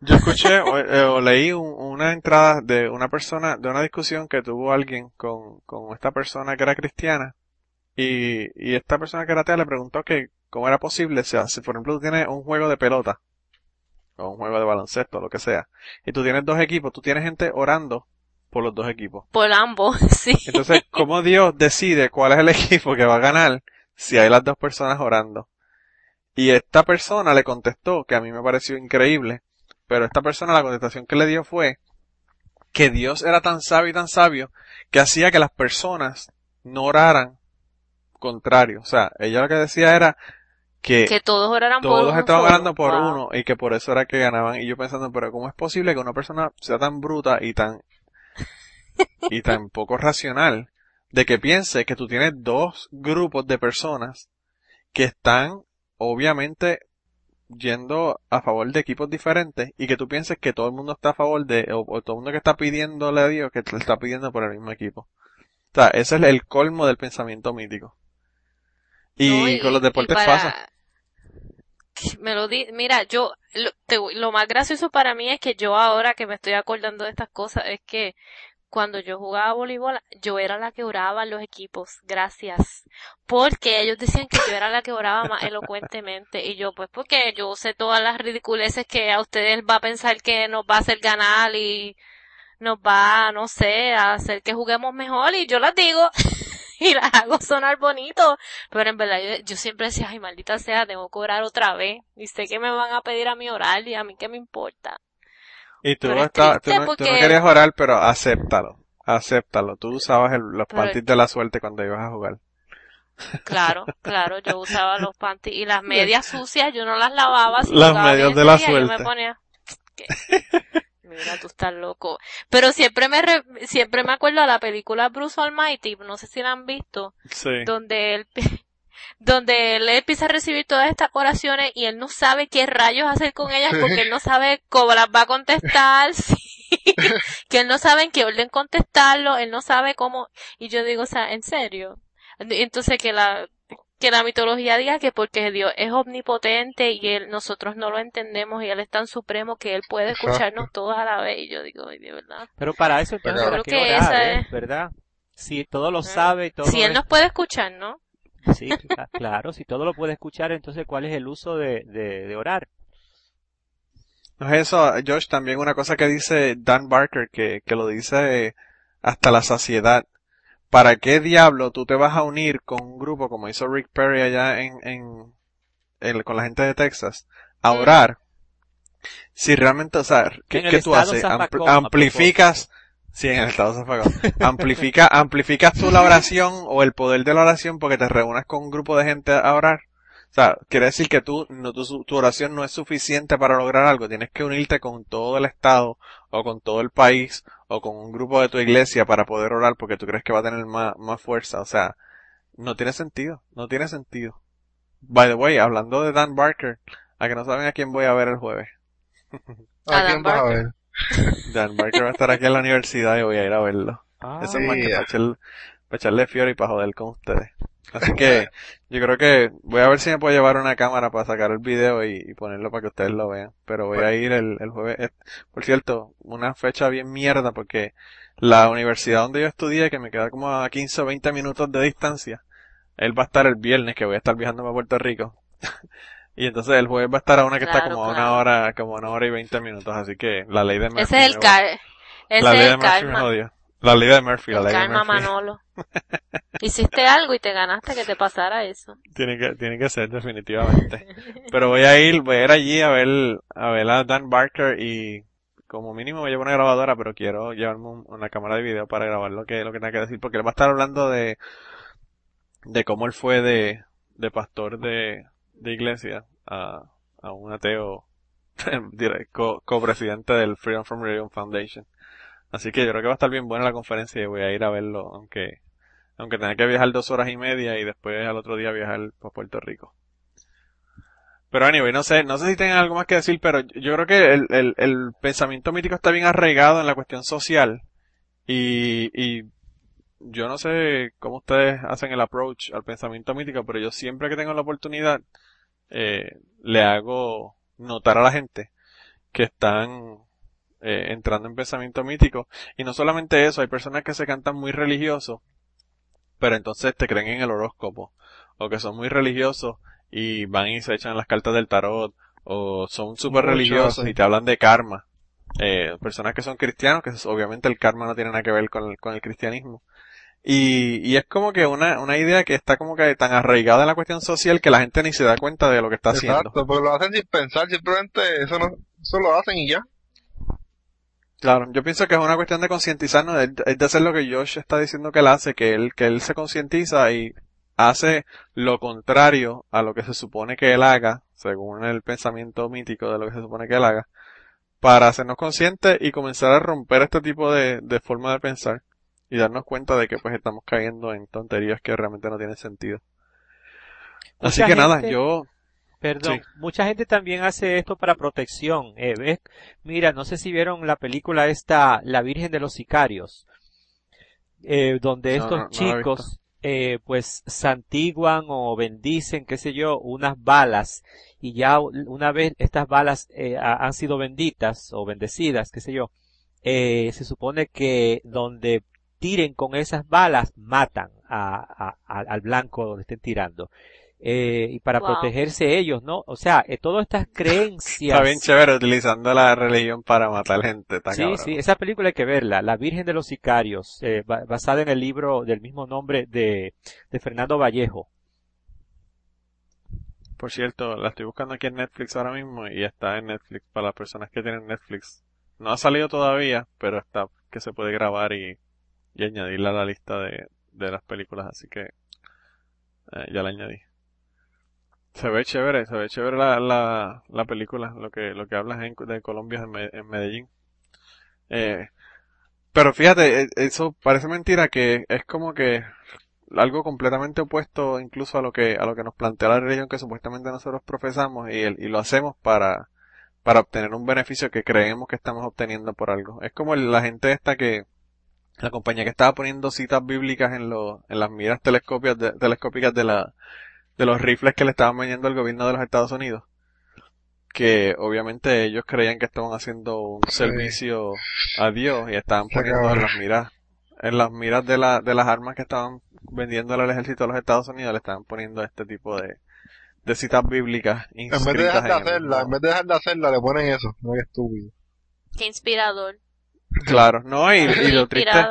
Speaker 1: Yo escuché o, eh, o leí un- una entrada de una persona, de una discusión que tuvo alguien con, con esta persona que era cristiana y, y esta persona que era atea le preguntó que cómo era posible, o sea, si por ejemplo tú tienes un juego de pelota o un juego de baloncesto, lo que sea, y tú tienes dos equipos, tú tienes gente orando por los dos equipos.
Speaker 6: Por ambos, sí.
Speaker 1: Entonces, ¿cómo Dios decide cuál es el equipo que va a ganar si hay las dos personas orando? Y esta persona le contestó, que a mí me pareció increíble, pero esta persona la contestación que le dio fue que Dios era tan sabio y tan sabio que hacía que las personas no oraran contrario. O sea, ella lo que decía era que,
Speaker 6: que todos oraran por
Speaker 1: todos
Speaker 6: uno
Speaker 1: estaban
Speaker 6: solo.
Speaker 1: orando por
Speaker 6: Wow.
Speaker 1: uno y que por eso era que ganaban. Y yo pensando, pero ¿cómo es posible que una persona sea tan bruta y tan, y tan poco racional de que piense que tú tienes dos grupos de personas que están obviamente yendo a favor de equipos diferentes y que tú pienses que todo el mundo está a favor de, o, o todo el mundo que está pidiéndole a Dios que le está pidiendo por el mismo equipo. O sea, ese es el colmo del pensamiento mítico. Y,
Speaker 6: No,
Speaker 1: con los deportes
Speaker 6: para-
Speaker 1: pasa.
Speaker 6: Me lo di, mira, yo, lo, te- lo más gracioso para mí es que yo ahora que me estoy acordando de estas cosas es que cuando yo jugaba voleibol, yo era la que oraba en los equipos, gracias. Porque ellos decían que yo era la que oraba más elocuentemente. Y yo, pues porque yo sé todas las ridiculeces que a ustedes va a pensar que nos va a hacer ganar y nos va, no sé, a hacer que juguemos mejor y yo las digo y las hago sonar bonito. Pero en verdad yo, yo siempre decía, ay maldita sea, tengo que orar otra vez. Y sé que me van a pedir a mí orar y a mí qué me importa.
Speaker 1: Y tú, no,
Speaker 6: es
Speaker 1: estabas- tú, no, tú no
Speaker 6: porque-
Speaker 1: querías orar, pero acéptalo. Acéptalo. Tú usabas el- los
Speaker 6: Pero-
Speaker 1: panties de la suerte cuando ibas a jugar.
Speaker 6: Claro, claro, yo usaba los panties y las medias sucias, yo no las lavaba. Si
Speaker 1: Las medias de la
Speaker 6: Yo me
Speaker 1: suerte.
Speaker 6: ponía, ¿qué? Mira, tú estás loco. Pero siempre me, re- siempre me acuerdo de la película Bruce Almighty, no sé si la han visto,
Speaker 1: Sí.
Speaker 6: donde él, donde él empieza a recibir todas estas oraciones y él no sabe qué rayos hacer con ellas porque él no sabe cómo las va a contestar, sí, que él no sabe en qué orden contestarlo, él no sabe cómo, y yo digo, o sea, en serio. Entonces que la, que la mitología diga que porque Dios es omnipotente y él, nosotros no lo entendemos y él es tan supremo que él puede
Speaker 5: Exacto.
Speaker 6: escucharnos todos a la vez, y yo digo, ay, de verdad.
Speaker 7: Pero para eso entonces
Speaker 5: Yo
Speaker 7: ¿para
Speaker 6: creo
Speaker 7: qué
Speaker 6: que
Speaker 7: orar, eh?
Speaker 6: es-
Speaker 7: ¿verdad? Si todo lo
Speaker 6: Ah.
Speaker 7: sabe y todo
Speaker 6: Si él
Speaker 7: es-
Speaker 6: nos puede escuchar, ¿no?
Speaker 7: Sí, cla- claro, si todo lo puede escuchar, entonces ¿cuál es el uso de, de, de orar?
Speaker 1: No es eso, Josh, también una cosa que dice Dan Barker, que, que lo dice hasta la saciedad. ¿Para qué diablo tú te vas a unir con un grupo como hizo Rick Perry allá en, en, con la gente de Texas a orar? Si realmente, o sea, ¿qué, tú haces? Ampl- amplificas, sí, en el estado zafacón. Amplifica, amplificas tú la oración o el poder de la oración porque te reúnas con un grupo de gente a orar. O sea, quiere decir que tú, no, tu, tu oración no es suficiente para lograr algo. Tienes que unirte con todo el estado o con todo el país o con un grupo de tu iglesia para poder orar porque tú crees que va a tener más, más fuerza. O sea, no tiene sentido. No tiene sentido. By the way, hablando de Dan Barker, a que no saben a quién voy a ver el jueves.
Speaker 5: ¿A quién vas a ver?
Speaker 1: Dan Barker va a estar aquí en la universidad y voy a ir a verlo.
Speaker 7: Ah,
Speaker 1: Ese
Speaker 5: sí,
Speaker 1: macapache, él para echarle fior y para joder con ustedes. Así que yo creo que voy a ver si me puedo llevar una cámara para sacar el video y, y ponerlo para que ustedes lo vean. Pero voy a ir el, el jueves. Eh, Por cierto, una fecha bien mierda porque la universidad donde yo estudié, que me queda como a 15 o 20 minutos de distancia, él va a estar el viernes que voy a estar viajando para Puerto Rico. y entonces el jueves va a estar a una que está
Speaker 6: Claro,
Speaker 1: como a una hora, como a una hora y 20 minutos. Así que la ley de.
Speaker 6: Ese es el car ese
Speaker 1: La ley
Speaker 6: es el
Speaker 1: Murphy me
Speaker 6: karma.
Speaker 1: La ley de Murphy, la ley de
Speaker 6: karma
Speaker 1: Murphy.
Speaker 6: Manolo. Hiciste algo y te ganaste que te pasara eso.
Speaker 1: Tiene que, tiene que ser, definitivamente. Pero voy a ir, voy a ir allí a ver, a ver a Dan Barker y como mínimo me llevo una grabadora, pero quiero llevarme un- una cámara de video para grabar lo que, lo que tenga que decir, porque él va a estar hablando de, de cómo él fue de, de pastor de, de iglesia a, a un ateo, dire- co- copresidente del Freedom from Religion Foundation. Así que yo creo que va a estar bien buena la conferencia y voy a ir a verlo, aunque, aunque tenga que viajar dos horas y media y después al otro día viajar para Puerto Rico. Pero anyway, no sé, no sé si tengan algo más que decir, pero yo creo que el, el, el pensamiento mítico está bien arraigado en la cuestión social y, y yo no sé cómo ustedes hacen el approach al pensamiento mítico, pero yo siempre que tengo la oportunidad eh, le hago notar a la gente que están eh, entrando en pensamiento mítico y no solamente eso, hay personas que se cantan muy religiosos, pero entonces te creen en el horóscopo o que son muy religiosos y van y se echan las cartas del tarot o son súper religiosos
Speaker 5: así.
Speaker 1: y te hablan de karma. Eh, personas que son cristianos, que obviamente el karma no tiene nada que ver con el, con el cristianismo. Y, y es como que una, una idea que está como que tan arraigada en la cuestión social que la gente ni se da cuenta de lo que está haciendo.
Speaker 5: Exacto, porque lo hacen sin pensar, simplemente eso no, eso lo hacen y ya.
Speaker 1: Claro, yo pienso que es una cuestión de concientizarnos, es de hacer lo que Josh está diciendo que él hace, que él, que él se concientiza y hace lo contrario a lo que se supone que él haga, según el pensamiento mítico de lo que se supone que él haga, para hacernos conscientes y comenzar a romper este tipo de, de forma de pensar y darnos cuenta de que pues estamos cayendo en tonterías que realmente no tienen sentido. Así
Speaker 7: Mucha
Speaker 1: que nada, yo,
Speaker 7: Perdón,
Speaker 1: Sí.
Speaker 7: mucha gente también hace esto para protección. Eh, ¿ves? Mira, no sé si vieron la película esta, La Virgen de los Sicarios, eh, donde
Speaker 1: No,
Speaker 7: estos
Speaker 1: no,
Speaker 7: chicos, eh, pues, santiguan o bendicen, qué sé yo, unas balas, y ya una vez estas balas eh, ha- han sido benditas o bendecidas, qué sé yo, eh, se supone que donde tiren con esas balas matan a, a- a- al blanco donde estén tirando. Eh, y para
Speaker 6: Wow.
Speaker 7: protegerse ellos, ¿no? O sea, eh, todas estas creencias.
Speaker 1: está bien chévere utilizando la religión para matar gente, está
Speaker 7: Sí,
Speaker 1: cabrón.
Speaker 7: sí, esa película hay que verla, La Virgen de los Sicarios, eh, ba- basada en el libro del mismo nombre de, de Fernando Vallejo.
Speaker 1: Por cierto, la estoy buscando aquí en Netflix ahora mismo y está en Netflix para las personas que tienen Netflix. No ha salido todavía, pero está que se puede grabar y, y añadirla a la lista de, de las películas, así que eh, ya la añadí. Se ve chévere, se ve chévere la, la, la película, lo que, lo que hablas en, de Colombia en, Me- en Medellín. Eh, pero fíjate, eh, eso parece mentira que es como que algo completamente opuesto incluso a lo que a lo que nos plantea la religión que supuestamente nosotros profesamos y, el- y lo hacemos para para obtener un beneficio que creemos que estamos obteniendo por algo. Es como la gente esta que la compañía que estaba poniendo citas bíblicas en los en las miras telescopias de- telescópicas de la de los rifles que le estaban vendiendo al gobierno de los Estados Unidos. Que obviamente ellos creían que estaban haciendo un
Speaker 5: Sí.
Speaker 1: servicio a Dios y estaban poniendo en las miras en las miras de, la, de las armas que estaban vendiéndole al ejército de los Estados Unidos le estaban poniendo este tipo de, de citas bíblicas
Speaker 5: En vez de dejar de
Speaker 1: el
Speaker 5: hacerla, en vez de dejar de hacerla, le ponen eso. No es estúpido.
Speaker 6: Qué inspirador.
Speaker 1: Claro, no, y, y lo triste,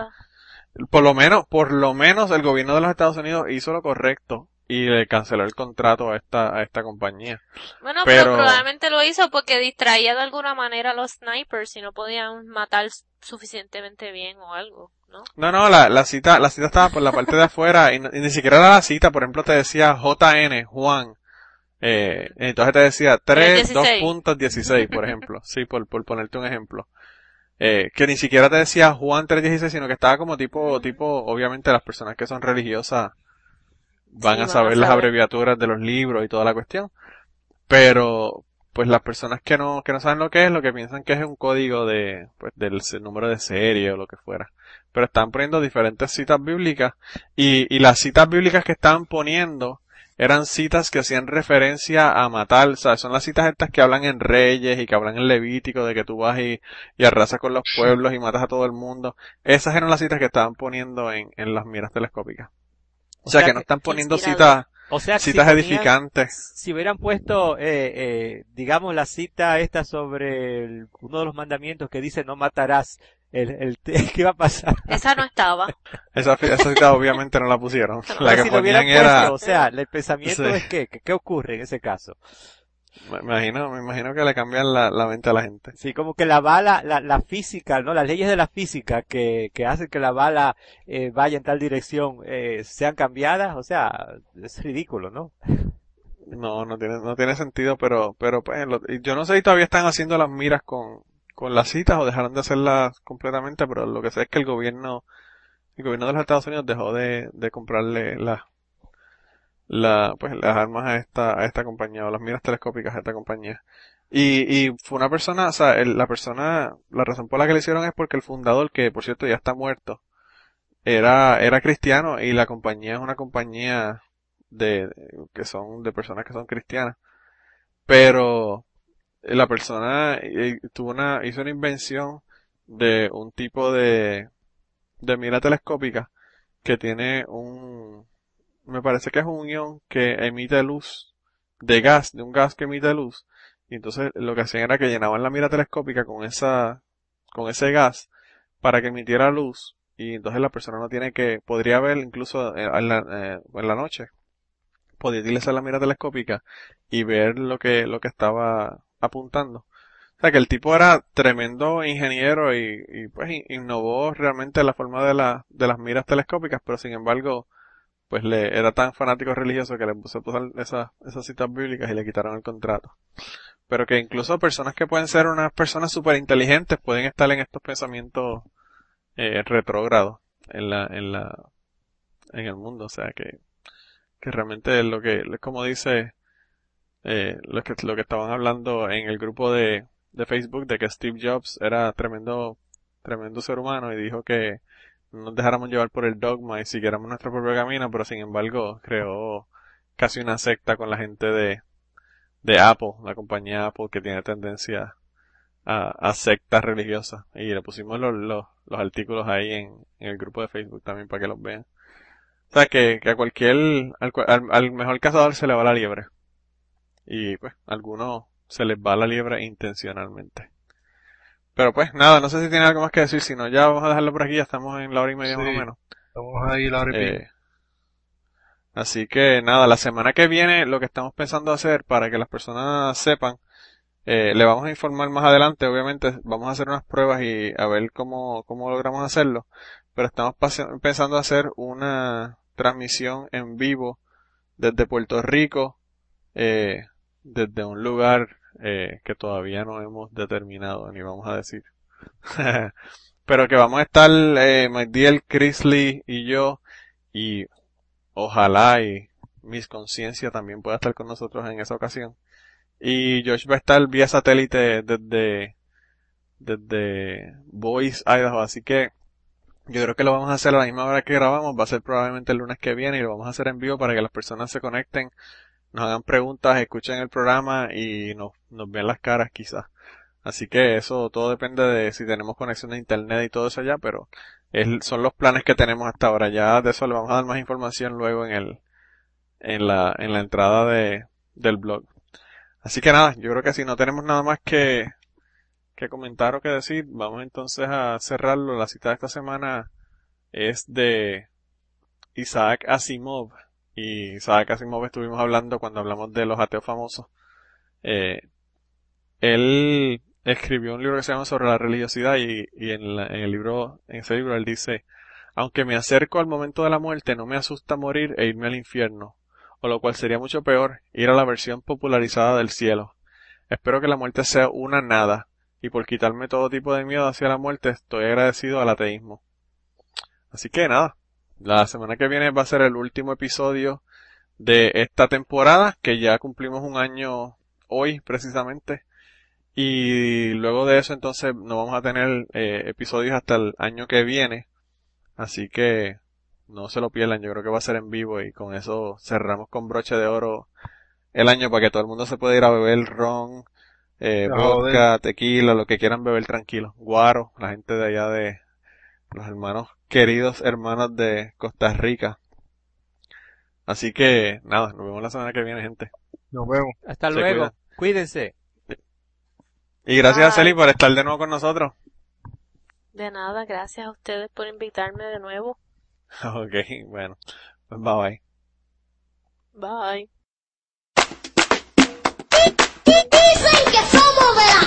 Speaker 1: por lo menos, por lo menos el gobierno de los Estados Unidos hizo lo correcto y le canceló el contrato a esta, a esta compañía.
Speaker 6: Bueno, pero,
Speaker 1: Pero-
Speaker 6: probablemente lo hizo porque distraía de alguna manera a los snipers y no podían matar suficientemente bien o algo, ¿no?
Speaker 1: No, no, la, la cita, la cita estaba por la parte de afuera y, y ni siquiera era la cita, por ejemplo te decía JN, Juan, eh, entonces te decía 3, 2
Speaker 6: 16.
Speaker 1: puntos 16, por ejemplo, sí, por, por ponerte un ejemplo. Eh, que ni siquiera te decía Juan 3.16, sino que estaba como tipo, tipo, obviamente las personas que son religiosas van
Speaker 6: Sí,
Speaker 1: a
Speaker 6: van a
Speaker 1: saber las
Speaker 6: saber.
Speaker 1: abreviaturas de los libros y toda la cuestión. Pero, pues las personas que no, que no saben lo que es, lo que piensan que es un código de, pues del número de serie o lo que fuera. Pero están poniendo diferentes citas bíblicas y, y las citas bíblicas que estaban poniendo eran citas que hacían referencia a matar, o sea, son las citas estas que hablan en Reyes y que hablan en Levítico de que tú vas y, y arrasas con los pueblos y matas a todo el mundo. Esas eran las citas que estaban poniendo en, en las miras telescópicas. O,
Speaker 7: O
Speaker 1: sea,
Speaker 7: sea
Speaker 1: que no están poniendo citas,
Speaker 7: O sea, que si
Speaker 1: citas edificantes.
Speaker 7: Si hubieran puesto, eh, eh, digamos, la cita esta sobre el- uno de los mandamientos que dice no matarás, el, el, ¿qué va a pasar?
Speaker 6: Esa no estaba.
Speaker 1: Esa, esa cita obviamente no la pusieron. La que
Speaker 7: si lo
Speaker 1: ponían era,
Speaker 7: puesto, o sea, el pensamiento
Speaker 1: Sí.
Speaker 7: es que, que- ¿qué ocurre en ese caso?
Speaker 1: Me imagino, me imagino que le cambian la, la mente a la gente.
Speaker 7: Sí, como que la bala, la, la física, ¿no? Las leyes de la física que, que hacen que la bala eh, vaya en tal dirección eh, sean cambiadas, o sea, es ridículo, ¿no?
Speaker 1: No, no tiene, no tiene sentido, pero, pero pues, lo- y yo no sé si todavía están haciendo las miras con, con las citas o dejaron de hacerlas completamente, pero lo que sé es que el gobierno, el gobierno de los Estados Unidos dejó de, de comprarle las, la, pues, las armas a esta, a esta compañía, o las miras telescópicas a esta compañía. Y, y fue una persona, o sea, el- la persona, la razón por la que le hicieron es porque el fundador, que por cierto ya está muerto, era, era cristiano y la compañía es una compañía de, que son de personas que son cristianas. Pero la persona eh, tuvo una, hizo una invención de un tipo de, de mira telescópica que tiene un, me parece que es un ion que emite luz de gas, de un gas que emite luz. Y entonces lo que hacían era que llenaban la mira telescópica con esa, con ese gas para que emitiera luz. Y entonces la persona no tiene que, podría ver incluso eh, en la, eh, en la noche, podía utilizar la mira telescópica y ver lo que, lo que estaba apuntando. O sea que el tipo era tremendo ingeniero y, y pues in- innovó realmente la forma de la, de las miras telescópicas, pero sin embargo, pues le era tan fanático religioso que le puso esas, esas citas bíblicas y le quitaron el contrato. Pero que incluso personas que pueden ser unas personas súper inteligentes pueden estar en estos pensamientos eh, retrógrados en la, en la, en el mundo. O sea que, que realmente lo que, como dice, eh, lo que, lo que estaban hablando en el grupo de, de Facebook de que Steve Jobs era tremendo, tremendo ser humano y dijo que no nos dejáramos llevar por el dogma y siguiéramos nuestro propio camino, pero sin embargo creó casi una secta con la gente de, de Apple, la compañía Apple que tiene tendencia a, sectas religiosas. Y le pusimos los, los, los artículos ahí en, el grupo de Facebook también para que los vean. O sea que, que a cualquier, al, al, al mejor cazador se le va la liebre. Y pues, a algunos se les va la liebre intencionalmente. Pero pues nada, no sé si tiene algo más que decir, si no ya vamos a dejarlo por aquí, ya estamos en la hora y media más o menos.
Speaker 5: Estamos ahí la hora y pico.
Speaker 1: Eh, así que nada, la semana que viene lo que estamos pensando hacer para que las personas sepan, eh, le vamos a informar más adelante, obviamente vamos a hacer unas pruebas y a ver cómo, cómo logramos hacerlo, pero estamos pensando hacer una transmisión en vivo desde Puerto Rico, eh, desde un lugar eh, que todavía no hemos determinado, ni vamos a decir. pero que vamos a estar, eh, Magdiel, Chris Lee y yo, y ojalá y Miss Conciencia también pueda estar con nosotros en esa ocasión. Y Josh va a estar vía satélite desde, desde Boise, Idaho, así que yo creo que lo vamos a hacer a la misma hora que grabamos, va a ser probablemente el lunes que viene y lo vamos a hacer en vivo para que las personas se conecten, nos hagan preguntas, escuchen el programa y nos, nos vean las caras quizás. Así que eso todo depende de si tenemos conexión de internet y todo eso allá, pero es- son los planes que tenemos hasta ahora. Ya de eso le vamos a dar más información luego en el, en la, en la entrada de, del blog. Así que nada, yo creo que si no tenemos nada más que, que comentar o que decir, vamos entonces a cerrarlo. La cita de esta semana es de Isaac Asimov. Y Isaac Asimov estuvimos hablando cuando hablamos de los ateos famosos. Eh, él escribió un libro que se llama sobre la religiosidad y, y en, la- en el libro, en ese libro él dice, aunque me acerco al momento de la muerte, no me asusta morir e irme al infierno, o lo cual sería mucho peor, ir a la versión popularizada del cielo. Espero que la muerte sea una nada, y por quitarme todo tipo de miedo hacia la muerte estoy agradecido al ateísmo. Así que nada, la semana que viene va a ser el último episodio de esta temporada, que ya cumplimos un año hoy precisamente. Y luego de eso entonces no vamos a tener eh, episodios hasta el año que viene. Así que no se lo pierdan, yo creo que va a ser en vivo y con eso cerramos con broche de oro el año para que todo el mundo se pueda ir a beber ron, eh, vodka, tequila, lo que quieran beber tranquilo. Guaro, la gente de allá de los hermanos, queridos hermanos de Costa Rica. Así que nada, nos vemos la semana que viene, gente.
Speaker 5: Nos vemos.
Speaker 7: Hasta
Speaker 1: Se
Speaker 7: luego. Cuídense.
Speaker 1: Y gracias. Celi por estar de nuevo con nosotros.
Speaker 6: De nada, gracias a ustedes por invitarme de nuevo.
Speaker 1: Ok, bueno, pues bye bye.
Speaker 6: Bye.
Speaker 8: Dicen que somos de la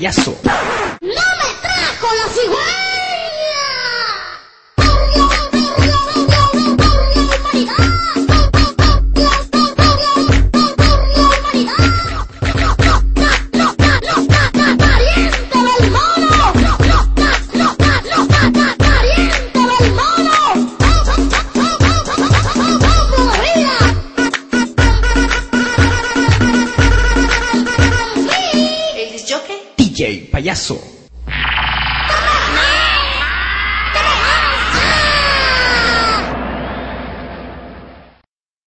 Speaker 9: Payaso. Payaso.